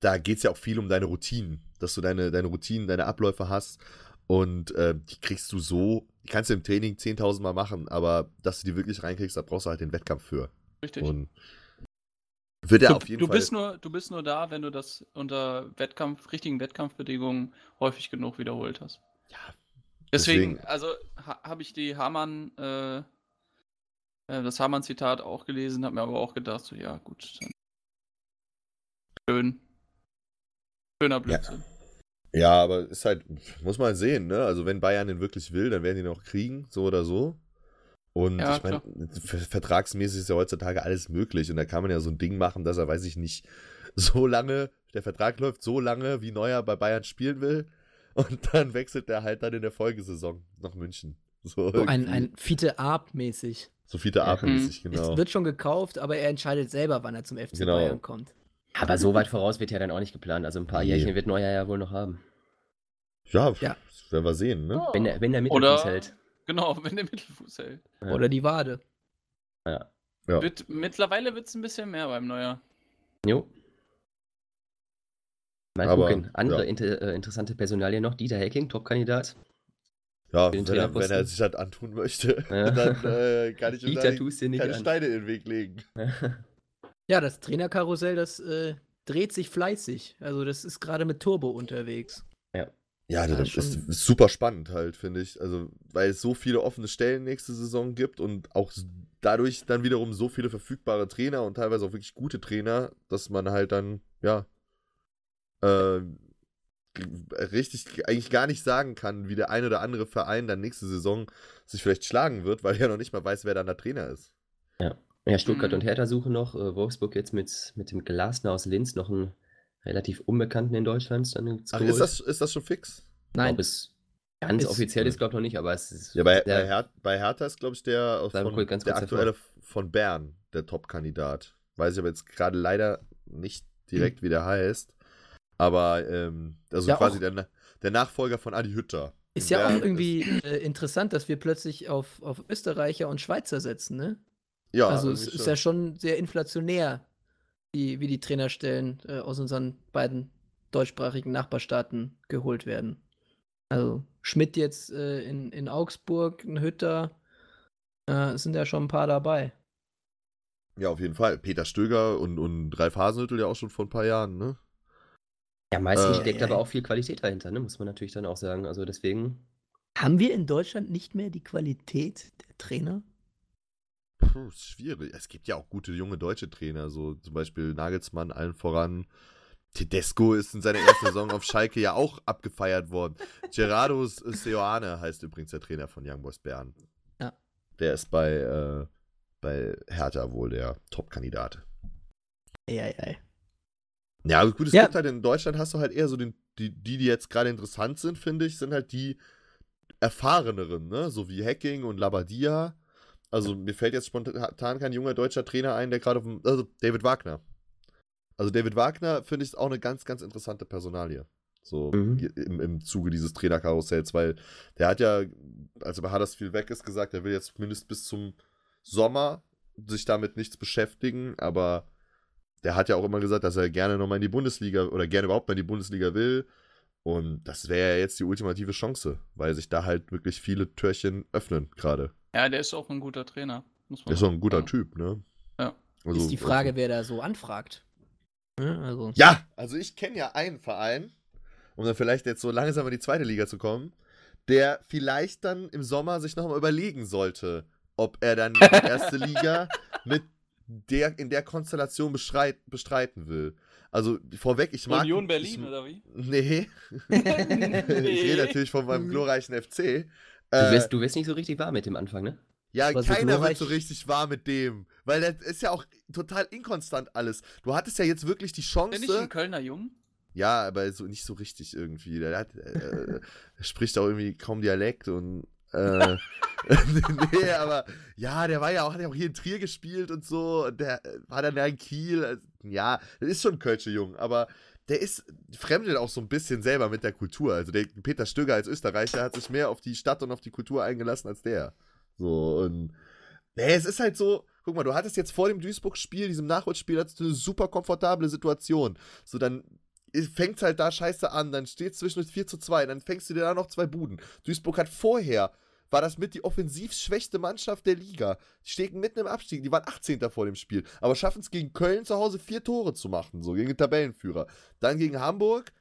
Da geht es ja auch viel um deine Routinen, dass du deine, deine Routinen, deine Abläufe hast. Und äh, die kriegst du so, die kannst du im Training 10.000 Mal machen, aber dass du die wirklich reinkriegst, da brauchst du halt den Wettkampf für. Richtig. Und wird er du, auf jeden du Fall. bist nur, du bist nur da, wenn du das unter Wettkampf, richtigen Wettkampfbedingungen häufig genug wiederholt hast. ja, Deswegen, Deswegen- also ha, habe ich die Hamann, äh, äh, das Hamann-Zitat auch gelesen, habe mir aber auch gedacht, so ja gut, dann schön, schöner Blödsinn. Ja, aber ist halt, muss man sehen, ne? Also wenn Bayern den wirklich will, dann werden die ihn auch kriegen, so oder so. Und Ja, ich meine, ver- vertragsmäßig ist ja heutzutage alles möglich und da kann man ja so ein Ding machen, dass er, weiß ich nicht, so lange, der Vertrag läuft so lange, wie Neuer bei Bayern spielen will und dann wechselt er halt dann in der Folgesaison nach München. So So ein, ein Fiete Arp mäßig. So Fiete Arp-mäßig, genau. Es wird schon gekauft, aber er entscheidet selber, wann er zum FC Genau. Bayern kommt. Aber so weit voraus wird ja dann auch nicht geplant. Also ein paar Nee. Jährchen wird Neuer ja wohl noch haben. Ja, Ja. das werden wir sehen, ne? Wenn der, wenn der Mittelfuß hält. Genau, wenn der Mittelfuß hält. Ja. Oder die Wade. Ja. Ja. Wird, mittlerweile wird es ein bisschen mehr beim Neuer. Jo. Mal Aber, gucken. Andere ja. inter, äh, interessante Personalien noch. Dieter Hecking, Top-Kandidat. Ja, wenn er, wenn er sich das antun möchte, Ja. dann äh, kann ich ihm Dieter nicht keine an. Steine in den Weg legen. Ja, das Trainerkarussell, das äh, dreht sich fleißig. Also das ist gerade mit Turbo unterwegs. Ja, Ja, das schon. ist, ist super spannend halt, finde ich. Also, weil es so viele offene Stellen nächste Saison gibt und auch dadurch dann wiederum so viele verfügbare Trainer und teilweise auch wirklich gute Trainer, dass man halt dann, ja, äh, richtig eigentlich gar nicht sagen kann, wie der ein oder andere Verein dann nächste Saison sich vielleicht schlagen wird, weil er noch nicht mal weiß, wer dann der Trainer ist. Ja, Stuttgart Mhm. und Hertha suchen noch. Äh, Wolfsburg jetzt mit, mit dem Glasner aus Linz noch einen relativ Unbekannten in Deutschland. Dann Ach, geholt. ist das, ist das schon fix? Nein, ganz Ist- offiziell ist, glaube ich, noch nicht, aber es ist. Ja, bei, sehr- bei, Her bei Hertha ist, glaube ich, der, von, der aktuelle von Bern, der Top-Kandidat. Weiß ich aber jetzt gerade leider nicht direkt, wie der heißt. Aber, ähm, also Ja, quasi der, der Nachfolger von Adi Hütter. ist ja der auch irgendwie äh, interessant, dass wir plötzlich auf, auf Österreicher und Schweizer setzen, ne? ja, also es ist schon. ja schon sehr inflationär, wie, wie die Trainerstellen äh, aus unseren beiden deutschsprachigen Nachbarstaaten geholt werden. Also Schmidt jetzt äh, in, in Augsburg, ein Hütter, äh, es sind ja schon ein paar dabei. Ja, auf jeden Fall. Peter Stöger und, und Ralf Hasenhüttl ja auch schon vor ein paar Jahren, ne? Ja, meistens Äh, steckt aber auch viel Qualität dahinter, ne? muss man natürlich dann auch sagen. Also deswegen. Haben wir in Deutschland nicht mehr die Qualität der Trainer? Puh, schwierig. Es gibt ja auch gute junge deutsche Trainer, so zum Beispiel Nagelsmann allen voran. Tedesco ist in seiner ersten Saison auf Schalke ja auch abgefeiert worden. Gerardo Seoane heißt übrigens der Trainer von Young Boys Bern. Ja. Der ist bei, äh, bei Hertha wohl der Top-Kandidat. Eieiei. Ja, aber gut, es Ja. gibt halt in Deutschland hast du halt eher so den, die, die, die jetzt gerade interessant sind, finde ich, sind halt die erfahreneren, ne? So wie Hacking und Labadia. Also mir fällt jetzt spontan kein junger deutscher Trainer ein, der gerade auf dem. Also David Wagner. Also David Wagner finde ich auch eine ganz, ganz interessante Personalie. So Mhm. im, im Zuge dieses Trainerkarussells, weil der hat ja, also bei Huddersfield weg ist gesagt, er will jetzt zumindest bis zum Sommer sich damit nichts beschäftigen, aber der hat ja auch immer gesagt, dass er gerne nochmal in die Bundesliga oder gerne überhaupt mal in die Bundesliga will. Und das wäre ja jetzt die ultimative Chance, weil sich da halt wirklich viele Türchen öffnen gerade. Ja, der ist auch ein guter Trainer. Muss man Der ist doch ein guter sagen. Typ, ne? Ja. Also, ist die Frage, wer da so anfragt. Ne? Also. Ja, also ich kenne ja einen Verein, um dann vielleicht jetzt so langsam in die zweite Liga zu kommen, der vielleicht dann im Sommer sich nochmal überlegen sollte, ob er dann die erste Liga mit der in der Konstellation bestreit, bestreiten will. Also vorweg, ich mag. Union ich, Berlin, oder wie? Nee. Ich rede natürlich von meinem glorreichen FC. Du Äh, wirst, du wirst nicht so richtig warm mit dem Anfang, ne? ja, so keiner wird so richtig wahr mit dem. Weil das ist ja auch total inkonstant alles. Du hattest ja jetzt wirklich die Chance. Bin ich ein Kölner Jung? Ja, aber so nicht so richtig irgendwie. Der, hat, äh, er spricht auch irgendwie kaum Dialekt und. Äh, nee, aber ja, der war ja auch, hat ja auch hier in Trier gespielt und so. Und der äh, war dann ja in Kiel. Also, ja, das ist schon ein Kölsche Jung, aber der ist fremdelt auch so ein bisschen selber mit der Kultur. Also der Peter Stöger als Österreicher hat sich mehr auf die Stadt und auf die Kultur eingelassen als der. So, und nee, es ist halt so, guck mal, du hattest jetzt vor dem Duisburg-Spiel, diesem Nachholspiel, hattest du eine super komfortable Situation. So, dann fängt halt da scheiße an, dann steht es zwischen 4 zu 2, dann fängst du dir da noch zwei Buden. Duisburg hat vorher, war das mit die offensiv schwächste Mannschaft der Liga. Die stehen mitten im Abstieg, die waren 18. vor dem Spiel, aber schaffen es gegen Köln zu Hause vier Tore zu machen, so gegen den Tabellenführer. Dann gegen Hamburg,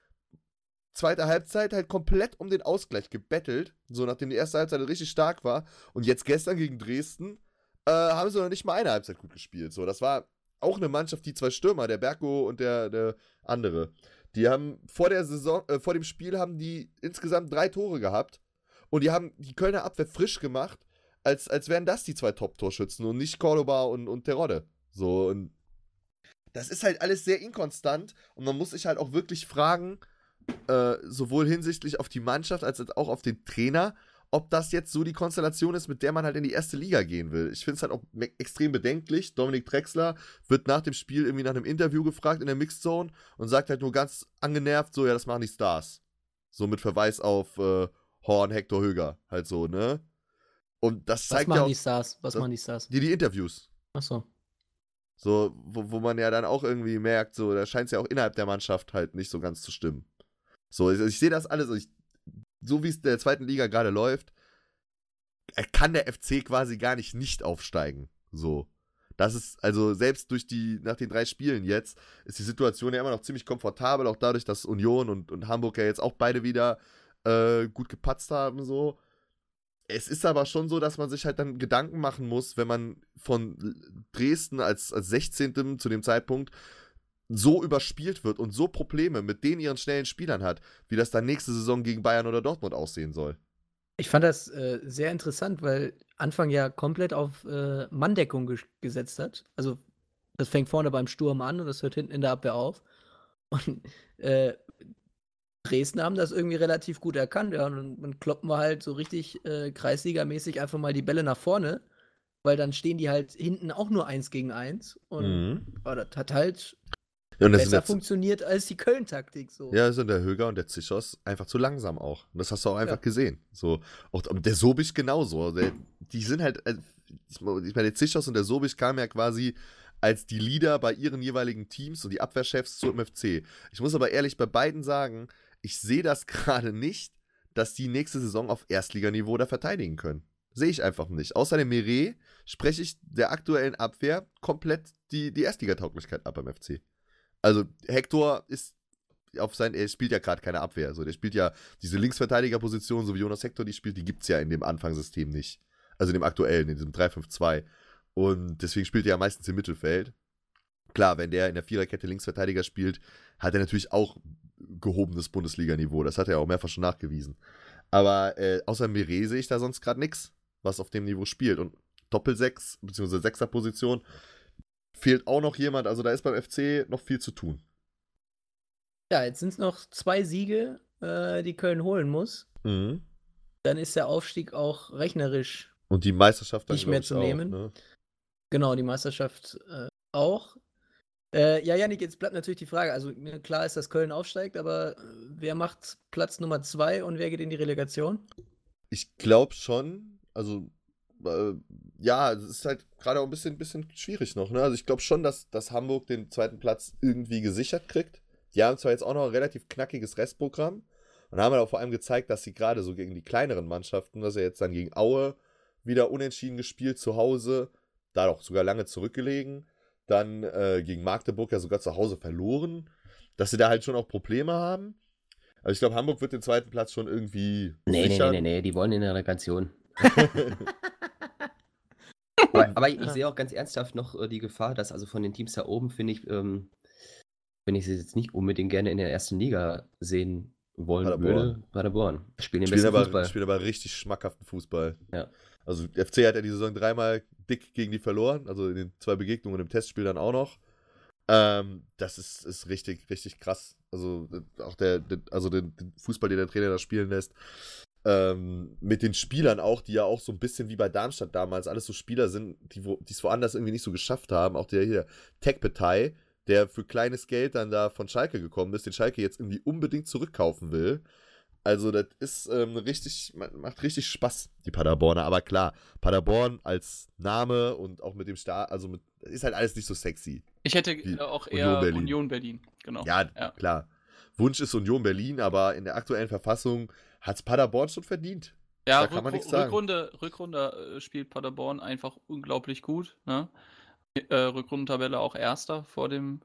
zweite Halbzeit halt komplett um den Ausgleich gebettelt, so nachdem die erste Halbzeit richtig stark war. Und jetzt gestern gegen Dresden äh, haben sie noch nicht mal eine Halbzeit gut gespielt. So, das war auch eine Mannschaft, die zwei Stürmer, der Berko und der, der andere, die haben vor der Saison, äh, vor dem Spiel haben die insgesamt drei Tore gehabt und die haben die Kölner Abwehr frisch gemacht, als, als wären das die zwei Top-Torschützen und nicht Cordoba und, und Terodde. So, und das ist halt alles sehr inkonstant und man muss sich halt auch wirklich fragen, äh, sowohl hinsichtlich auf die Mannschaft als auch auf den Trainer, ob das jetzt so die Konstellation ist, mit der man halt in die erste Liga gehen will. Ich finde es halt auch extrem bedenklich. Dominik Drexler wird nach dem Spiel irgendwie nach einem Interview gefragt in der Mixed Zone und sagt halt nur ganz angenervt, so, ja, das machen die Stars. So mit Verweis auf äh, Horn, Hector Höger, halt so, ne? Und das zeigt Was machen ja auch, die Stars? Was machen die Stars? Die, die Interviews. Achso. So, wo, wo man ja dann auch irgendwie merkt, so, da scheint es ja auch innerhalb der Mannschaft halt nicht so ganz zu stimmen. So, ich, ich sehe das alles, ich, so wie es der zweiten Liga gerade läuft, kann der FC quasi gar nicht nicht aufsteigen. So. Das ist, also selbst durch die, nach den drei Spielen jetzt, ist die Situation ja immer noch ziemlich komfortabel, auch dadurch, dass Union und, und Hamburg ja jetzt auch beide wieder äh, gut gepatzt haben, so. Es ist aber schon so, dass man sich halt dann Gedanken machen muss, wenn man von Dresden als, als 16. zu dem Zeitpunkt so überspielt wird und so Probleme mit den ihren schnellen Spielern hat, wie das dann nächste Saison gegen Bayern oder Dortmund aussehen soll. Ich fand das äh, sehr interessant, weil Anfang ja komplett auf äh, Manndeckung ge gesetzt hat. Also das fängt vorne beim Sturm an und das hört hinten in der Abwehr auf. Und äh, Dresden haben das irgendwie relativ gut erkannt, ja. Und dann kloppen wir halt so richtig äh, Kreisligamäßig einfach mal die Bälle nach vorne, weil dann stehen die halt hinten auch nur eins gegen eins. Und mhm. oh, das hat halt ja, besser funktioniert als die Köln-Taktik. So. Ja, sind der Höger und der Zischos einfach zu langsam auch. Und das hast du auch einfach ja. gesehen. So, auch der Sobich genauso. Der, die sind halt, äh, ich meine, der Zischos und der Sobich kamen ja quasi als die Leader bei ihren jeweiligen Teams und die Abwehrchefs zu MFC. Ich muss aber ehrlich bei beiden sagen, ich sehe das gerade nicht, dass die nächste Saison auf Erstliganiveau da verteidigen können. Sehe ich einfach nicht. Außer dem Meret spreche ich der aktuellen Abwehr komplett die, die Erstligatauglichkeit ab beim FC. Also Hector ist auf sein, er spielt ja gerade keine Abwehr. Also der spielt ja diese Linksverteidigerposition, so wie Jonas Hector die spielt, die gibt es ja in dem Anfangssystem nicht. Also in dem aktuellen, in diesem 3-5-2. Und deswegen spielt er ja meistens im Mittelfeld. Klar, wenn der in der Viererkette Linksverteidiger spielt, hat er natürlich auch gehobenes Bundesliga-Niveau. Das hat er auch mehrfach schon nachgewiesen. Aber äh, außer Mire sehe ich da sonst gerade nichts, was auf dem Niveau spielt. Und Doppelsechs, beziehungsweise Sechser-Position, fehlt auch noch jemand. Also da ist beim FC noch viel zu tun. Ja, jetzt sind es noch zwei Siege, äh, die Köln holen muss. Mhm. Dann ist der Aufstieg auch rechnerisch und die Meisterschaft dann, nicht mehr zu auch, nehmen. Ne? Genau, die Meisterschaft äh, auch. Äh, ja, Janik, jetzt bleibt natürlich die Frage. Also klar ist, dass Köln aufsteigt, aber äh, wer macht Platz Nummer zwei und wer geht in die Relegation? Ich glaube schon. Also äh, ja, es ist halt gerade auch ein bisschen, bisschen schwierig noch. Ne? Also ich glaube schon, dass, dass Hamburg den zweiten Platz irgendwie gesichert kriegt. Die haben zwar jetzt auch noch ein relativ knackiges Restprogramm und haben aber vor allem gezeigt, dass sie gerade so gegen die kleineren Mannschaften, dass er jetzt dann gegen Aue wieder unentschieden gespielt zu Hause, da doch sogar lange zurückgelegen, dann äh, gegen Magdeburg ja sogar zu Hause verloren, dass sie da halt schon auch Probleme haben. Also ich glaube, Hamburg wird den zweiten Platz schon irgendwie. Nee, sichern. nee, nee, nee, die wollen in der Relegation. aber, aber, ich sehe auch ganz ernsthaft noch äh, die Gefahr, dass also von den Teams da oben, finde ich, ähm, wenn ich sie jetzt nicht unbedingt gerne in der ersten Liga sehen wollen Paderborn. würde, Paderborn. Spielen, spielen, aber, Fußball. spielen aber richtig schmackhaften Fußball. Ja. Also FC hat ja die Saison dreimal dick gegen die verloren, also in den zwei Begegnungen im Testspiel dann auch noch. Ähm, das ist, ist richtig, richtig krass. Also auch der, der also den, den, Fußball, den der Trainer da spielen lässt. Ähm, mit den Spielern auch, die ja auch so ein bisschen wie bei Darmstadt damals alles so Spieler sind, die es woanders irgendwie nicht so geschafft haben. Auch der hier, Tech-Partei, der für kleines Geld dann da von Schalke gekommen ist, den Schalke jetzt irgendwie unbedingt zurückkaufen will. Also, das ist ähm, richtig, macht richtig Spaß, die Paderborner. Aber klar, Paderborn als Name und auch mit dem Start, also mit, ist halt alles nicht so sexy. Ich hätte auch eher Union Berlin. Union Berlin, genau. Ja, ja, klar. Wunsch ist Union Berlin, aber in der aktuellen Verfassung hat es Paderborn schon verdient. Ja, da kann man nichts sagen. Rückrunde, Rückrunde äh, spielt Paderborn einfach unglaublich gut. Ne? Äh, Rückrundentabelle auch Erster vor dem,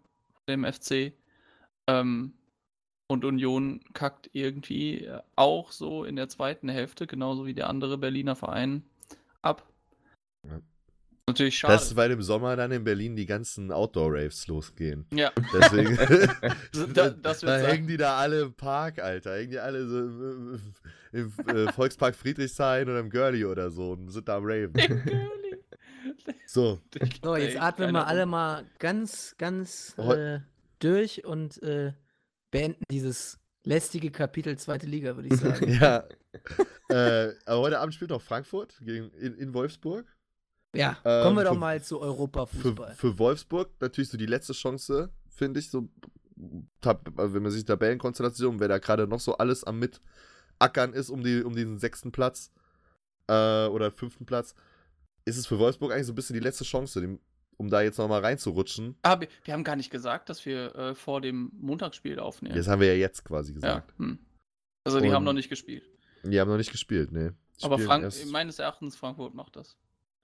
dem FC. Ähm, und Union kackt irgendwie äh, auch so in der zweiten Hälfte, genauso wie der andere Berliner Verein, ab. Ja. Natürlich schade. Das ist, weil im Sommer dann in Berlin die ganzen Outdoor-Raves losgehen. Ja. Deswegen. da, da hängen die da alle im Park, Alter. Hängen die alle so im, im, im äh, Volkspark Friedrichshain oder im Girlie oder so und sind da am Raven. Im Girlie. So. So, jetzt atmen wir alle mal ganz, ganz äh, durch und äh, beenden dieses Lästige Kapitel zweite Liga, würde ich sagen. ja. äh, aber heute Abend spielt noch Frankfurt gegen, in, in Wolfsburg. Ja, kommen wir ähm, doch für, mal zu Europa-Fußball. Für, für, Wolfsburg natürlich so die letzte Chance, finde ich, so, also wenn man sich Tabellenkonstellation, wer da gerade noch so alles am Mitackern ist um, die, um diesen sechsten Platz äh, oder fünften Platz, ist es für Wolfsburg eigentlich so ein bisschen die letzte Chance, um da jetzt nochmal reinzurutschen. Aber ah, wir haben gar nicht gesagt, dass wir äh, vor dem Montagsspiel aufnehmen. Das haben wir ja jetzt quasi gesagt. Ja, hm. Also die Und haben noch nicht gespielt. Die haben noch nicht gespielt, nee. Aber Frank meines Erachtens Frankfurt macht das.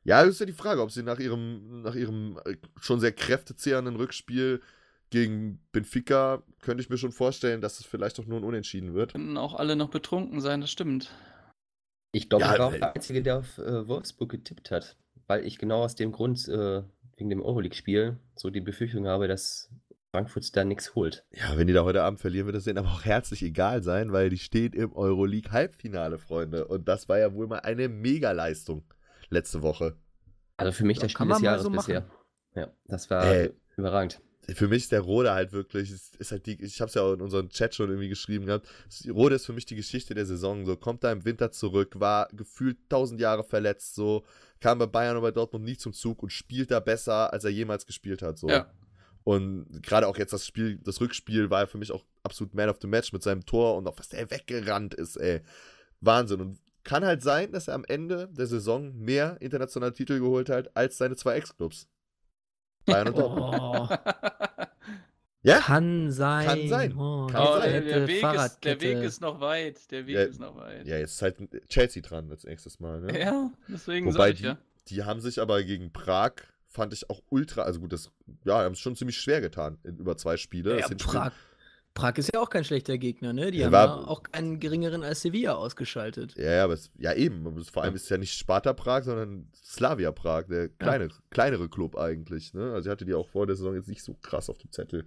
Ja, das ist ja die Frage, ob sie nach ihrem, nach ihrem äh, schon sehr kräftezehrenden Rückspiel gegen Benfica, könnte ich mir schon vorstellen, dass es vielleicht auch nur ein Unentschieden wird. Können auch alle noch betrunken sein, das stimmt. Ich glaube, ja, ich war auch der Einzige, der auf äh, Wolfsburg getippt hat, weil ich genau aus dem Grund, äh, wegen dem Euroleague-Spiel, so die Befürchtung habe, dass Frankfurt da nichts holt. Ja, wenn die da heute Abend verlieren, wird es denen aber auch herzlich egal sein, weil die steht im Euroleague-Halbfinale, Freunde. Und das war ja wohl mal eine Mega-Leistung letzte Woche. Also für mich das Spiel des Jahres so bisher. Ja, das war äh, überragend. Für mich ist der Rode halt wirklich, ist, ist halt die, ich habe es ja auch in unserem Chat schon irgendwie geschrieben gehabt, Rode ist für mich die Geschichte der Saison, so kommt da im Winter zurück, war gefühlt tausend Jahre verletzt, so kam bei Bayern und bei Dortmund nie zum Zug und spielt da besser, als er jemals gespielt hat, so. Ja. Und gerade auch jetzt das Spiel, das Rückspiel war für mich auch absolut Man of the Match mit seinem Tor und auch was der weggerannt ist, ey. Wahnsinn. Und kann halt sein, dass er am Ende der Saison mehr internationale Titel geholt hat als seine zwei Ex-Clubs. Bayern und Dortmund. Oh. Ja? Kann sein. Kann sein. Oh, Kann oh, sein. Der, Weg ist, der, Weg ist, noch weit. Der Weg ja, ist noch weit. Ja, jetzt ist halt Chelsea dran als nächstes Mal. Ne? Ja, deswegen Wobei ich, die, ja. die haben sich aber gegen Prag, fand ich auch ultra, also gut, das, ja, haben es schon ziemlich schwer getan in über zwei Spiele. Ja, Prag, Prag ist ja auch kein schlechter Gegner, ne? Die ja, haben war, ja auch keinen geringeren als Sevilla ausgeschaltet. Ja, ja, aber es, ja eben. Vor allem ist es ja nicht Sparta Prag, sondern Slavia Prag, der kleine, ja. kleinere Club eigentlich. Ne? Also ich hatte die auch vor der Saison jetzt nicht so krass auf dem Zettel.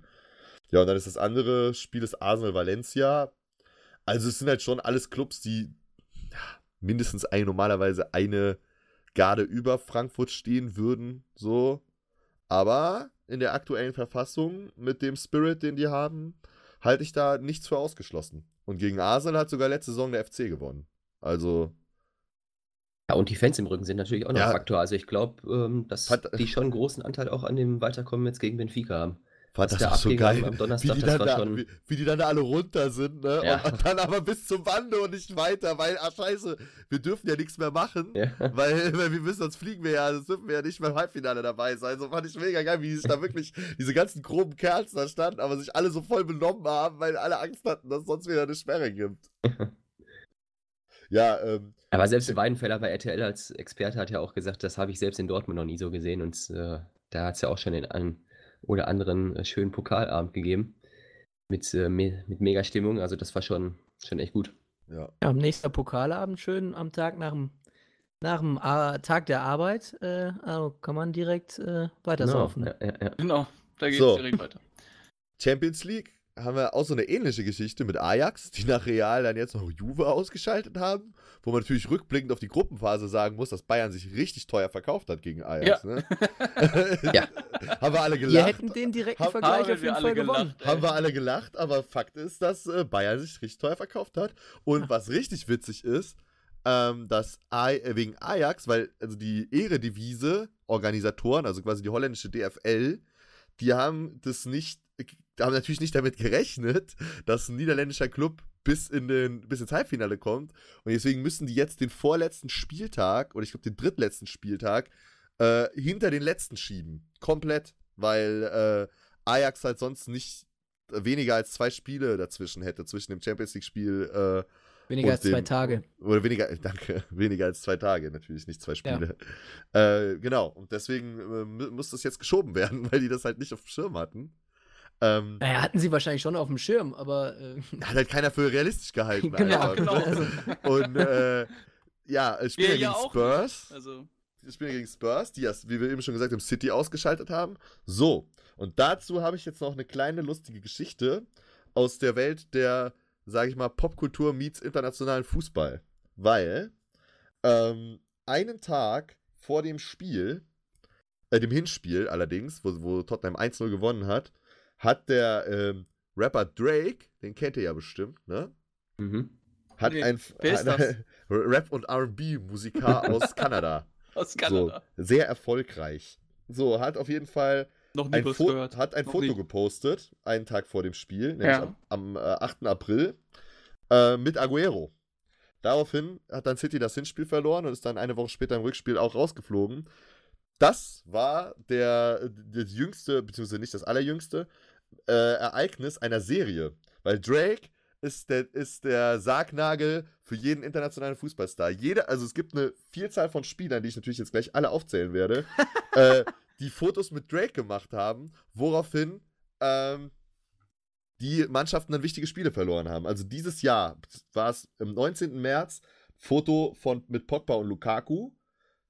Ja, und dann ist das andere Spiel ist Arsenal Valencia. Also es sind halt schon alles Clubs, die mindestens ein, normalerweise eine Garde über Frankfurt stehen würden. So. Aber in der aktuellen Verfassung mit dem Spirit, den die haben, halte ich da nichts für ausgeschlossen. Und gegen Arsenal hat sogar letzte Saison der FC gewonnen. Also. Ja, und die Fans im Rücken sind natürlich auch noch ja, ein Faktor. Also ich glaube, ähm, dass hat, die schon einen großen Anteil auch an dem Weiterkommen jetzt gegen Benfica haben. Fand das, das so geil, am Donnerstag, wie, die dann da, wie, wie, die dann da alle runter sind, ne? Ja. Und, und, dann aber bis zum Bande und nicht weiter, weil, ach scheiße, wir dürfen ja nichts mehr machen, ja. weil, weil wir müssen, sonst fliegen wir ja, sonst dürfen wir ja nicht mehr im Halbfinale dabei sein. So fand ich mega geil, wie sich da wirklich diese ganzen groben Kerls da standen, aber sich alle so voll benommen haben, weil alle Angst hatten, dass es sonst wieder eine Sperre gibt. ja, ähm. Aber selbst Weidenfeller bei RTL als Experte hat ja auch gesagt, das habe ich selbst in Dortmund noch nie so gesehen und äh, da hat es ja auch schon in einem oder anderen äh, schönen Pokalabend gegeben. Mit, äh, mit mega Stimmung. Also das war schon, schon echt gut. Ja. ja, am nächsten Pokalabend schön am Tag nach dem, nach dem A Tag der Arbeit. Äh, also kann man direkt äh, weiter genau. ja, ja. Genau, da geht es so. direkt weiter. Champions League haben wir auch so eine ähnliche Geschichte mit Ajax, die nach Real dann jetzt noch Juve ausgeschaltet haben, wo man natürlich rückblickend auf die Gruppenphase sagen muss, dass Bayern sich richtig teuer verkauft hat gegen Ajax. Ja. Ne? ja. haben wir alle gelacht. Wir hätten den direkten haben, Vergleich auf jeden Fall gewonnen. Gelacht, haben wir alle gelacht, aber Fakt ist, dass äh, Bayern sich richtig teuer verkauft hat. Und was richtig witzig ist, ähm, dass A äh, wegen Ajax, weil also die Ehredivise Organisatoren, also quasi die holländische DFL, die haben das nicht haben natürlich nicht damit gerechnet, dass ein niederländischer Club bis, in den, bis ins Halbfinale kommt. Und deswegen müssen die jetzt den vorletzten Spieltag, oder ich glaube den drittletzten Spieltag, äh, hinter den letzten schieben. Komplett. Weil äh, Ajax halt sonst nicht weniger als zwei Spiele dazwischen hätte, zwischen dem Champions League-Spiel. Äh, weniger als dem, zwei Tage. Oder weniger, danke, weniger als zwei Tage, natürlich, nicht zwei Spiele. Ja. Äh, genau, und deswegen äh, muss das jetzt geschoben werden, weil die das halt nicht auf dem Schirm hatten. Ähm, naja, hatten sie wahrscheinlich schon auf dem Schirm, aber. Äh, hat halt keiner für realistisch gehalten. genau, genau. Also. Und äh, ja, es spielen ja, gegen Spurs. Also. Wir spielen gegen Spurs, die ja, wie wir eben schon gesagt haben, City ausgeschaltet haben. So, und dazu habe ich jetzt noch eine kleine lustige Geschichte aus der Welt der, sage ich mal, Popkultur meets internationalen Fußball. Weil ähm, einen Tag vor dem Spiel, äh, dem Hinspiel allerdings, wo, wo Tottenham 1-0 gewonnen hat, hat der ähm, Rapper Drake, den kennt ihr ja bestimmt, ne? Mhm. Hat Nee, ein hat Rap- und RB-Musiker aus Kanada. Aus So, Kanada. sehr erfolgreich. So, hat auf jeden Fall Noch ein, Fo gehört. hat ein Noch Foto nie. gepostet, einen Tag vor dem Spiel, nämlich Ja. am, am äh, 8. April, äh, mit Aguero. Daraufhin hat dann City das Hinspiel verloren und ist dann eine Woche später im Rückspiel auch rausgeflogen. Das war der, das jüngste, beziehungsweise nicht das allerjüngste, äh, Ereignis einer Serie. Weil Drake ist der, ist der Sargnagel für jeden internationalen Fußballstar. Jeder, also es gibt eine Vielzahl von Spielern, die ich natürlich jetzt gleich alle aufzählen werde, äh, die Fotos mit Drake gemacht haben, woraufhin ähm, die Mannschaften dann wichtige Spiele verloren haben. Also dieses Jahr war es am 19. März Foto von, mit Pogba und Lukaku.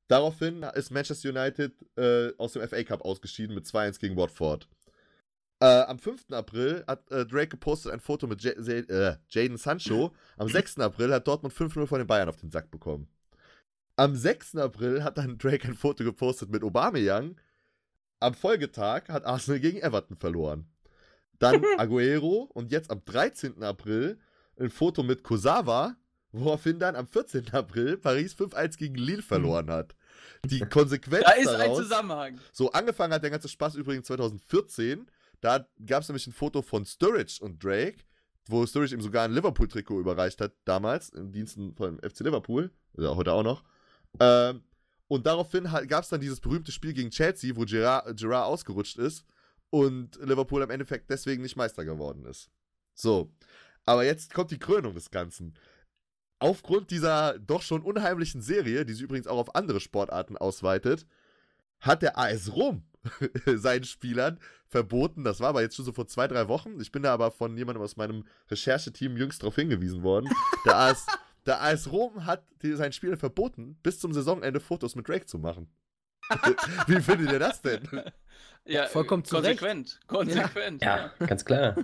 Daraufhin ist Manchester United äh, aus dem FA Cup ausgeschieden mit 2-1 gegen Watford. Äh, am 5. April hat äh, Drake gepostet ein Foto mit äh, Jaden Sancho. Am 6. April hat Dortmund 5-0 von den Bayern auf den Sack bekommen. Am 6. April hat dann Drake ein Foto gepostet mit Aubameyang. Am Folgetag hat Arsenal gegen Everton verloren. Dann Aguero und jetzt am 13. April ein Foto mit Kosawa, woraufhin dann am 14. April Paris 5-1 gegen Lille verloren hat. Die Konsequenz Da ist ein daraus, Zusammenhang. so angefangen hat der ganze Spaß übrigens 2014. Da gab es nämlich ein Foto von Sturridge und Drake, wo Sturridge ihm sogar ein Liverpool-Trikot überreicht hat, damals, in Diensten von FC Liverpool, also heute auch noch. Ähm, und daraufhin gab es dann dieses berühmte Spiel gegen Chelsea, wo Gerard, Gerard ausgerutscht ist und Liverpool im Endeffekt deswegen nicht Meister geworden ist. So. Aber jetzt kommt die Krönung des Ganzen. Aufgrund dieser doch schon unheimlichen Serie, die sich übrigens auch auf andere Sportarten ausweitet, hat der AS Rom seinen Spielern verboten, das war aber jetzt schon so vor zwei, drei Wochen, ich bin da aber von jemandem aus meinem Rechercheteam jüngst darauf hingewiesen worden, der AS, der AS Rom hat seinen Spielern verboten, bis zum Saisonende Fotos mit Drake zu machen. Wie findet ihr das denn? Ja, Vollkommen konsequent. Konsequent. Ja, ganz klar.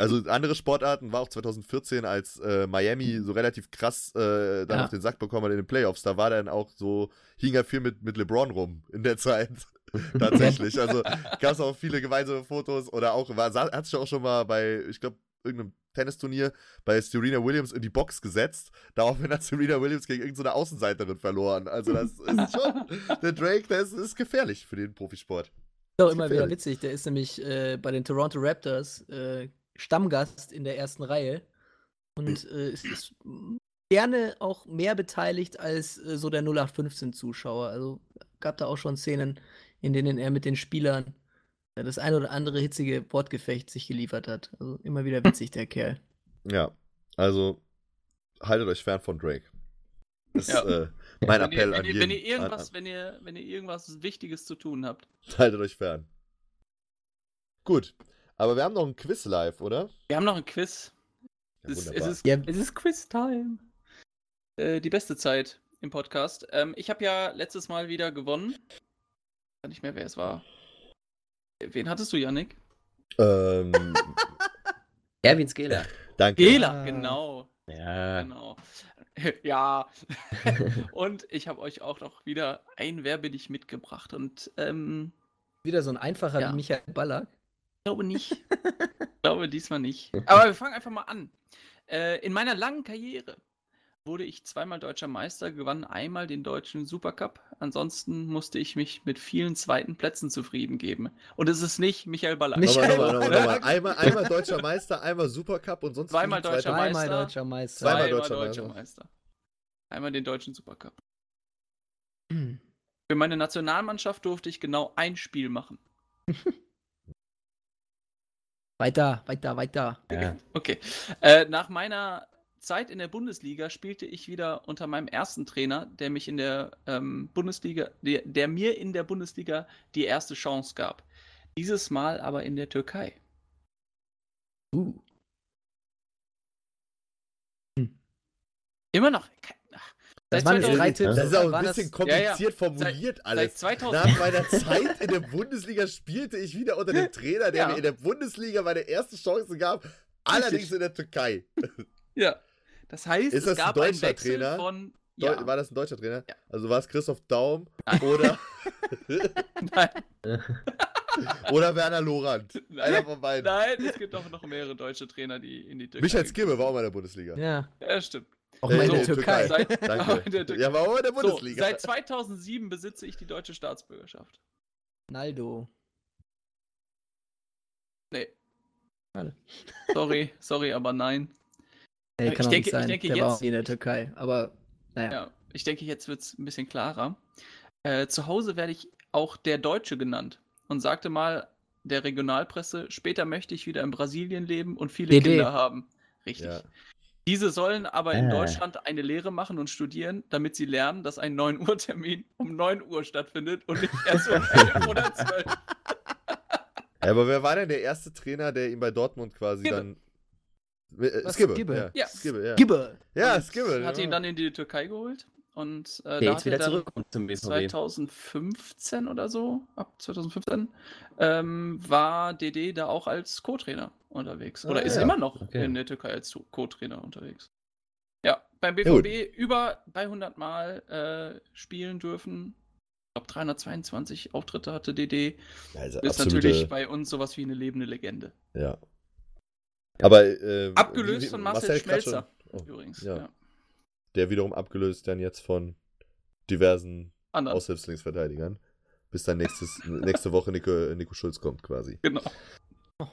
Also andere Sportarten war auch 2014, als äh, Miami so relativ krass äh, dann Ja. auf den Sack bekommen hat in den Playoffs. Da war dann auch so, hing er viel mit, mit LeBron rum in der Zeit. Tatsächlich. Also gab es auch viele gemeinsame Fotos oder auch, war, hat sich auch schon mal bei, ich glaube, irgendeinem Tennisturnier bei Serena Williams in die Box gesetzt. Daraufhin hat Serena Williams gegen irgendeine Außenseiterin verloren. Also das ist schon, der Drake, der ist, ist gefährlich für den Profisport. Ist auch immer wieder witzig. Der ist nämlich äh, bei den Toronto Raptors äh, Stammgast in der ersten Reihe und äh, ist, ist gerne auch mehr beteiligt als äh, so der 0815-Zuschauer. Also gab da auch schon Szenen, in denen er mit den Spielern äh, das ein oder andere hitzige Wortgefecht sich geliefert hat. Also immer wieder witzig, der Kerl. Ja, also haltet euch fern von Drake. Das Ja. ist äh, mein Wenn Appell wenn, an ihr, jeden. wenn, ihr irgendwas, an, wenn, ihr, wenn ihr irgendwas Wichtiges zu tun habt. haltet euch fern. Gut, aber wir haben noch ein Quiz live, oder? Wir haben noch ein Quiz. Ja, es, ist, es, wunderbar. ist, es ist Quiz-Time. Äh, die beste Zeit im Podcast. Ähm, ich habe ja letztes Mal wieder gewonnen. Ich weiß nicht mehr, wer es war. Wen hattest du, Yannick? Ähm, Erwin Skeler. danke. Gela, Ah. genau. Ja. Genau. ja. und ich habe euch auch noch wieder ein Wer bin ich mitgebracht. Und ähm, Wieder so ein einfacher Ja. Michael Ballack. Ich glaube nicht. ich glaube diesmal nicht. Aber wir fangen einfach mal an. Äh, in meiner langen Karriere wurde ich zweimal deutscher Meister, gewann einmal den deutschen Supercup. Ansonsten musste ich mich mit vielen zweiten Plätzen zufrieden geben. Und es ist nicht Michael Ballack. Michael- nochmal, nochmal, nochmal. Einmal, einmal deutscher Meister, einmal Supercup und sonst Zweimal deutscher Meister. Zweimal deutscher Meister. Zweimal Zweimal deutscher deutscher Meister. Meister. Einmal den deutschen Supercup. Hm. Für meine Nationalmannschaft durfte ich genau ein Spiel machen. Weiter, weiter, weiter. ja. Okay. Äh, nach meiner Zeit in der Bundesliga spielte ich wieder unter meinem ersten Trainer, der mich in der ähm, Bundesliga, der, der mir in der Bundesliga die erste Chance gab. Dieses Mal aber in der Türkei. Uh. Immer noch. Seit waren jetzt 2000 drei Tipps. Das ist auch ein bisschen das- kompliziert Seit, formuliert alles. seit 2000. Nach meiner Zeit in der Bundesliga spielte ich wieder unter dem Trainer, der Ja. mir in der Bundesliga meine erste Chance gab, allerdings in der Türkei. Ja. Das heißt, Ist das es ein gab einen deutscher Wechsel Trainer? von. Ja, War das ein deutscher Trainer? Ja. Also war es Christoph Daum Nein. oder nein. Oder Werner Lorand. Einer von beiden. Nein, es gibt auch noch mehrere deutsche Trainer, die in die Türkei. Michael Skibbe war auch mal in der Bundesliga. Ja. Ja, stimmt. Auch Äh, mal in nee, der Türkei. Seit, Danke. in der Türkei. Ja, war auch in der So, Bundesliga. seit 2007 besitze ich die deutsche Staatsbürgerschaft. Naldo. Nee. Sorry, sorry, aber nein. Nee, Ich kann auch denke- nicht ich sein. denke der war jetzt- auch nie in der Türkei. Aber, naja. Ja, ich denke, jetzt wird es ein bisschen klarer. Äh, zu Hause werde ich auch der Deutsche genannt und sagte mal der Regionalpresse, später möchte ich wieder in Brasilien leben und viele DD. Kinder haben. Richtig. Ja. Diese sollen aber in Äh. Deutschland eine Lehre machen und studieren, damit sie lernen, dass ein 9 Uhr Termin um 9 Uhr stattfindet und nicht erst um 11 oder 12. Ja, aber wer war denn der erste Trainer, der ihn bei Dortmund quasi Skibbe. dann. Äh, Skibbe. Skibbe? Ja. Ja. Skibbe, ja. Gibbe. Ja, Skibbe. Hat ihn dann in die Türkei geholt und äh, Der da jetzt er wieder dann zurückkommt zum BVB. 2015 oder so, ab 2015, ähm, war DD da auch als Co-Trainer unterwegs. Oder Ah, ist ja. immer noch Okay. in der Türkei als Co-Trainer unterwegs. Ja, beim Ja. BVB über 300 Mal äh, spielen dürfen. Ich glaube, 322 Auftritte hatte DD. Also Ist absolute, natürlich bei uns sowas wie eine lebende Legende. Ja. Aber. Äh, Abgelöst von Marcel grad Schmelzer. schon- Oh, Übrigens. ja. Ja. Der wiederum abgelöst dann jetzt von diversen Anders. Aushilfslinksverteidigern. Bis dann nächstes, nächste Woche Nico, Nico Schulz kommt quasi. Genau.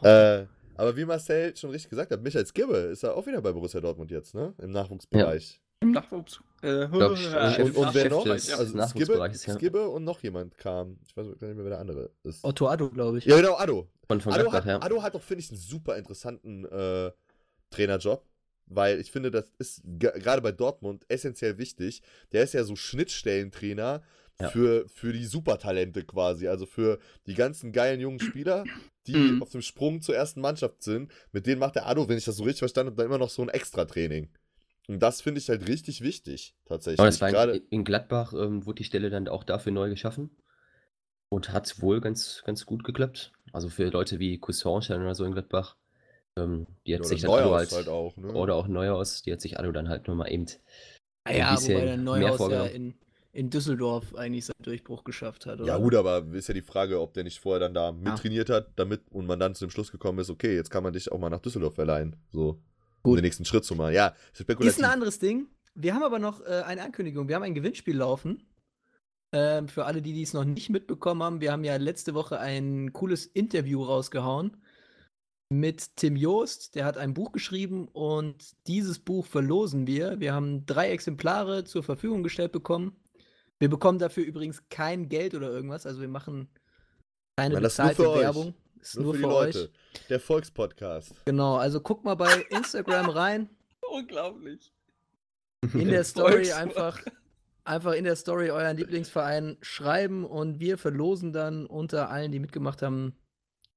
Äh, aber wie Marcel schon richtig gesagt hat, Michael Skibbe ist ja auch wieder bei Borussia Dortmund jetzt, ne? Im Nachwuchsbereich. Im Nachwuchs. Äh, glaub, äh, Und, und wer noch? des Also Skibbe, ja. Skibbe und noch jemand kam. Ich weiß gar nicht mehr, wer der andere ist. Otto Addo, glaube ich. Ja, genau, Addo. Von, von Addo Gladbach, hat, ja. Addo hat doch, finde ich, einen super interessanten äh, Trainerjob. Weil ich finde, das ist ge- gerade bei Dortmund essentiell wichtig. Der ist ja so Schnittstellentrainer Ja. für, für die Supertalente quasi. Also für die ganzen geilen jungen Spieler, die Mhm. auf dem Sprung zur ersten Mannschaft sind. Mit denen macht der Addo, wenn ich das so richtig verstanden habe, dann immer noch so ein Extra-Training. Und das finde ich halt richtig wichtig, tatsächlich. Aber das war Gerade, in, in Gladbach ähm, wurde die Stelle dann auch dafür neu geschaffen. Und hat wohl ganz, ganz gut geklappt. Also für Leute wie Cousin oder so in Gladbach. Ähm, die hat oder sich dann Neuhaus halt, halt auch, ne? oder auch Neuhaus, die hat sich Addo dann halt nochmal eben Ah ein ja, bisschen wobei der mehr Neuhaus ja vorgenommen. in, in Düsseldorf eigentlich seinen Durchbruch geschafft hat. Oder? Ja, gut, aber ist ja die Frage, ob der nicht vorher dann da mittrainiert hat, damit und man dann zu dem Schluss gekommen ist, okay, jetzt kann man dich auch mal nach Düsseldorf verleihen. So, um Gut. den nächsten Schritt zu machen. Ja, ist Ist spekulativ. ein anderes Ding. Wir haben aber noch äh, eine Ankündigung. Wir haben ein Gewinnspiel laufen. Ähm, für alle, die dies noch nicht mitbekommen haben, wir haben ja letzte Woche ein cooles Interview rausgehauen mit Tim Joost. Der hat ein Buch geschrieben und dieses Buch verlosen wir. Wir haben drei Exemplare zur Verfügung gestellt bekommen. Wir bekommen dafür übrigens kein Geld oder irgendwas. Also wir machen keine Nein, das ist nur bezahlte für euch. Werbung. Ist Nur, nur, für für, die euch. Leute. Der Volkspodcast. Genau, also guck mal bei Instagram rein. Unglaublich. in der Story Volkswagen. einfach, einfach in der Story euren Lieblingsverein schreiben und wir verlosen dann unter allen, die mitgemacht haben,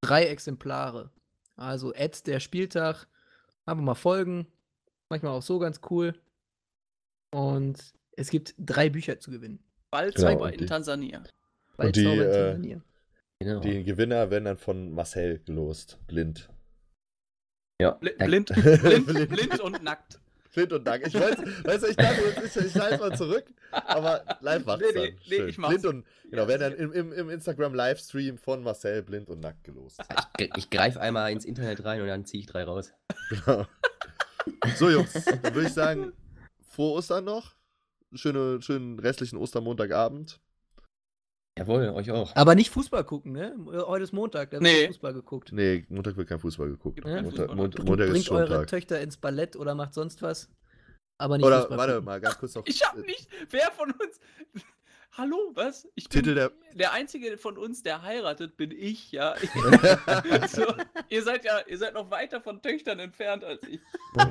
drei Exemplare. Also Ads der Spieltag, einfach mal folgen, manchmal auch so ganz cool. Und es gibt drei Bücher zu gewinnen. Waldzauber Genau, und in Tansania. Bei die, Zauber in äh, Tansania. Genau. Die Gewinner werden dann von Marcel gelost. Blind. ja. Bl blind, Blind. blind und nackt. Blind und Dank. Ich weiß, weißt du, ich dachte, jetzt ist, ich halte mal zurück, aber live macht's Nee, dann. nee, nee, ich mach's. Blind und, genau, werden dann im, im, im Instagram-Livestream von Marcel blind und nackt gelost. Ich, ich greife einmal ins Internet rein und dann ziehe ich drei raus. Genau. So, Jungs, dann würde ich sagen, frohe Ostern noch. Schöne, schönen restlichen Ostermontagabend. Jawohl, euch auch. Aber nicht Fußball gucken, ne? Heute ist Montag, da wird Nee. Fußball geguckt. Nee, Montag wird kein Fußball geguckt. Ja. Montag, Fußball. Mont Bringt, Montag ist bringt eure Schontag. Töchter ins Ballett oder macht sonst was. Aber nicht Oder, Fußball warte gucken. mal, ganz kurz noch. Ich hab nicht. Wer von uns. Hallo, was? Ich bin Titel der. der einzige von uns, der heiratet, bin ich, ja. so, ihr seid ja, ihr seid noch weiter von Töchtern entfernt als ich.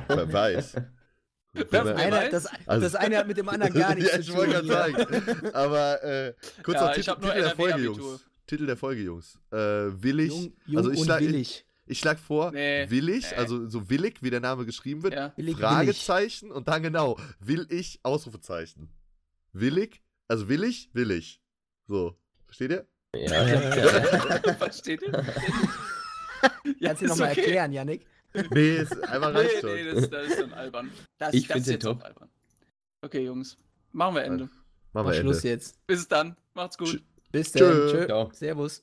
Wer weiß. Weiß? Einer, das, Also- das eine hat mit dem anderen gar nichts ja, zu ich tun. wollte gerade sagen. Aber äh, kurz Ja, noch ich Titel, Titel der Folge. Jungs. Titel der Folge, Jungs. Äh, willig. Jung, jung also ich und schlag, ich, willig. ich schlag vor, Nee. willig, Nee. also so willig, wie der Name geschrieben wird. Ja. Willig, willig. Fragezeichen und dann genau, will ich, Ausrufezeichen. Willig, also willig, willig. So, versteht ihr? Ja, ja. Versteht ihr? Kannst du nochmal okay. erklären, Yannick? Nee, ist einfach reicht Nee, schon. nee, das, das ist dann albern. Das, Ich jetzt auch top. albern. Okay, Jungs. Machen wir Ende. Machen Mach wir Schluss Ende. jetzt. Bis dann. Macht's gut. Bis Tschö. dann. Tschö. Ciao. Servus.